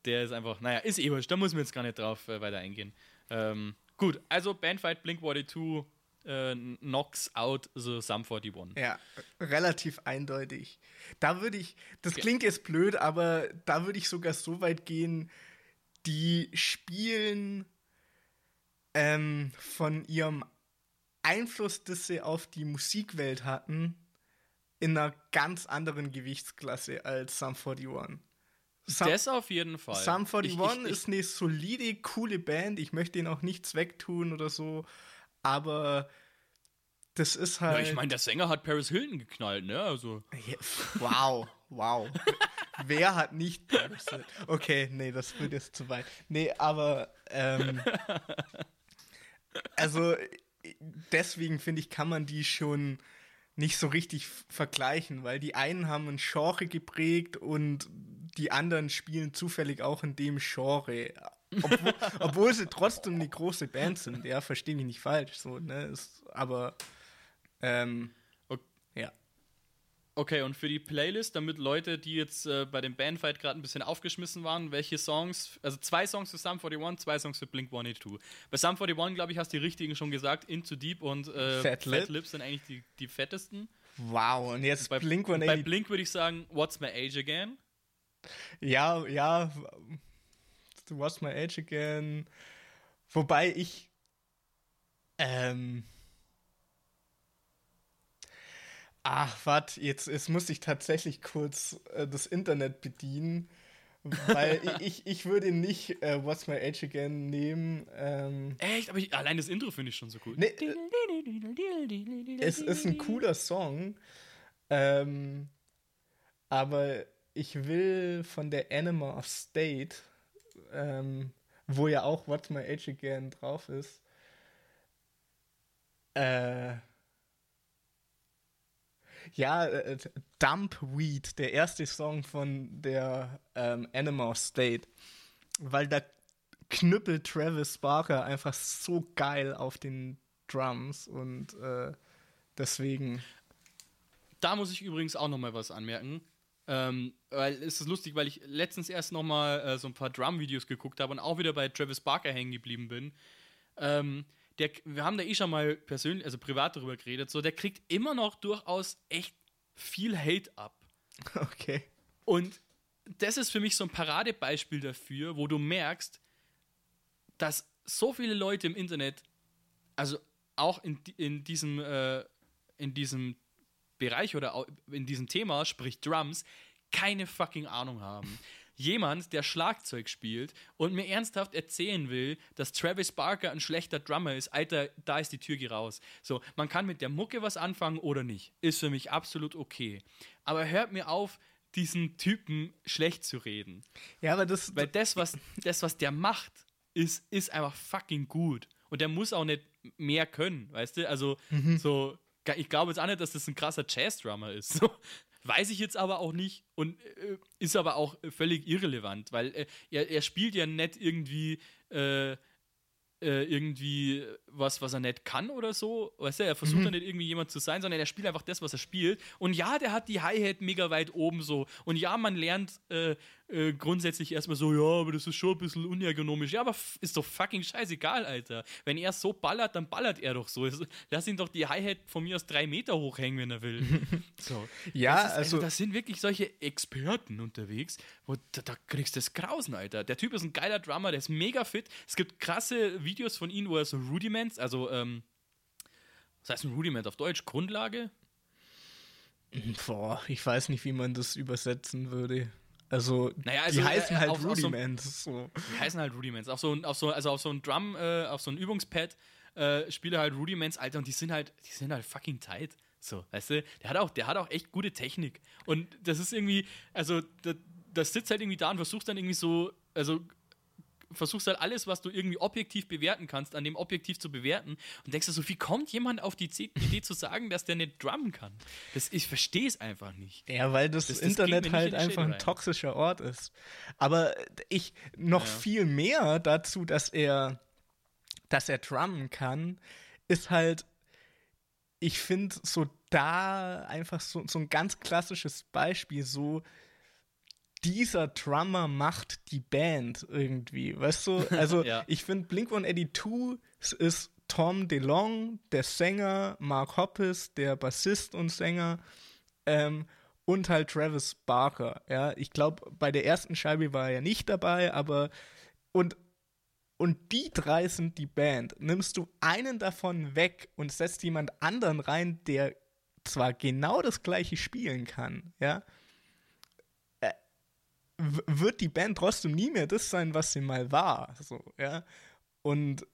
A: der ist einfach, naja, ist eh wurscht, da müssen wir jetzt gar nicht drauf äh, weiter eingehen. Ähm, gut, also Bandfight Blink 42 äh, knocks out the Sum 41.
B: Ja, relativ eindeutig. Da würde ich, das klingt jetzt blöd, aber da würde ich sogar so weit gehen, die spielen ähm, von ihrem Einfluss, das sie auf die Musikwelt hatten, in einer ganz anderen Gewichtsklasse als Sum 41.
A: Sum, das auf jeden Fall.
B: Sum 41 ich, ich, ist eine solide, coole Band. Ich möchte ihnen auch nichts wegtun oder so aber das ist halt. Ja,
A: ich meine, der Sänger hat Paris Hilton geknallt, ne? Also.
B: Wow, wow. Wer hat nicht Paris Hilton? Okay, nee, das wird jetzt zu weit. Nee, aber ähm, also deswegen finde ich, kann man die schon nicht so richtig vergleichen, weil die einen haben ein Genre geprägt und die anderen spielen zufällig auch in dem Genre. Obwohl, obwohl sie trotzdem eine große Band sind, ja, verstehe mich nicht falsch, so, ne, ist, aber, ähm, okay. ja.
A: Okay, und für die Playlist, damit Leute, die jetzt äh, bei dem Bandfight gerade ein bisschen aufgeschmissen waren, welche Songs, also zwei Songs für Sum 41, zwei Songs für Blink 182. Bei Sum 41, glaube ich, hast du die richtigen schon gesagt, Into Deep und äh,
B: Fat Lip.
A: Fat Lips sind eigentlich die, die fettesten.
B: Wow, und jetzt
A: Bei
B: Blink
A: Bei
B: 182.
A: Blink würde ich sagen, What's My Age Again?
B: Ja, ja. What's my age again? Wobei ich. Ähm. Ach, warte, jetzt, jetzt muss ich tatsächlich kurz äh, das Internet bedienen, weil ich, ich würde nicht äh, What's My Age Again nehmen. Ähm,
A: Echt? Aber ich, allein das Intro finde ich schon so gut.
B: nee, äh, es ist ein cooler Song, ähm, aber ich will von der Anima of State, ähm, wo ja auch What's My Age Again drauf ist, äh, ja, äh, Dumpweed, der erste Song von der ähm, Anima of State, weil da knüppelt Travis Barker einfach so geil auf den Drums und äh, deswegen.
A: Da muss ich übrigens auch noch mal was anmerken. Ähm, weil es ist lustig, weil ich letztens erst noch mal äh, so ein paar Drum-Videos geguckt habe und auch wieder bei Travis Barker hängen geblieben bin. Ähm, der, wir haben da eh schon mal persönlich, also privat darüber geredet, so der kriegt immer noch durchaus echt viel Hate ab.
B: Okay.
A: Und das ist für mich so ein Paradebeispiel dafür, wo du merkst, dass so viele Leute im Internet, also auch in, in, diesem, äh, in diesem Bereich oder in diesem Thema, sprich Drums, keine fucking Ahnung haben. Jemand, der Schlagzeug spielt und mir ernsthaft erzählen will, dass Travis Barker ein schlechter Drummer ist, Alter, da ist die Tür geh raus. So, man kann mit der Mucke was anfangen oder nicht. Ist für mich absolut okay. Aber hört mir auf, diesen Typen schlecht zu reden.
B: Ja, aber das.
A: Weil das, was, das, was der macht, ist, ist einfach fucking gut. Und der muss auch nicht mehr können, weißt du? Also, so, ich glaube jetzt auch nicht, dass das ein krasser Jazz-Drummer ist. So, weiß ich jetzt aber auch nicht und äh, ist aber auch völlig irrelevant, weil äh, er, er spielt ja nicht irgendwie. Äh, äh, irgendwie was, was er nicht kann oder so. Weißt du, er versucht ja nicht irgendwie jemand zu sein, sondern er spielt einfach das, was er spielt. Und ja, der hat die Hi-Hat mega weit oben so. Und ja, man lernt äh, grundsätzlich erstmal so, ja, aber das ist schon ein bisschen unergonomisch. Ja, aber ist doch fucking scheißegal, Alter. Wenn er so ballert, dann ballert er doch so. Lass ihn doch die Hi-Hat von mir aus drei Meter hochhängen, wenn er will. so.
B: Ja,
A: das ist,
B: also-
A: das sind wirklich solche Experten unterwegs, wo da, da kriegst du das Grausen, Alter. Der Typ ist ein geiler Drummer, der ist mega fit. Es gibt krasse Videos von ihm, wo er so Rudiments, also, ähm, was heißt ein Rudiment auf Deutsch? Grundlage?
B: Boah, ich weiß nicht, wie man das übersetzen würde. Also,
A: Naja, also,
B: die heißen
A: äh,
B: halt
A: auf- auf so-
B: Rudiments.
A: Die heißen halt Rudiments. Auf so, ein- auf so, also auf so ein Drum, äh, auf so ein Übungspad äh, spiele halt Rudiments, Alter, und die sind halt, die sind halt fucking tight. So, weißt du, der hat auch, der hat auch echt gute Technik. Und das ist irgendwie, also, das, das sitzt halt irgendwie da und versucht dann irgendwie so, also versuchst halt alles, was du irgendwie objektiv bewerten kannst, an dem objektiv zu bewerten und denkst dir so, wie kommt jemand auf die Idee zu sagen, dass der nicht drummen kann? Das, ich verstehe es einfach nicht.
B: Ja, weil das,
A: Das- das
B: Internet halt
A: in
B: einfach ein toxischer Ort ist. Aber ich noch
A: Ja.
B: viel mehr dazu, dass er, dass er drummen kann, ist halt, ich finde so da einfach so, so ein ganz klassisches Beispiel, so dieser Drummer macht die Band irgendwie, weißt du? Also
A: Ja.
B: ich finde Blink 182 es ist Tom DeLong, der Sänger, Mark Hoppes, der Bassist und Sänger, ähm, und halt Travis Barker. Ja, ich glaube, bei der ersten Scheibe war er ja nicht dabei, aber und und die drei sind die Band. Nimmst du einen davon weg und setzt jemand anderen rein, der zwar genau das gleiche spielen kann, ja, wird die Band trotzdem nie mehr das sein, was sie mal war. So, ja. Und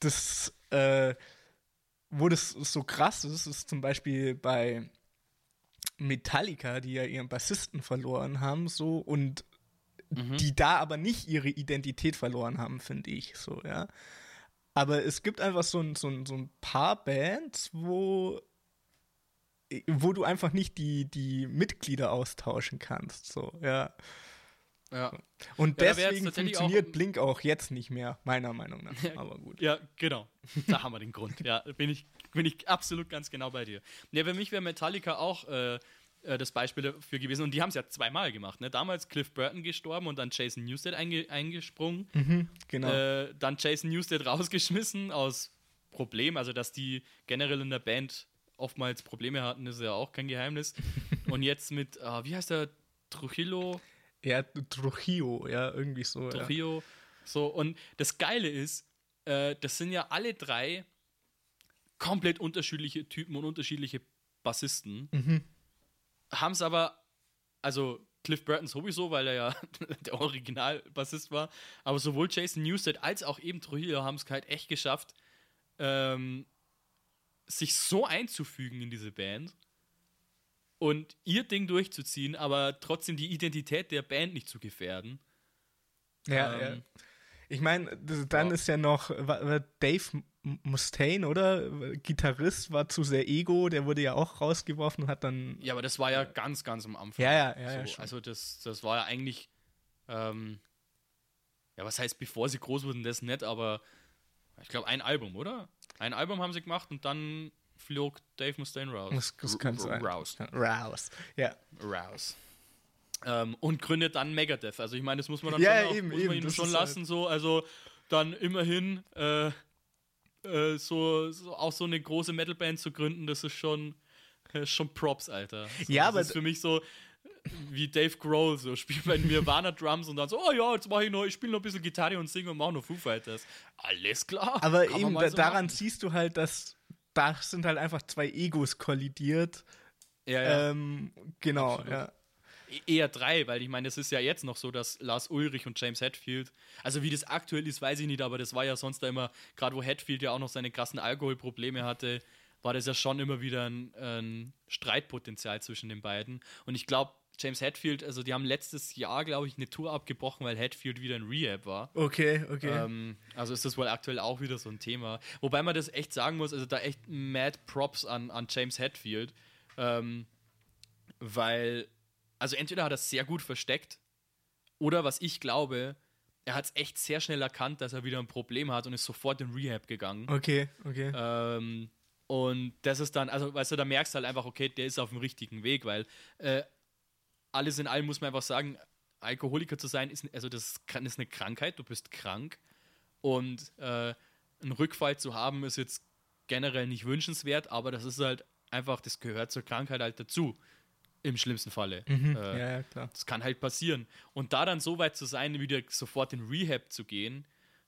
B: das, äh, wo das so krass ist, ist zum Beispiel bei Metallica, die ja ihren Bassisten verloren haben, so und die da aber nicht ihre Identität verloren haben, finde ich, so, ja. Aber es gibt einfach so ein, so ein, so ein paar Bands, wo, wo du einfach nicht die, die Mitglieder austauschen kannst, so, ja.
A: Ja.
B: Und
A: Ja,
B: deswegen funktioniert
A: auch-
B: Blink auch jetzt nicht mehr, meiner Meinung nach. Aber gut.
A: Ja, genau. Da haben wir den Grund. Ja, bin ich, bin ich absolut ganz genau bei dir. Ja, für mich wäre Metallica auch äh, äh, das Beispiel dafür gewesen. Und die haben es ja zweimal gemacht. Ne? Damals Cliff Burton gestorben und dann Jason Newsted einge eingesprungen.
B: Genau.
A: Äh, dann Jason Newsted rausgeschmissen aus Problem. Also, dass die generell in der Band oftmals Probleme hatten, ist ja auch kein Geheimnis. und jetzt mit, äh, wie heißt der? Trujillo?
B: ja, Trujillo, ja, irgendwie so. Ja.
A: Trujillo. So, und das Geile ist, äh, das sind ja alle drei komplett unterschiedliche Typen und unterschiedliche Bassisten. Haben es aber, also Cliff Burton sowieso, weil er ja der Original-Bassist war, aber sowohl Jason Newsted als auch eben Trujillo haben es halt echt geschafft, ähm, sich so einzufügen in diese Band und ihr Ding durchzuziehen, aber trotzdem die Identität der Band nicht zu gefährden.
B: Ja,
A: Ähm,
B: ja. Ich meine, dann
A: ja.
B: ist ja noch Dave Mustaine, oder? Gitarrist war zu sehr Ego, der wurde ja auch rausgeworfen und hat dann.
A: Ja, aber das war ja ganz, ganz am Anfang.
B: Ja, ja, ja,
A: so,
B: ja,
A: also das, das war ja eigentlich, ähm, ja, was heißt, bevor sie groß wurden, das nicht, aber ich glaube, ein Album, oder? Ein Album haben sie gemacht und dann flog Dave Mustaine raus.
B: Das, das kann sein.
A: Raus.
B: Raus. Ja.
A: Raus. Ähm, und gründet dann Megadeth. Also ich meine, das muss man dann
B: Ja,
A: schon, auch,
B: eben,
A: muss
B: eben,
A: man ihm
B: das
A: schon lassen, so, also dann immerhin äh, äh, so, so auch so eine große Metalband zu gründen, das ist schon, äh, schon Props, Alter. So,
B: Ja,
A: das
B: aber
A: ist für mich so wie Dave Grohl, so spielt bei Nirvana Drums und dann so, oh ja, jetzt mache ich noch, ich spiele noch ein bisschen Gitarre und singe und mache noch Foo Fighters. Alles klar.
B: Aber eben
A: so
B: daran
A: machen.
B: siehst du halt, dass da sind halt einfach zwei Egos kollidiert.
A: ja, ja.
B: Ähm, genau,
A: Absolut.
B: ja.
A: E- Eher drei, weil ich meine, es ist ja jetzt noch so, dass Lars Ulrich und James Hetfield, also wie das aktuell ist, weiß ich nicht, aber das war ja sonst da immer, gerade wo Hetfield ja auch noch seine krassen Alkoholprobleme hatte, war das ja schon immer wieder ein, ein Streitpotenzial zwischen den beiden. Und ich glaube, James Hetfield, also die haben letztes Jahr, glaube ich, eine Tour abgebrochen, weil Hetfield wieder in Rehab war.
B: Okay, okay.
A: Ähm, also ist das wohl aktuell auch wieder so ein Thema. Wobei man das echt sagen muss, also da echt mad Props an, an James Hetfield. Ähm, weil, also entweder hat er es sehr gut versteckt, oder was ich glaube, er hat es echt sehr schnell erkannt, dass er wieder ein Problem hat und ist sofort in Rehab gegangen.
B: okay, okay.
A: Ähm, und das ist dann, also weißt du, da merkst du halt einfach, okay, der ist auf dem richtigen Weg, weil äh, alles in allem muss man einfach sagen, Alkoholiker zu sein, ist, also das ist eine Krankheit, du bist krank und äh, einen Rückfall zu haben ist jetzt generell nicht wünschenswert, aber das ist halt einfach, das gehört zur Krankheit halt dazu, im schlimmsten Falle.
B: Mhm,
A: Äh,
B: ja, ja, klar.
A: das kann halt passieren. Und da dann so weit zu sein, wieder sofort in Rehab zu gehen,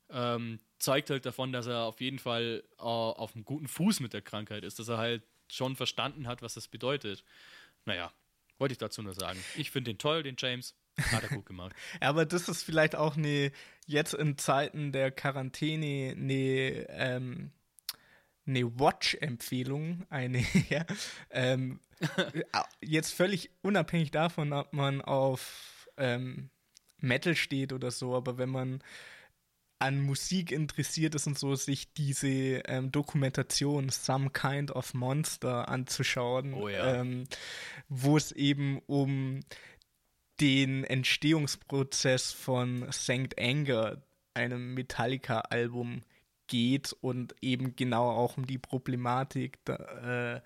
A: ähm, zeigt halt davon, dass er auf jeden Fall äh, auf einem guten Fuß mit der Krankheit ist, dass er halt schon verstanden hat, was das bedeutet. Naja, wollte ich dazu nur sagen. Ich finde den toll, den James. Hat er gut gemacht.
B: Aber das ist vielleicht auch eine, jetzt in Zeiten der Quarantäne, eine, ähm, eine Watch-Empfehlung, eine, ja, ähm, jetzt völlig unabhängig davon, ob man auf ähm, Metal steht oder so, aber wenn man an Musik interessiert ist und so, sich diese ähm, Dokumentation Some Kind of Monster anzuschauen,
A: Oh ja.
B: ähm, wo es eben um den Entstehungsprozess von St. Anger, einem Metallica-Album, geht und eben genau auch um die Problematik da, äh,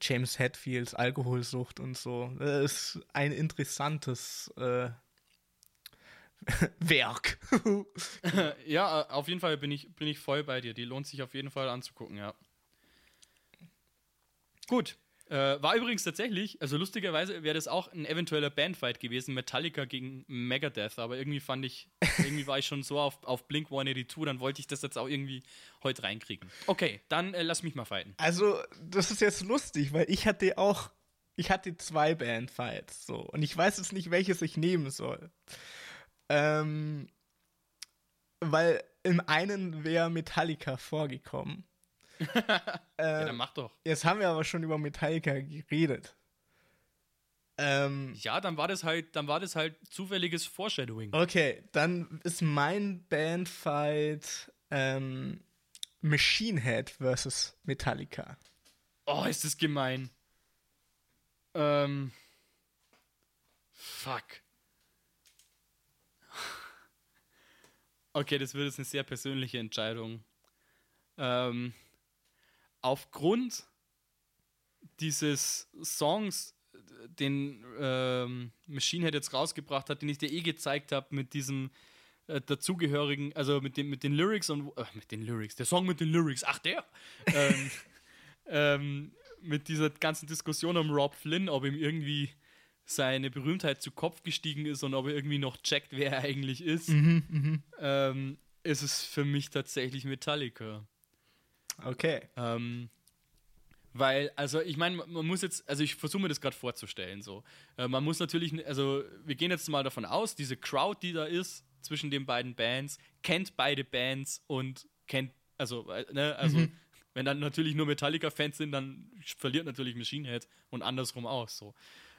B: James Hetfields Alkoholsucht und so. Das ist ein interessantes äh, Werk.
A: ja, äh, auf jeden Fall bin ich, bin ich voll bei dir. Die lohnt sich auf jeden Fall anzugucken, ja. Gut. Äh, war übrigens tatsächlich, also lustigerweise wäre das auch ein eventueller Bandfight gewesen, Metallica gegen Megadeth, aber irgendwie fand ich, irgendwie war ich schon so auf, auf Blink 182, dann wollte ich das jetzt auch irgendwie heute reinkriegen. Okay, dann äh, lass mich mal fighten.
B: Also, das ist jetzt lustig, weil ich hatte auch, ich hatte zwei Bandfights, so, und ich weiß jetzt nicht, welches ich nehmen soll. Ähm, weil im einen wäre Metallica vorgekommen.
A: Ja, dann mach doch.
B: Jetzt haben wir aber schon über Metallica geredet. Ähm,
A: Ja, dann war das halt, dann war das halt zufälliges Foreshadowing.
B: okay, dann ist mein Bandfight ähm, Machine Head versus Metallica.
A: Oh, ist das gemein. Ähm. Fuck. Okay, das wird jetzt eine sehr persönliche Entscheidung. Ähm, aufgrund dieses Songs, den ähm, Machine Head jetzt rausgebracht hat, den ich dir eh gezeigt habe, mit diesem äh, dazugehörigen, also mit, dem, mit den Lyrics und äh, mit den Lyrics, der Song mit den Lyrics, ach der, ähm, ähm, mit dieser ganzen Diskussion um Rob Flynn, ob ihm irgendwie seine Berühmtheit zu Kopf gestiegen ist und ob er irgendwie noch checkt, wer er eigentlich ist, mhm, ähm, ist es für mich tatsächlich Metallica.
B: Okay.
A: Ähm, weil, also ich meine, man muss jetzt, also ich versuche mir das gerade vorzustellen, so. Äh, man muss natürlich, also wir gehen jetzt mal davon aus, diese Crowd, die da ist zwischen den beiden Bands, kennt beide Bands und kennt, also, äh, ne, also mhm. wenn dann natürlich nur Metallica-Fans sind, dann verliert natürlich Machine Head und andersrum auch so.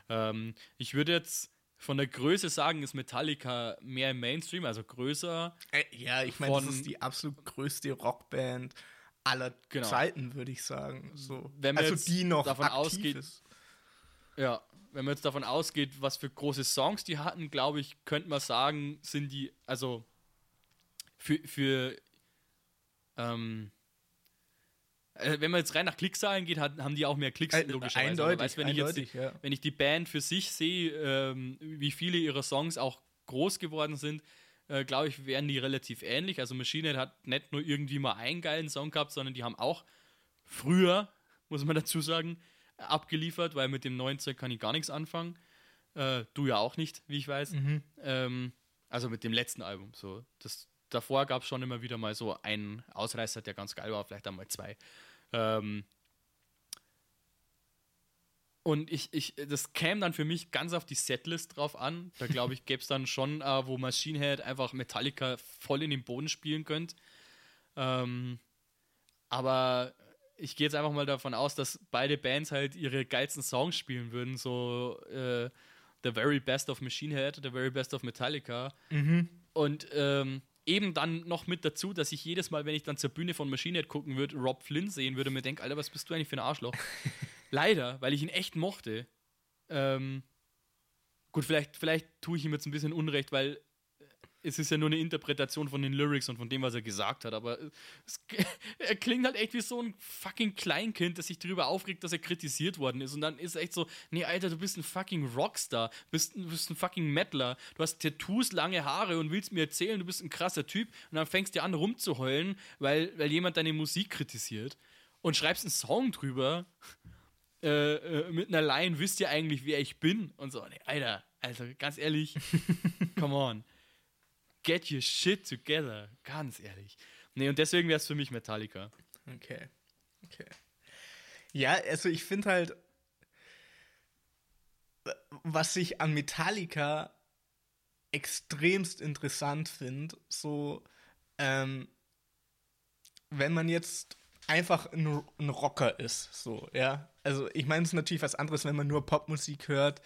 A: Ähm, ich würde jetzt von der Größe sagen, ist Metallica mehr im Mainstream, also größer.
B: Äh, ja, ich meine, das ist die absolut größte Rockband aller genau. Zeiten, würde ich sagen. So.
A: Wenn man also jetzt die noch davon ausgeht, ist. Ja, wenn man jetzt davon ausgeht, was für große Songs die hatten, glaube ich, könnte man sagen, sind die, also für, für ähm, äh, wenn man jetzt rein nach Klickzahlen geht, hat, haben die auch mehr Klicks,
B: Ein, logischerweise. Eindeutig, weißt,
A: wenn eindeutig, ich jetzt, ja. wenn ich die Band für sich sehe, ähm, wie viele ihrer Songs auch groß geworden sind, äh, glaube ich, wären die relativ ähnlich. Also Machine Head hat nicht nur irgendwie mal einen geilen Song gehabt, sondern die haben auch früher, muss man dazu sagen, abgeliefert, weil mit dem neuen Zeug kann ich gar nichts anfangen. Äh, du ja auch nicht, wie ich weiß. Mhm. Ähm, also mit dem letzten Album. So, das, davor gab es schon immer wieder mal so einen Ausreißer, der ganz geil war, vielleicht einmal zwei. Ähm, und ich, ich, das käme dann für mich ganz auf die Setlist drauf an. Da glaube ich, gäbe es dann schon, äh, wo Machine Head einfach Metallica voll in den Boden spielen könnte. Ähm, aber ich gehe jetzt einfach mal davon aus, dass beide Bands halt ihre geilsten Songs spielen würden. So äh, The Very Best of Machine Head, The Very Best of Metallica. Mhm. Und ähm, eben dann noch mit dazu, dass ich jedes Mal, wenn ich dann zur Bühne von Machine Head gucken würde, Rob Flynn sehen würde und mir denke, Alter, was bist du eigentlich für ein Arschloch? Leider, weil ich ihn echt mochte. Ähm, gut, vielleicht, vielleicht tue ich ihm jetzt ein bisschen Unrecht, weil es ist ja nur eine Interpretation von den Lyrics und von dem, was er gesagt hat, aber es, er klingt halt echt wie so ein fucking Kleinkind, das sich darüber aufregt, dass er kritisiert worden ist. Und dann ist er echt so, nee, Alter, du bist ein fucking Rockstar, bist, bist ein fucking Mettler, du hast Tattoos, lange Haare und willst mir erzählen, du bist ein krasser Typ und dann fängst du an rumzuheulen, weil, weil jemand deine Musik kritisiert und schreibst einen Song drüber. Äh, äh, mit einer Line wisst ihr eigentlich, wer ich bin und so. Nee, Alter, also ganz ehrlich, come on get your shit together. Ganz ehrlich. Nee, und deswegen wäre es für mich Metallica.
B: Okay. Okay. Ja, also ich finde halt, was ich an Metallica extremst interessant finde, so, ähm, wenn man jetzt einfach ein, ein, Rocker ist, so, ja. Also ich meine, es ist natürlich was anderes, wenn man nur Popmusik hört.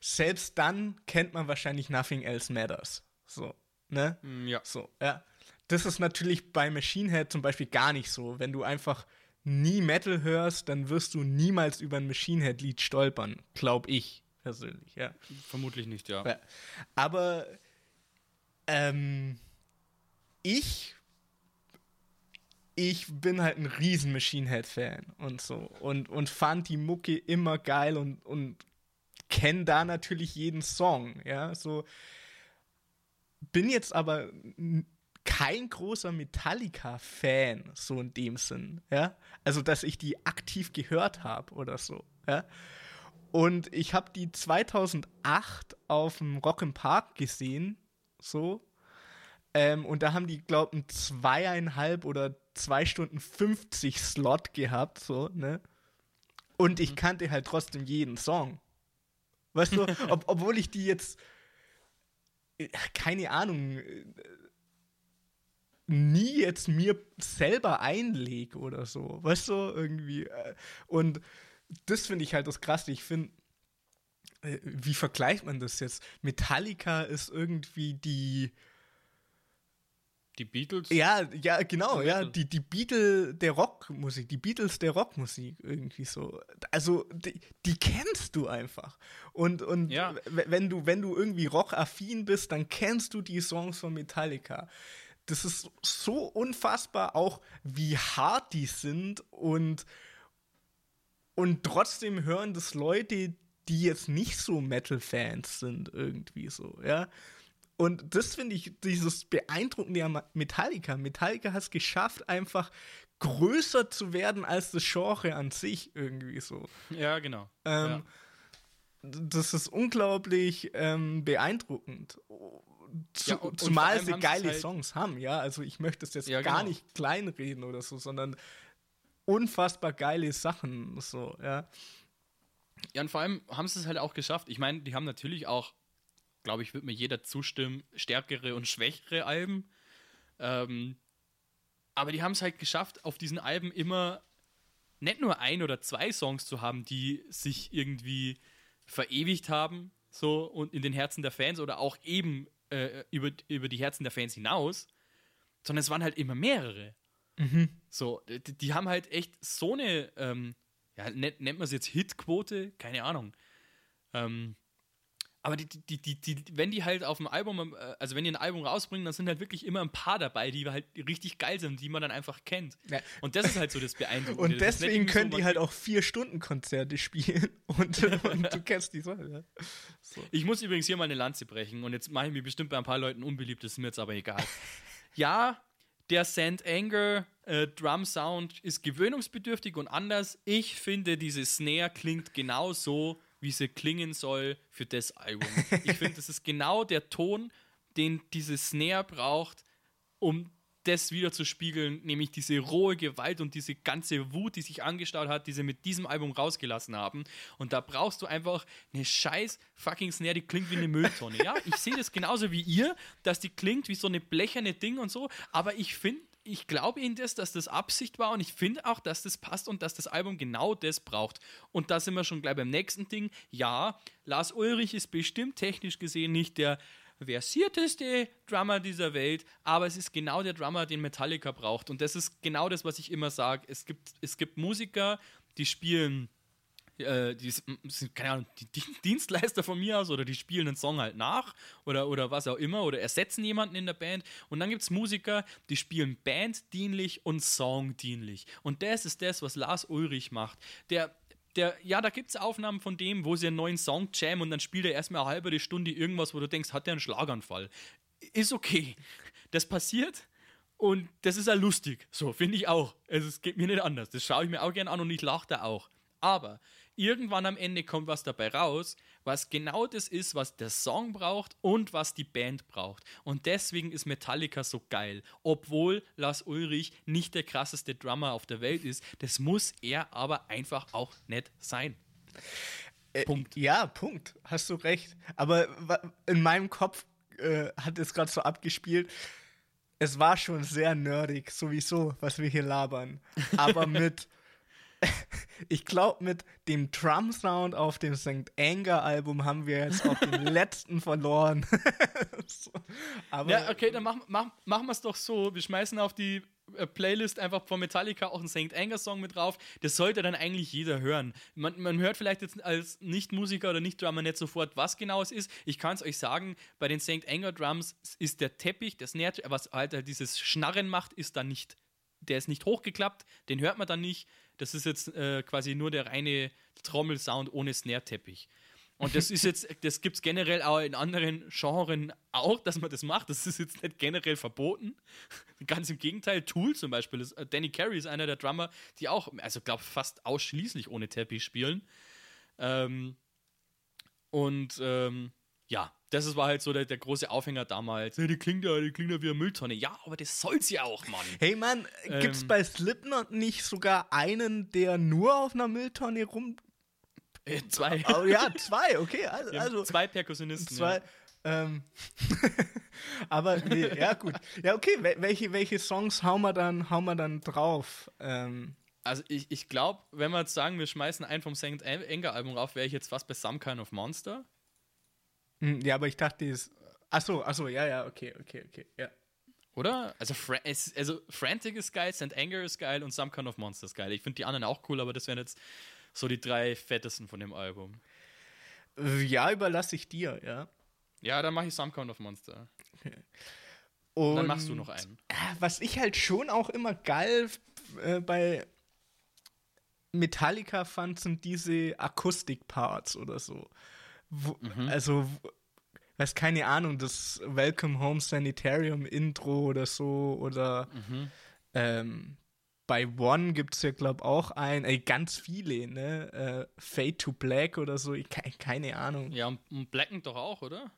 B: Selbst dann kennt man wahrscheinlich Nothing Else Matters. So. Ne?
A: Mm, ja.
B: So, ja. Das ist natürlich bei Machine Head zum Beispiel gar nicht so. Wenn du einfach nie Metal hörst, dann wirst du niemals über ein Machine Head Lied stolpern, glaube ich persönlich, ja.
A: Vermutlich nicht, ja. ja.
B: Aber ähm, ich ich bin halt ein riesen Machine Head Fan und so und, und fand die Mucke immer geil und, und kenne da natürlich jeden Song, ja, so bin jetzt aber kein großer Metallica-Fan, so in dem Sinn, ja. Also, dass ich die aktiv gehört habe oder so, ja. Und ich habe die 2008 auf dem Rock im Park gesehen, so. Ähm, und da haben die, glaube ich, zweieinhalb oder zwei Stunden 50 Slot gehabt, so, ne? Und ich mhm. kannte halt trotzdem jeden Song. Weißt du, ob, obwohl ich die jetzt keine Ahnung, äh, nie jetzt mir selber einlege oder so. Weißt du, irgendwie. Äh, und das finde ich halt das Krasse. Ich finde, äh, wie vergleicht man das jetzt? Metallica ist irgendwie die
A: die Beatles?
B: Ja, ja, genau, ja, die, die Beatles der Rockmusik, die Beatles der Rockmusik irgendwie so. Also, die, die kennst du einfach. Und, und ja. wenn du, wenn du irgendwie rockaffin bist, dann kennst du die Songs von Metallica. das ist so unfassbar auch, wie hart die sind und, und trotzdem hören das Leute, die jetzt nicht so Metal-Fans sind, irgendwie so, ja. Und das finde ich dieses Beeindruckende an Metallica. Metallica hat es geschafft, einfach größer zu werden als das Genre an sich irgendwie so.
A: Ja, genau.
B: Ähm,
A: ja.
B: Das ist unglaublich ähm, beeindruckend. Zu,
A: Ja, und- und
B: zumal
A: allem
B: sie geile
A: halt-
B: Songs haben, ja. Also ich möchte es jetzt
A: Ja,
B: gar
A: genau.
B: nicht kleinreden oder so, sondern unfassbar geile Sachen, so, ja.
A: Ja, und vor allem haben sie es halt auch geschafft. Ich meine, die haben natürlich auch, glaube ich, wird mir jeder zustimmen, stärkere und schwächere Alben. Ähm, aber die haben es halt geschafft, auf diesen Alben immer nicht nur ein oder zwei Songs zu haben, die sich irgendwie verewigt haben, so und in den Herzen der Fans oder auch eben äh, über, über die Herzen der Fans hinaus, sondern es waren halt immer mehrere. So, die, die haben halt echt so eine, ähm, ja, nennt, nennt man es jetzt Hitquote? Keine Ahnung. Ähm, aber die, die, die, die, wenn die halt auf dem Album, äh, also wenn die ein Album rausbringen, dann sind halt wirklich immer ein paar dabei, die halt richtig geil sind, die man dann einfach kennt.
B: Ja.
A: Und das ist halt so das Beeindruckende.
B: Und deswegen
A: irgendwie so,
B: können die halt auch vier Stunden Konzerte spielen und, und du kennst die Sache, ja.
A: Ich muss übrigens hier mal eine Lanze brechen und jetzt mache ich mir bestimmt bei ein paar Leuten unbeliebt, das ist mir jetzt aber egal. ja, der Sand Anger äh, Drum Sound ist gewöhnungsbedürftig und anders. Ich finde, diese Snare klingt genau so, wie sie klingen soll für das Album. Ich finde, das ist genau der Ton, den diese Snare braucht, um das wieder zu spiegeln, nämlich diese rohe Gewalt und diese ganze Wut, die sich angestaut hat, die sie mit diesem Album rausgelassen haben. Und da brauchst du einfach eine scheiß fucking Snare, die klingt wie eine Mülltonne. Ja, ich sehe das genauso wie ihr, dass die klingt wie so eine blecherne Ding und so, aber ich finde, ich glaube ihnen das, dass das Absicht war und ich finde auch, dass das passt und dass das Album genau das braucht. Und da sind wir schon gleich beim nächsten Ding. Ja, Lars Ulrich ist bestimmt technisch gesehen nicht der versierteste Drummer dieser Welt, aber es ist genau der Drummer, den Metallica braucht. Und das ist genau das, was ich immer sage. Es gibt, es gibt Musiker, die spielen, äh, die sind, keine Ahnung, die Di- Dienstleister von mir aus oder die spielen einen Song halt nach oder, oder was auch immer oder ersetzen jemanden in der Band. Und dann gibt es Musiker, die spielen banddienlich und songdienlich. Und das ist das, was Lars Ulrich macht. Der der, ja, da gibt es Aufnahmen von dem, wo sie einen neuen Song jammen und dann spielt er erstmal eine halbe Stunde irgendwas, wo du denkst, hat der einen Schlaganfall? Ist okay. Das passiert und das ist ja lustig. So, finde ich auch. Also, es geht mir nicht anders. Das schaue ich mir auch gerne an und ich lache da auch. Aber irgendwann am Ende kommt was dabei raus, was genau das ist, was der Song braucht und was die Band braucht. Und deswegen ist Metallica so geil. Obwohl Lars Ulrich nicht der krasseste Drummer auf der Welt ist, das muss er aber einfach auch nicht sein. Punkt.
B: Ja, Punkt. Hast du recht. Aber in meinem Kopf äh, hat es gerade so abgespielt. Es war schon sehr nerdig, sowieso, was wir hier labern. Aber mit, ich glaube, mit dem Drum-Sound auf dem St. Anger-Album haben wir jetzt auch den letzten verloren. so. Aber
A: Ja, okay, dann machen mach, machen wir es doch so. Wir schmeißen auf die äh, Playlist einfach von Metallica auch einen St. Anger Song mit drauf. Das sollte dann eigentlich jeder hören. Man, man hört vielleicht jetzt als Nicht-Musiker oder Nicht-Drummer nicht sofort, was genau es ist. Ich kann es euch sagen, bei den St. Anger Drums ist der Teppich, das Snare, was halt dieses Schnarren macht, ist dann nicht, der ist nicht hochgeklappt, den hört man dann nicht. Das ist jetzt äh, quasi nur der reine Trommelsound ohne Snare-Teppich. Und das ist jetzt, das gibt es generell auch in anderen Genren auch, dass man das macht. Das ist jetzt nicht generell verboten. Ganz im Gegenteil, Tool zum Beispiel. Ist, äh, Danny Carey ist einer der Drummer, die auch, also glaube fast ausschließlich ohne Teppich spielen. Ähm, und ähm, ja, das ist- war halt so der, der große Aufhänger damals. Ja, die klingt ja, die klingt ja wie eine Mülltonne. Ja, aber das soll sie auch, Mann.
B: Hey Mann, gibt's
A: Ähm.
B: bei Slipknot nicht sogar einen, der nur auf einer Mülltonne rum.
A: Äh, zwei.
B: Oh ja, zwei, okay. Also, also
A: zwei Perkussionisten.
B: zwei.
A: Ja.
B: Ähm, aber nee, ja gut. Ja, okay, wel- welche, welche Songs hauen wir dann, hauen wir dann drauf? Ähm,
A: Also ich, ich glaube, wenn wir jetzt sagen, wir schmeißen einen vom St. Anger Album rauf, wäre ich jetzt fast bei Some Kind of Monster.
B: Hm, ja, aber ich dachte, die ist. Achso, achso, ja, ja, okay, okay, okay, ja.
A: Oder? Also, Fra es, also Frantic ist geil, St. Anger ist geil und Some Kind of Monster ist geil. Ich finde die anderen auch cool, aber das wären jetzt so die drei fettesten von dem Album.
B: Ja, überlasse ich dir, ja.
A: Ja, dann mache ich Some Kind of Monster.
B: Und
A: Dann machst du noch einen.
B: äh, was ich halt schon auch immer geil äh, bei Metallica fand, sind diese Akustik-Parts oder so. Wo,
A: Mhm.
B: Also, weiß keine Ahnung, das Welcome Home Sanitarium Intro oder so oder
A: Mhm.
B: ähm, bei One gibt es ja, glaube auch ein, ey, ganz viele, ne? Äh, Fade to Black oder so, ich, ke- keine Ahnung.
A: Ja, und, Blackend doch auch, oder?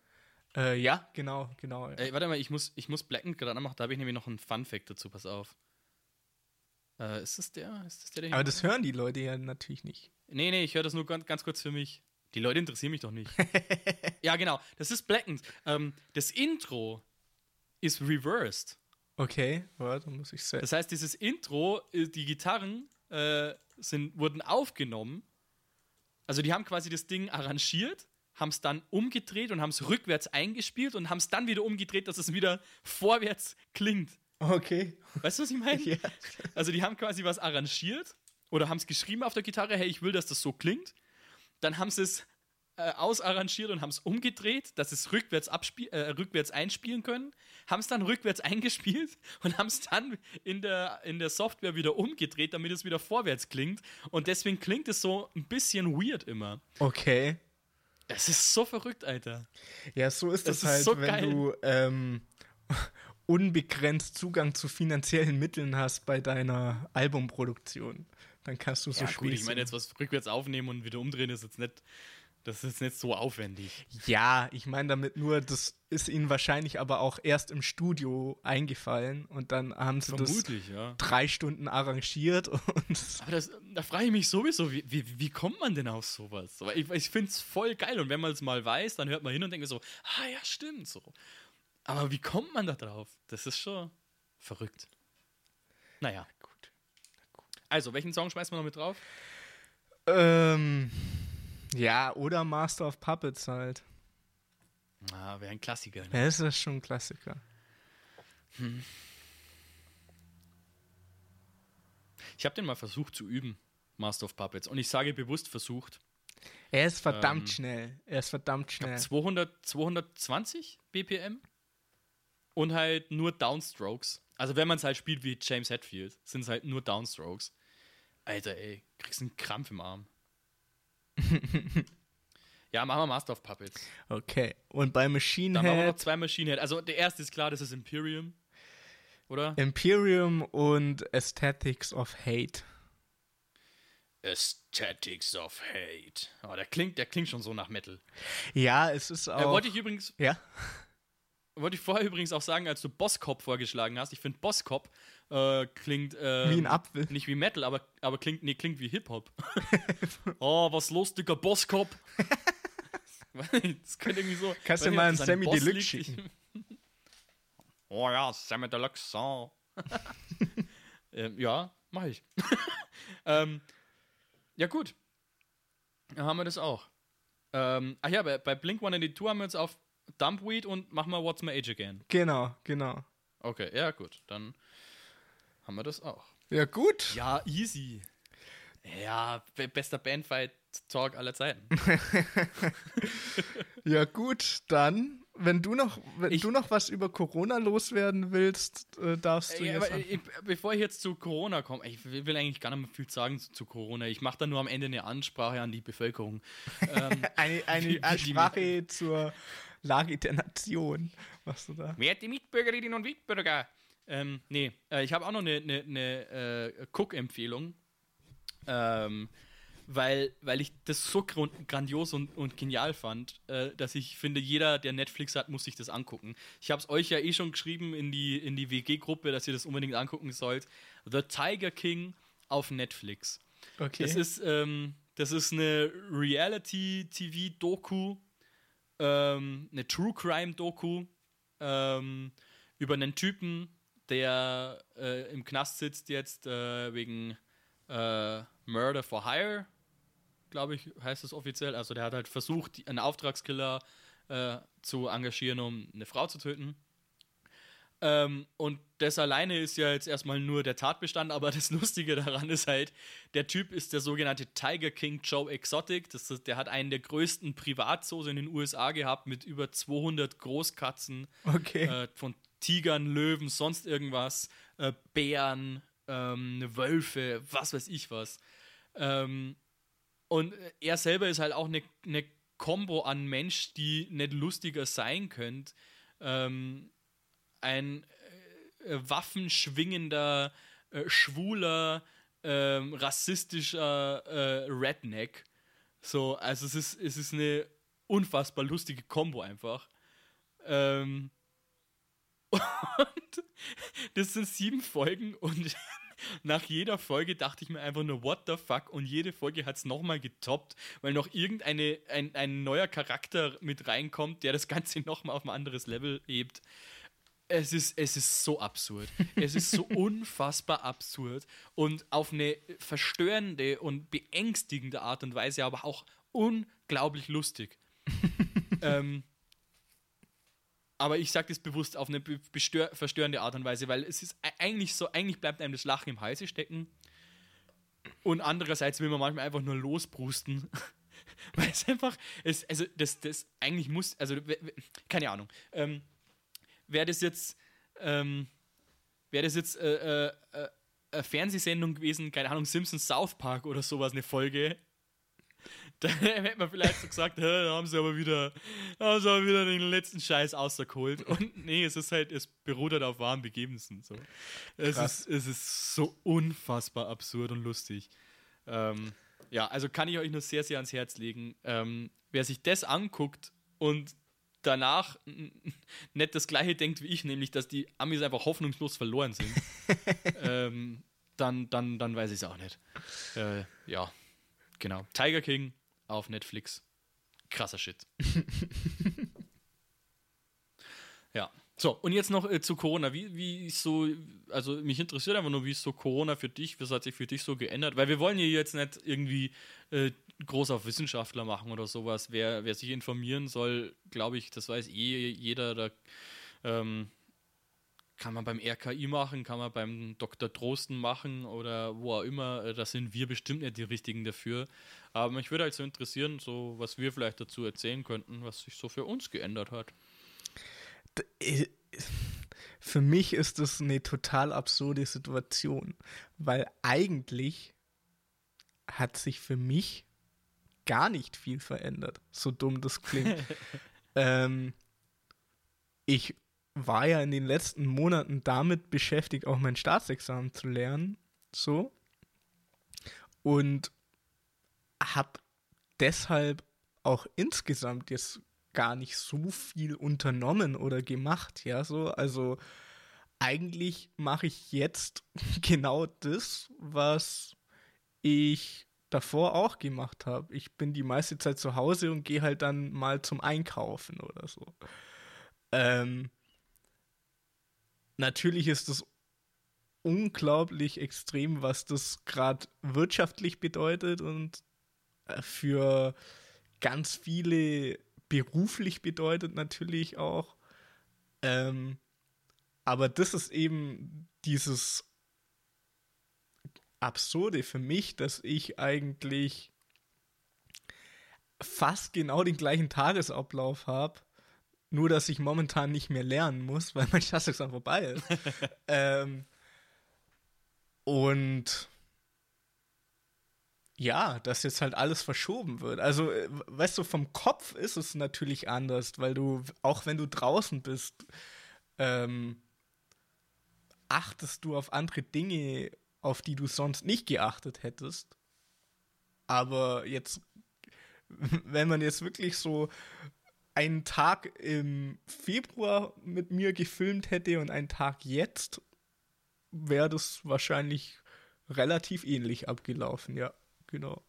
B: Äh, ja, genau, genau.
A: Ey, warte mal, ich muss, ich muss Blackend gerade anmachen, da habe ich nämlich noch einen Fun-Fact dazu, pass auf. Äh, ist das der? Ist das der, den
B: Aber
A: ich-
B: das hören die Leute ja natürlich nicht.
A: Nee, nee, ich höre das nur ganz, ganz kurz für mich. Die Leute interessieren mich doch nicht. ja, genau, das ist Blackend. Ähm, das Intro ist reversed.
B: Okay, warte, muss ich sagen.
A: Das heißt, dieses Intro, äh, die Gitarren äh, sind, wurden aufgenommen. Also die haben quasi das Ding arrangiert, haben es dann umgedreht und haben es rückwärts eingespielt und haben es dann wieder umgedreht, dass es wieder vorwärts klingt.
B: Okay.
A: Weißt du, was ich meine?
B: Ja.
A: Also die haben quasi was arrangiert oder haben es geschrieben auf der Gitarre, hey, ich will, dass das so klingt. Dann haben sie es äh, ausarrangiert und haben es umgedreht, dass sie es rückwärts, äh, rückwärts einspielen können. Haben es dann rückwärts eingespielt und haben es dann in der, in der Software wieder umgedreht, damit es wieder vorwärts klingt. Und deswegen klingt es so ein bisschen weird immer.
B: Okay.
A: Es ist so verrückt, Alter.
B: Ja, so ist
A: Das
B: das,
A: ist
B: halt,
A: so
B: wenn
A: geil.
B: du ähm, unbegrenzt Zugang zu finanziellen Mitteln hast bei deiner Albumproduktion. Dann kannst du so
A: Ja, gut,
B: Spiele
A: ich meine, jetzt was rückwärts aufnehmen und wieder umdrehen ist jetzt nicht, das ist jetzt nicht so aufwendig.
B: Ja, ich meine damit nur, das ist ihnen wahrscheinlich aber auch erst im Studio eingefallen und dann haben sie
A: Vermutlich, ja.
B: das drei Stunden arrangiert und
A: Aber das, da frage ich mich sowieso, wie, wie, wie kommt man denn auf sowas? Aber ich, ich finde es voll geil und wenn man es mal weiß, dann hört man hin und denkt so, ah ja, stimmt so. Aber wie kommt man da drauf? Das ist schon verrückt. Naja. Also, welchen Song schmeißen wir noch mit drauf?
B: Ähm, ja, oder Master of Puppets halt.
A: Ah, wäre ein Klassiker. Ne?
B: Ja, das ist schon ein Klassiker.
A: Ich habe den mal versucht zu üben, Master of Puppets. Und ich sage bewusst versucht.
B: Er ist verdammt
A: Ähm,
B: schnell. Er ist verdammt schnell.
A: 200, 220 BPM und halt nur Downstrokes. Also wenn man es halt spielt wie James Hetfield, sind es halt nur Downstrokes. Alter, ey, kriegst einen Krampf im Arm. ja, machen wir Master of Puppets.
B: Okay. Und bei Machine
A: Dann machen wir noch
B: Head,
A: zwei Machine Head. Also der erste ist klar, das ist Imperium. Oder?
B: Imperium und Aesthetics of Hate.
A: Aesthetics of Hate. Oh, der klingt, der klingt schon so nach Metal.
B: Ja, es ist
A: Äh,
B: auch.
A: wollte ich übrigens,
B: ja?
A: Wollte ich vorher übrigens auch sagen, als du Bosscop vorgeschlagen hast, ich finde Bosscop äh, klingt ähm,
B: Wie ein Apfel.
A: nicht wie Metal, aber, aber klingt, nee, klingt wie Hip-Hop. oh, was los, Dicker Bosscop? das könnte irgendwie so.
B: Kannst du mal einen Sammy
A: Boss
B: Deluxe schicken.
A: oh ja, Sammy Deluxe Song. ähm, ja, mach ich. ähm, ja, gut. Dann haben wir das auch. Ähm, ach ja, bei, bei Blink 182 haben wir jetzt auf Dumpweed und machen wir What's My Age Again.
B: Genau, genau.
A: Okay, ja, gut. Dann haben wir das auch.
B: Ja, gut.
A: Ja, easy. Ja, be bester Bandfight-Talk aller Zeiten.
B: Ja, gut. Dann, wenn du noch, wenn
A: Ich-
B: du noch was über Corona loswerden willst, äh, darfst du
A: Ey,
B: jetzt.
A: aber ich, bevor ich jetzt zu Corona komme, ich will will eigentlich gar nicht mehr viel sagen zu, zu Corona. Ich mache da nur am Ende eine Ansprache an die Bevölkerung. ähm,
B: eine eine Ansprache zur Lage der Nation. Was du da?
A: Werte Mitbürgerinnen und Mitbürger. Ähm, nee, äh, ich habe auch noch eine, eine äh, Cook-Empfehlung. Ähm, weil, weil ich das so grandios und, und genial fand, äh, dass ich finde, jeder, der Netflix hat, muss sich das angucken. Ich habe es euch ja eh schon geschrieben in die, in die WG-Gruppe, dass ihr das unbedingt angucken sollt. The Tiger King auf Netflix.
B: Okay.
A: Das ist, ähm, das ist eine Reality-TV-Doku, ähm, eine True Crime-Doku ähm, über einen Typen, der äh, im Knast sitzt jetzt äh, wegen äh, Murder for Hire, glaube ich, heißt es offiziell. Also der hat halt versucht, einen Auftragskiller äh, zu engagieren, um eine Frau zu töten. Ähm, und das alleine ist ja jetzt erstmal nur der Tatbestand, aber das Lustige daran ist halt, der Typ ist der sogenannte Tiger King Joe Exotic. Das ist, der hat einen der größten Privatzoos in den USA gehabt mit über 200 Großkatzen
B: okay.
A: äh, von Tigern, Löwen, sonst irgendwas, äh, Bären, ähm, Wölfe, was weiß ich was. Ähm, und er selber ist halt auch eine, eine Combo an Mensch, die nicht lustiger sein könnte. Ähm, ein äh, waffenschwingender, äh, schwuler, ähm, rassistischer äh, Redneck. So, also es ist, es ist eine unfassbar lustige Combo einfach. Ähm, und das sind sieben Folgen und nach jeder Folge dachte ich mir einfach nur, what the fuck? Und jede Folge hat es nochmal getoppt, weil noch irgendein ein, ein neuer Charakter mit reinkommt, der das Ganze nochmal auf ein anderes Level hebt. Es ist, es ist so absurd. Es ist so unfassbar absurd und auf eine verstörende und beängstigende Art und Weise, aber auch unglaublich lustig. ähm, aber ich sage das bewusst auf eine verstörende Art und Weise, weil es ist eigentlich so, eigentlich bleibt einem das Lachen im Halse stecken. Und andererseits will man manchmal einfach nur losbrusten. weil es einfach, es, also das, das eigentlich muss, also keine Ahnung. Ähm, wäre das jetzt, ähm, wäre das jetzt äh, äh, äh, eine Fernsehsendung gewesen, keine Ahnung, Simpsons South Park oder sowas, eine Folge, dann hätte man vielleicht so gesagt, da haben sie aber wieder, haben sie aber wieder den letzten Scheiß außergeholt. Und nee, es ist halt, es beruht halt auf wahren Begebnissen. So. Es, ist, es ist so unfassbar absurd und lustig. Ähm, ja, also kann ich euch nur sehr, sehr ans Herz legen. Ähm, wer sich das anguckt und danach nicht das gleiche denkt wie ich, nämlich dass die Amis einfach hoffnungslos verloren sind, ähm, dann, dann, dann weiß ich es auch nicht. Äh, ja, genau. Tiger King auf Netflix. Krasser Shit. ja. So, und jetzt noch äh, zu Corona. Wie, wie so, also mich interessiert einfach nur, wie ist so Corona für dich, was hat sich für dich so geändert? Weil wir wollen hier jetzt nicht irgendwie äh, groß auf Wissenschaftler machen oder sowas. Wer, wer sich informieren soll, glaube ich, das weiß eh jeder. Da ähm, kann man beim RKI machen, kann man beim Dr. Drosten machen oder wo auch immer. Äh, da sind wir bestimmt nicht die Richtigen dafür. Aber mich würde halt so interessieren, so was wir vielleicht dazu erzählen könnten, was sich so für uns geändert hat.
B: Äh, für mich ist das eine total absurde Situation, weil eigentlich hat sich für mich gar nicht viel verändert, so dumm das klingt. ähm, ich war ja in den letzten Monaten damit beschäftigt, auch mein Staatsexamen zu lernen, so. Und habe deshalb auch insgesamt jetzt gar nicht so viel unternommen oder gemacht, ja, so. Also eigentlich mache ich jetzt genau das, was ich davor auch gemacht habe. Ich bin die meiste Zeit zu Hause und gehe halt dann mal zum Einkaufen oder so. Ähm, natürlich ist es unglaublich extrem, was das gerade wirtschaftlich bedeutet und äh, für ganz viele beruflich bedeutet natürlich auch. Ähm, aber das ist eben dieses Absurde für mich, dass ich eigentlich fast genau den gleichen Tagesablauf habe, nur dass ich momentan nicht mehr lernen muss, weil mein Staatsexamen vorbei ist. ähm, und ja, dass jetzt halt alles verschoben wird. Also, äh, weißt du, vom Kopf ist es natürlich anders, weil du, auch wenn du draußen bist, ähm, achtest du auf andere Dinge, auf die du sonst nicht geachtet hättest. Aber jetzt, wenn man jetzt wirklich so einen Tag im Februar mit mir gefilmt hätte und einen Tag jetzt, wäre das wahrscheinlich relativ ähnlich abgelaufen, ja genau.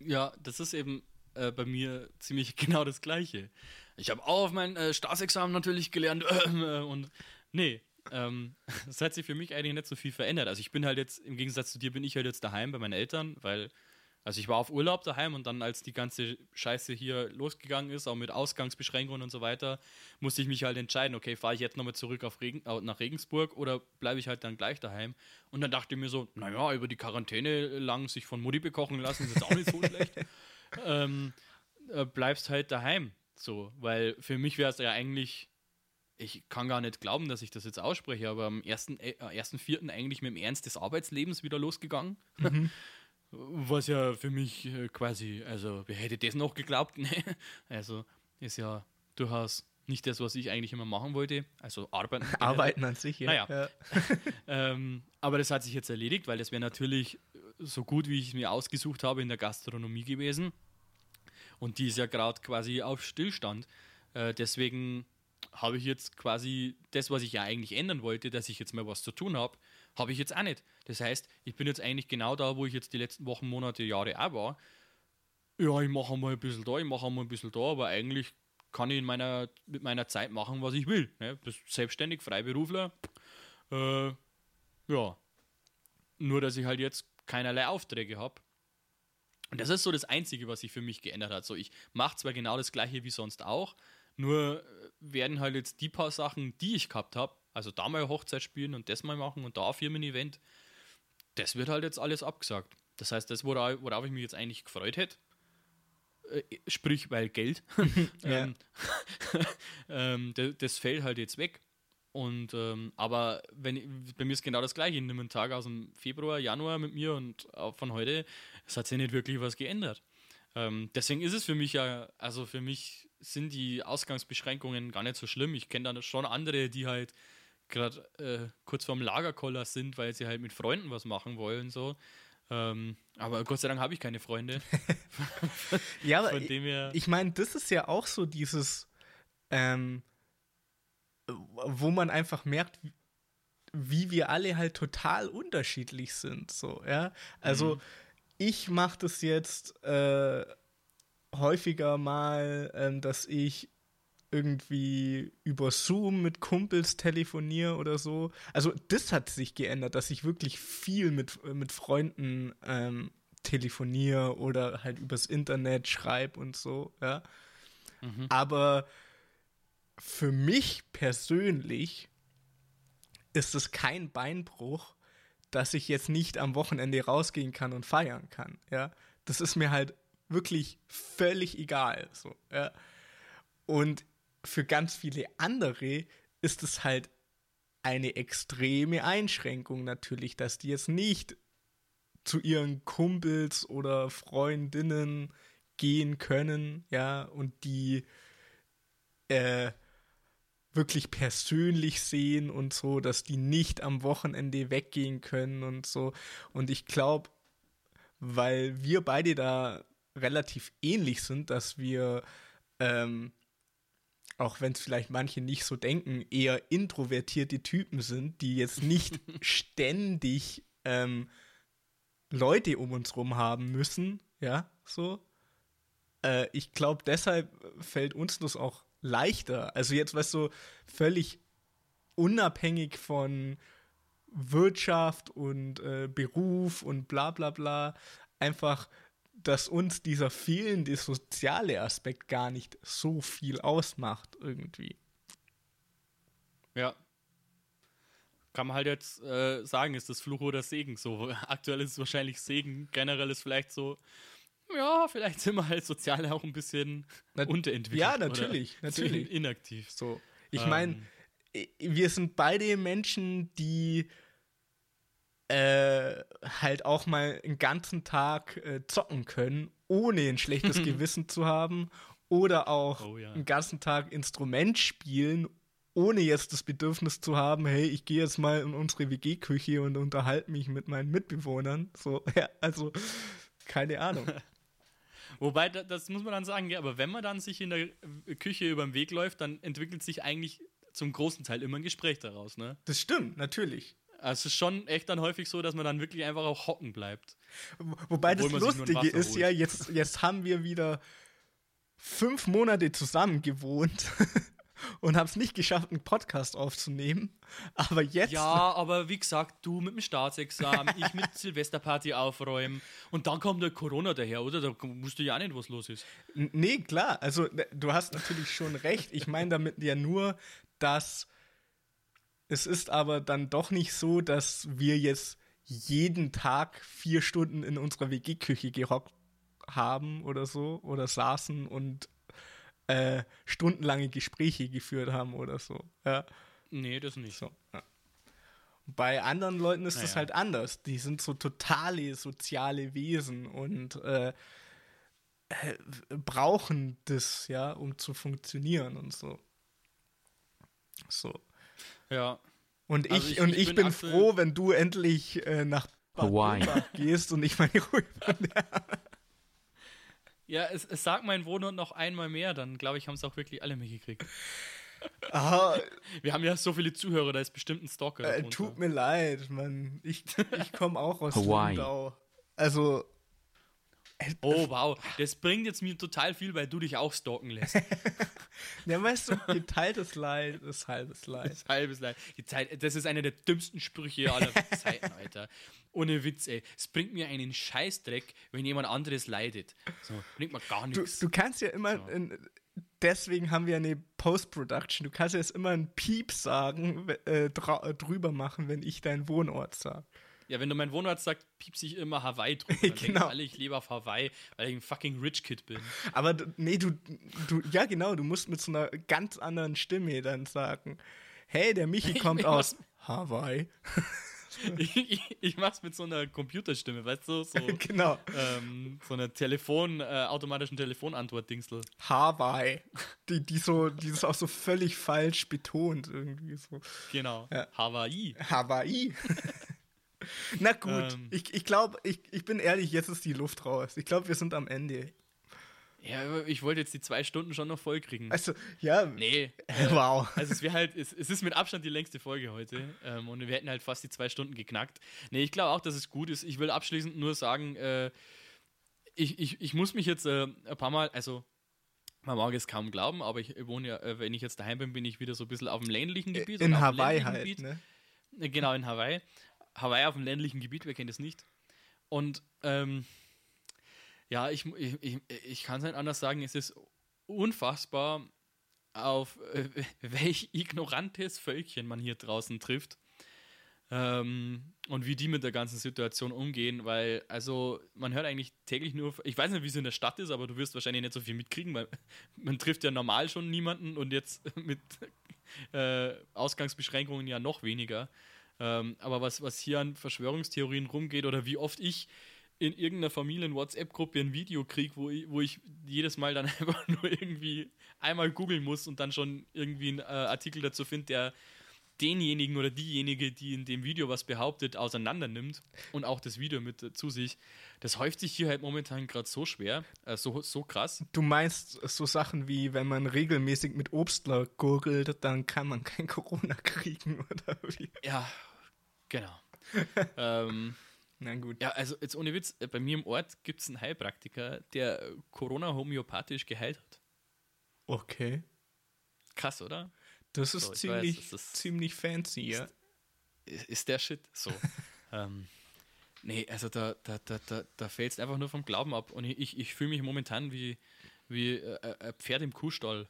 A: Ja, das ist eben äh, bei mir ziemlich genau das Gleiche. Ich habe auch auf mein äh, Staatsexamen natürlich gelernt äh, und nee, ähm, das hat sich für mich eigentlich nicht so viel verändert. Also ich bin halt jetzt, im Gegensatz zu dir, bin ich halt jetzt daheim bei meinen Eltern, weil also ich war auf Urlaub daheim und dann, als die ganze Scheiße hier losgegangen ist, auch mit Ausgangsbeschränkungen und so weiter, musste ich mich halt entscheiden, okay, fahre ich jetzt nochmal zurück auf Regen, nach Regensburg oder bleibe ich halt dann gleich daheim? Und dann dachte ich mir so, naja, über die Quarantäne lang sich von Mutti bekochen lassen, ist jetzt auch nicht so schlecht. Ähm, äh, bleibst halt daheim. So, weil für mich wäre es ja eigentlich ich kann gar nicht glauben, dass ich das jetzt ausspreche, aber am 1.4. Äh, 1. eigentlich mit dem Ernst des Arbeitslebens wieder losgegangen. Mhm. Was ja für mich äh, quasi, also wer hätte das noch geglaubt? also ist ja durchaus nicht das, was ich eigentlich immer machen wollte. Also arbeiten.
B: arbeiten an sich,
A: ja. Naja. Ja. ähm, aber das hat sich jetzt erledigt, weil das wäre natürlich so gut, wie ich es mir ausgesucht habe, in der Gastronomie gewesen. Und die ist ja gerade quasi auf Stillstand. Äh, deswegen habe ich jetzt quasi das, was ich ja eigentlich ändern wollte, dass ich jetzt mal was zu tun habe, habe ich jetzt auch nicht. Das heißt, ich bin jetzt eigentlich genau da, wo ich jetzt die letzten Wochen, Monate, Jahre auch war. Ja, ich mache mal ein bisschen da, ich mache mal ein bisschen da, aber eigentlich kann ich in meiner, mit meiner Zeit machen, was ich will. Ne? Das selbstständig, Freiberufler. Äh, ja. Nur, dass ich halt jetzt keinerlei Aufträge habe. Und das ist so das Einzige, was sich für mich geändert hat. So, ich mache zwar genau das gleiche wie sonst auch, nur werden halt jetzt die paar Sachen, die ich gehabt habe, also da mal Hochzeit spielen und das mal machen und da Firmen-Event, das wird halt jetzt alles abgesagt. Das heißt, das, worauf, worauf ich mich jetzt eigentlich gefreut hätte, äh, sprich, weil Geld, ähm, ähm, das, das, fällt halt jetzt weg. Und ähm, aber wenn bei mir ist genau das gleiche. Ich nehme einen Tag aus dem Februar, Januar mit mir und auch von heute, es hat sich nicht wirklich was geändert. Ähm, deswegen ist es für mich ja, also für mich sind die Ausgangsbeschränkungen gar nicht so schlimm. Ich kenne da schon andere, die halt gerade äh, kurz vorm Lagerkoller sind, weil sie halt mit Freunden was machen wollen. So. Ähm, aber Gott sei Dank habe ich keine Freunde.
B: ja, aber ich, ich meine, das ist ja auch so dieses, ähm, wo man einfach merkt, wie wir alle halt total unterschiedlich sind. So, ja. Also mhm. ich mache das jetzt äh, häufiger mal, ähm, dass ich irgendwie über Zoom mit Kumpels telefoniere oder so. Also das hat sich geändert, dass ich wirklich viel mit, mit Freunden ähm, telefoniere oder halt übers Internet schreibe und so, ja. Mhm. Aber für mich persönlich ist es kein Beinbruch, dass ich jetzt nicht am Wochenende rausgehen kann und feiern kann, ja. Das ist mir halt wirklich völlig egal. So, ja. Und für ganz viele andere ist es halt eine extreme Einschränkung natürlich, dass die jetzt nicht zu ihren Kumpels oder Freundinnen gehen können, ja, und die äh, wirklich persönlich sehen und so, dass die nicht am Wochenende weggehen können und so. Und ich glaube, weil wir beide da relativ ähnlich sind, dass wir, ähm, auch wenn es vielleicht manche nicht so denken, eher introvertierte Typen sind, die jetzt nicht ständig ähm, Leute um uns rum haben müssen, ja, so. Äh, ich glaube, deshalb fällt uns das auch leichter. Also jetzt, weißt du, völlig unabhängig von Wirtschaft und äh, Beruf und bla bla bla, einfach dass uns dieser fehlende soziale Aspekt gar nicht so viel ausmacht irgendwie.
A: Ja. Kann man halt jetzt äh, sagen, ist das Fluch oder Segen so. Aktuell ist es wahrscheinlich Segen, generell ist vielleicht so, ja, vielleicht sind wir halt sozial auch ein bisschen Na, unterentwickelt.
B: Ja, natürlich, natürlich.
A: Inaktiv.
B: So. Ich ähm. meine, wir sind beide Menschen, die äh, halt auch mal einen ganzen Tag äh, zocken können, ohne ein schlechtes Gewissen zu haben. Oder auch oh, ja. einen ganzen Tag Instrument spielen, ohne jetzt das Bedürfnis zu haben, hey, ich gehe jetzt mal in unsere WG-Küche und unterhalte mich mit meinen Mitbewohnern. So, ja, also, keine Ahnung.
A: Wobei, das muss man dann sagen, ja, aber wenn man dann sich in der Küche über den Weg läuft, dann entwickelt sich eigentlich zum großen Teil immer ein Gespräch daraus, ne?
B: Das stimmt, natürlich.
A: Also es ist schon echt dann häufig so, dass man dann wirklich einfach auch hocken bleibt.
B: Wobei das Lustige ist ja, jetzt, jetzt haben wir wieder fünf Monate zusammen gewohnt und haben es nicht geschafft, einen Podcast aufzunehmen. Aber jetzt.
A: Ja, aber wie gesagt, du mit dem Staatsexamen, ich mit Silvesterparty aufräumen und dann kommt der Corona daher, oder? Da wusst du ja auch nicht, was los ist.
B: Nee, klar. Also, du hast natürlich schon recht. Ich meine damit ja nur, dass es ist aber dann doch nicht so, dass wir jetzt jeden Tag vier Stunden in unserer WG-Küche gehockt haben oder so oder saßen und äh, stundenlange Gespräche geführt haben oder so. Ja.
A: Nee, das nicht.
B: So, ja. Bei anderen Leuten ist es
A: Naja.
B: halt anders. Die sind so totale soziale Wesen und äh, äh, brauchen das, ja, um zu funktionieren und so. So.
A: Ja.
B: Und ich,
A: Also ich-
B: und
A: ich
B: ich,
A: bin
B: bin, froh, wenn du endlich äh, nach
C: Hawaii.
B: Gehst und ich meine Ruhe.
A: Ja, es, es sagt mein Wohnort noch einmal mehr, dann glaube ich, haben es auch wirklich alle mitgekriegt.
B: Ah,
A: Wir haben ja so viele Zuhörer, da ist bestimmt ein Stalker.
B: äh, tut mir leid, Mann. Ich, ich komme auch aus
C: Hawaii.
B: Lindau. Also,
A: Oh, wow. Das bringt jetzt mir total viel, weil du dich auch stalken lässt.
B: ja, weißt du, geteiltes Leid ist halbes Leid.
A: Das halbes Leid. Die Zeit, das ist einer der dümmsten Sprüche aller Zeiten, Alter. Ohne Witz, ey. Es bringt mir einen Scheißdreck, wenn jemand anderes leidet. So, bringt mir gar
B: Du,
A: nichts.
B: du kannst ja immer,
A: So.
B: in, deswegen haben wir eine Post-Production, du kannst ja jetzt immer einen Piep sagen, äh, drüber machen, wenn ich deinen Wohnort sage.
A: Ja, wenn du mein Wohnort sagst, piepse ich immer Hawaii drüber. Dann
B: Genau.
A: alle, ich lebe auf Hawaii, weil ich ein fucking Rich Kid bin.
B: Aber nee, du, du, ja genau, du musst mit so einer ganz anderen Stimme dann sagen, hey, der Michi kommt
A: ich
B: aus Hawaii.
A: ich, ich, ich mach's mit so einer Computerstimme, weißt du? So,
B: genau,
A: ähm, so einer Telefon, äh, automatischen Telefonantwort-Dingsel.
B: Hawaii. Die, die so, die ist auch so völlig falsch betont irgendwie so.
A: Genau.
B: Ja.
A: Hawaii.
B: Hawaii. Na gut,
A: Ähm.
B: ich, ich glaube, ich, ich bin ehrlich, jetzt ist die Luft raus. Ich glaube, wir sind am Ende.
A: Ja, ich wollte jetzt die zwei Stunden schon noch voll kriegen.
B: Also, ja,
A: nee.
B: wow.
A: Also es wäre halt, es, es ist mit Abstand die längste Folge heute ähm, und wir hätten halt fast die zwei Stunden geknackt. Nee, ich glaube auch, dass es gut ist. Ich will abschließend nur sagen, äh, ich, ich, ich muss mich jetzt äh, ein paar Mal, also man mag es kaum glauben, aber ich wohne ja, äh, wenn ich jetzt daheim bin, bin ich wieder so ein bisschen auf dem ländlichen Gebiet.
B: In Hawaii halt,
A: Gebiet.
B: ne?
A: Äh, Genau, in Hawaii. Hawaii auf dem ländlichen Gebiet, wer kennt es nicht? Und ähm, ja, ich, ich, ich kann es nicht anders sagen, es ist unfassbar, auf äh, welch ignorantes Völkchen man hier draußen trifft. Ähm, und wie die mit der ganzen Situation umgehen, weil, also, man hört eigentlich täglich nur, ich weiß nicht, wie es in der Stadt ist, aber du wirst wahrscheinlich nicht so viel mitkriegen, weil man trifft ja normal schon niemanden und jetzt mit äh, Ausgangsbeschränkungen ja noch weniger. Ähm, aber was, was hier an Verschwörungstheorien rumgeht oder wie oft ich in irgendeiner Familien-WhatsApp-Gruppe ein Video kriege, wo ich, wo ich jedes Mal dann einfach nur irgendwie einmal googeln muss und dann schon irgendwie einen äh, Artikel dazu finde, der denjenigen oder diejenige, die in dem Video was behauptet, auseinander nimmt und auch das Video mit äh, zu sich. Das häuft sich hier halt momentan gerade so schwer, äh, so, so krass.
B: Du meinst so Sachen wie, wenn man regelmäßig mit Obstler gurgelt, dann kann man kein Corona kriegen, oder wie?
A: Ja, genau. ähm,
B: Na gut.
A: Ja, also jetzt ohne Witz, äh, bei mir im Ort gibt es einen Heilpraktiker, der Corona homöopathisch geheilt hat.
B: Okay.
A: Krass, oder?
B: Das ist
A: So, ich
B: ziemlich,
A: weiß, ist-
B: ziemlich fancy, ja.
A: Ist, ist der Shit so. ähm, nee, also da, da, da, da, da fällt es einfach nur vom Glauben ab. Und ich, ich fühle mich momentan wie, wie äh, ein Pferd im Kuhstall.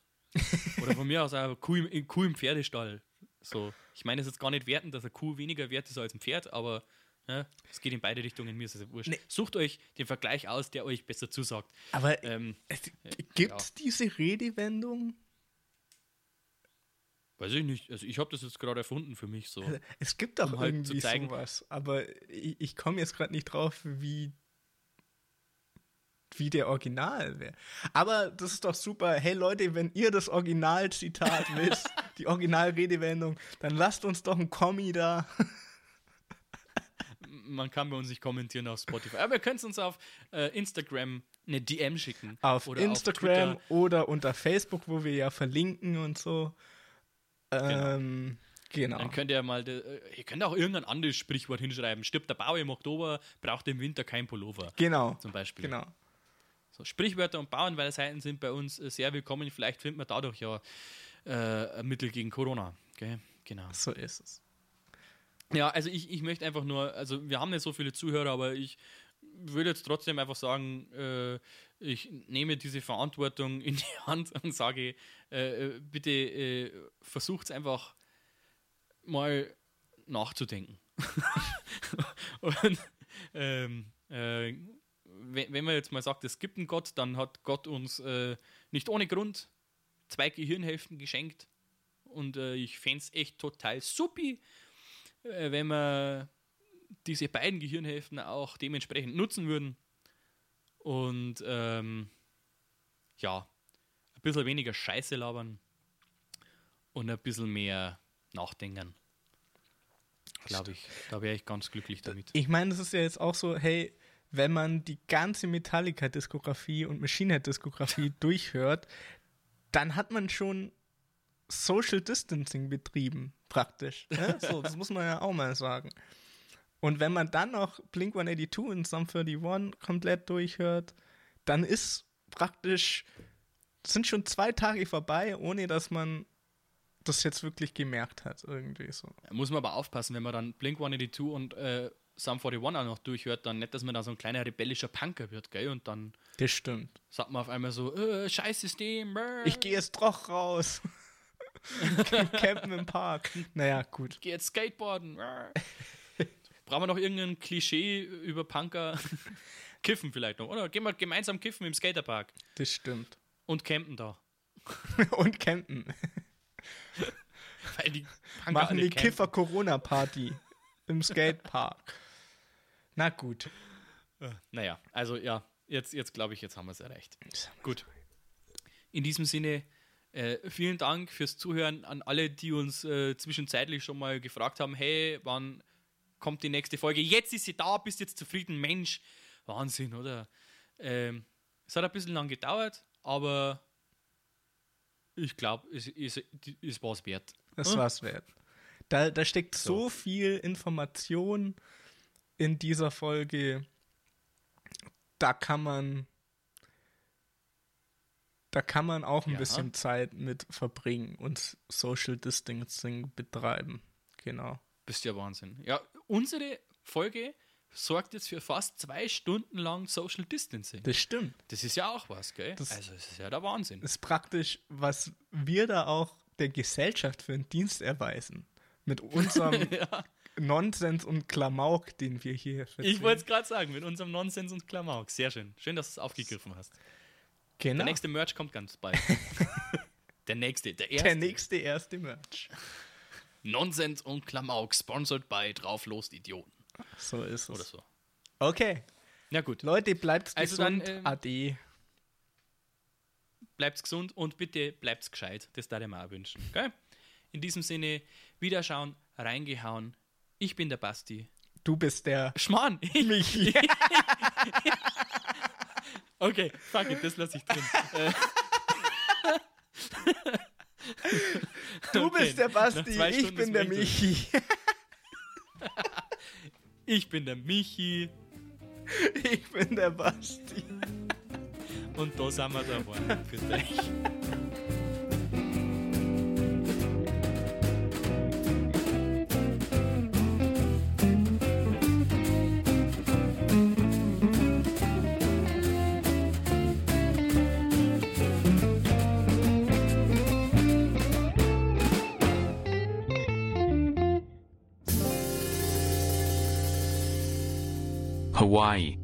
A: Oder von mir aus eine Kuh im, Kuh im Pferdestall. So. Ich meine es ist jetzt gar nicht wertend, dass eine Kuh weniger wert ist als ein Pferd, aber ja, es geht in beide Richtungen, mir ist es ja wurscht.
B: Nee.
A: Sucht euch den Vergleich aus, der euch besser zusagt.
B: Aber
A: Ähm,
B: gibt es diese Redewendung?
A: Weiß ich nicht. Also ich habe das jetzt gerade erfunden für mich so.
B: Es gibt doch
A: Um halt
B: irgendwie
A: zu zeigen-
B: sowas, aber ich, ich komme jetzt gerade nicht drauf, wie, wie der Original wäre. Aber das ist doch super. Hey Leute, wenn ihr das Originalzitat wisst, die Originalredewendung, dann lasst uns doch ein Kommi da.
A: Man kann bei uns nicht kommentieren auf Spotify. Aber ihr könnt uns auf äh, Instagram eine DM schicken.
B: Auf
A: Oder
B: Instagram
A: Twitter.
B: oder unter Facebook, wo wir ja verlinken und so. Ähm, genau.
A: Dann könnt ihr mal, äh, ihr könnt auch irgendein anderes Sprichwort hinschreiben. Stirbt der Bauer im Oktober, braucht im Winter kein Pullover.
B: Genau.
A: Zum Beispiel.
B: Genau.
A: So, Sprichwörter und Bauernweisheiten sind bei uns äh, sehr willkommen. Vielleicht findet man dadurch ja äh, Mittel gegen Corona. Gell? Genau.
B: So ist es.
A: Ja, also ich, ich möchte einfach nur, also wir haben nicht so viele Zuhörer, aber ich würde jetzt trotzdem einfach sagen, äh, ich nehme diese Verantwortung in die Hand und sage, äh, äh, bitte äh, versucht einfach mal nachzudenken. und ähm, äh, wenn, man jetzt mal sagt, es gibt einen Gott, dann hat Gott uns äh, nicht ohne Grund zwei Gehirnhälften geschenkt. Und äh, ich fände es echt total supi, wenn wir diese beiden Gehirnhälften auch dementsprechend nutzen würden. Und ähm, ja, ein bisschen weniger Scheiße labern und ein bisschen mehr nachdenken. Glaube ich. Da wäre ich ganz glücklich damit.
B: Ich meine, das ist ja jetzt auch so, hey, wenn man die ganze Metallica-Diskografie und Machine Head-Diskografie durchhört, dann hat man schon Social Distancing betrieben, praktisch. Ja? So, das muss man ja auch mal sagen. Und wenn man dann noch Blink 182 und Sum 31 komplett durchhört, dann ist praktisch, sind schon zwei Tage vorbei, ohne dass man das jetzt wirklich gemerkt hat, irgendwie so.
A: Da muss man aber aufpassen, wenn man dann Blink 182 und äh, Sum 41 auch noch durchhört, dann nicht, dass man da so ein kleiner rebellischer Punker wird, gell? Und dann
B: Das stimmt.
A: sagt man auf einmal so, äh, scheiß System, brr.
B: Ich gehe jetzt doch raus. Campen im Park. Naja, gut.
A: Ich gehe jetzt Skateboarden. Brauchen wir noch irgendein Klischee über Punker? kiffen vielleicht noch, oder? Gehen wir gemeinsam kiffen im Skaterpark
B: Das stimmt.
A: und campen da.
B: Und campen.
A: Weil die Punker
B: Machen die
A: campen.
B: Kiffer-Corona-Party im Skatepark. Na gut.
A: Naja, also ja, jetzt, jetzt glaube ich, jetzt haben wir es erreicht. Gut. In diesem Sinne, äh, vielen Dank fürs Zuhören an alle, die uns äh, zwischenzeitlich schon mal gefragt haben: hey, wann kommt die nächste Folge? Jetzt ist sie da, bist jetzt zufrieden, Mensch. Wahnsinn, oder? Ähm, es hat ein bisschen lang gedauert, aber ich glaube, es ist, es war es wert.
B: Das
A: Hm?
B: war's wert. Da, da steckt so. viel Information in dieser Folge. Da kann man. Da kann man auch ein
A: Ja.
B: bisschen Zeit mit verbringen und Social Distancing betreiben. Genau.
A: Bist ja Wahnsinn. Ja, unsere Folge sorgt jetzt für fast zwei Stunden lang Social Distancing.
B: Das stimmt.
A: Das ist ja auch was, gell?
B: Das-
A: also, das ist ja der Wahnsinn.
B: ist praktisch, was wir da auch der Gesellschaft für einen Dienst erweisen. Mit unserem
A: ja,
B: Nonsens und Klamauk, den wir hier
A: ich
B: erzählen.
A: wollte es gerade sagen, mit unserem Nonsens und Klamauk. Sehr schön. Schön, dass du es aufgegriffen hast.
B: Genau.
A: Der nächste Merch kommt ganz bald. der nächste, der erste.
B: Der nächste erste Merch.
A: Nonsens und Klamauk, sponsored by Drauflost Idioten.
B: So ist es.
A: Oder so.
B: Okay.
A: Na gut,
B: Leute, bleibt
A: Also dann,
B: gesund.
A: ähm,
B: Ade.
A: bleibt's gesund und bitte bleibt's gescheit. Das darf ich mir auch wünschen. Gell? In diesem Sinne, wiederschauen, reingehauen. Ich bin der Basti.
B: Du bist der
A: Schmarrn! Ich,
B: Michi.
A: okay, fuck it, das lasse ich drin.
B: Du
A: Okay,
B: bist der Basti, ich bin der Michi.
A: ich bin der Michi
B: Ich bin der Basti.
A: und da sind wir da waren für euch.
C: Hawaii.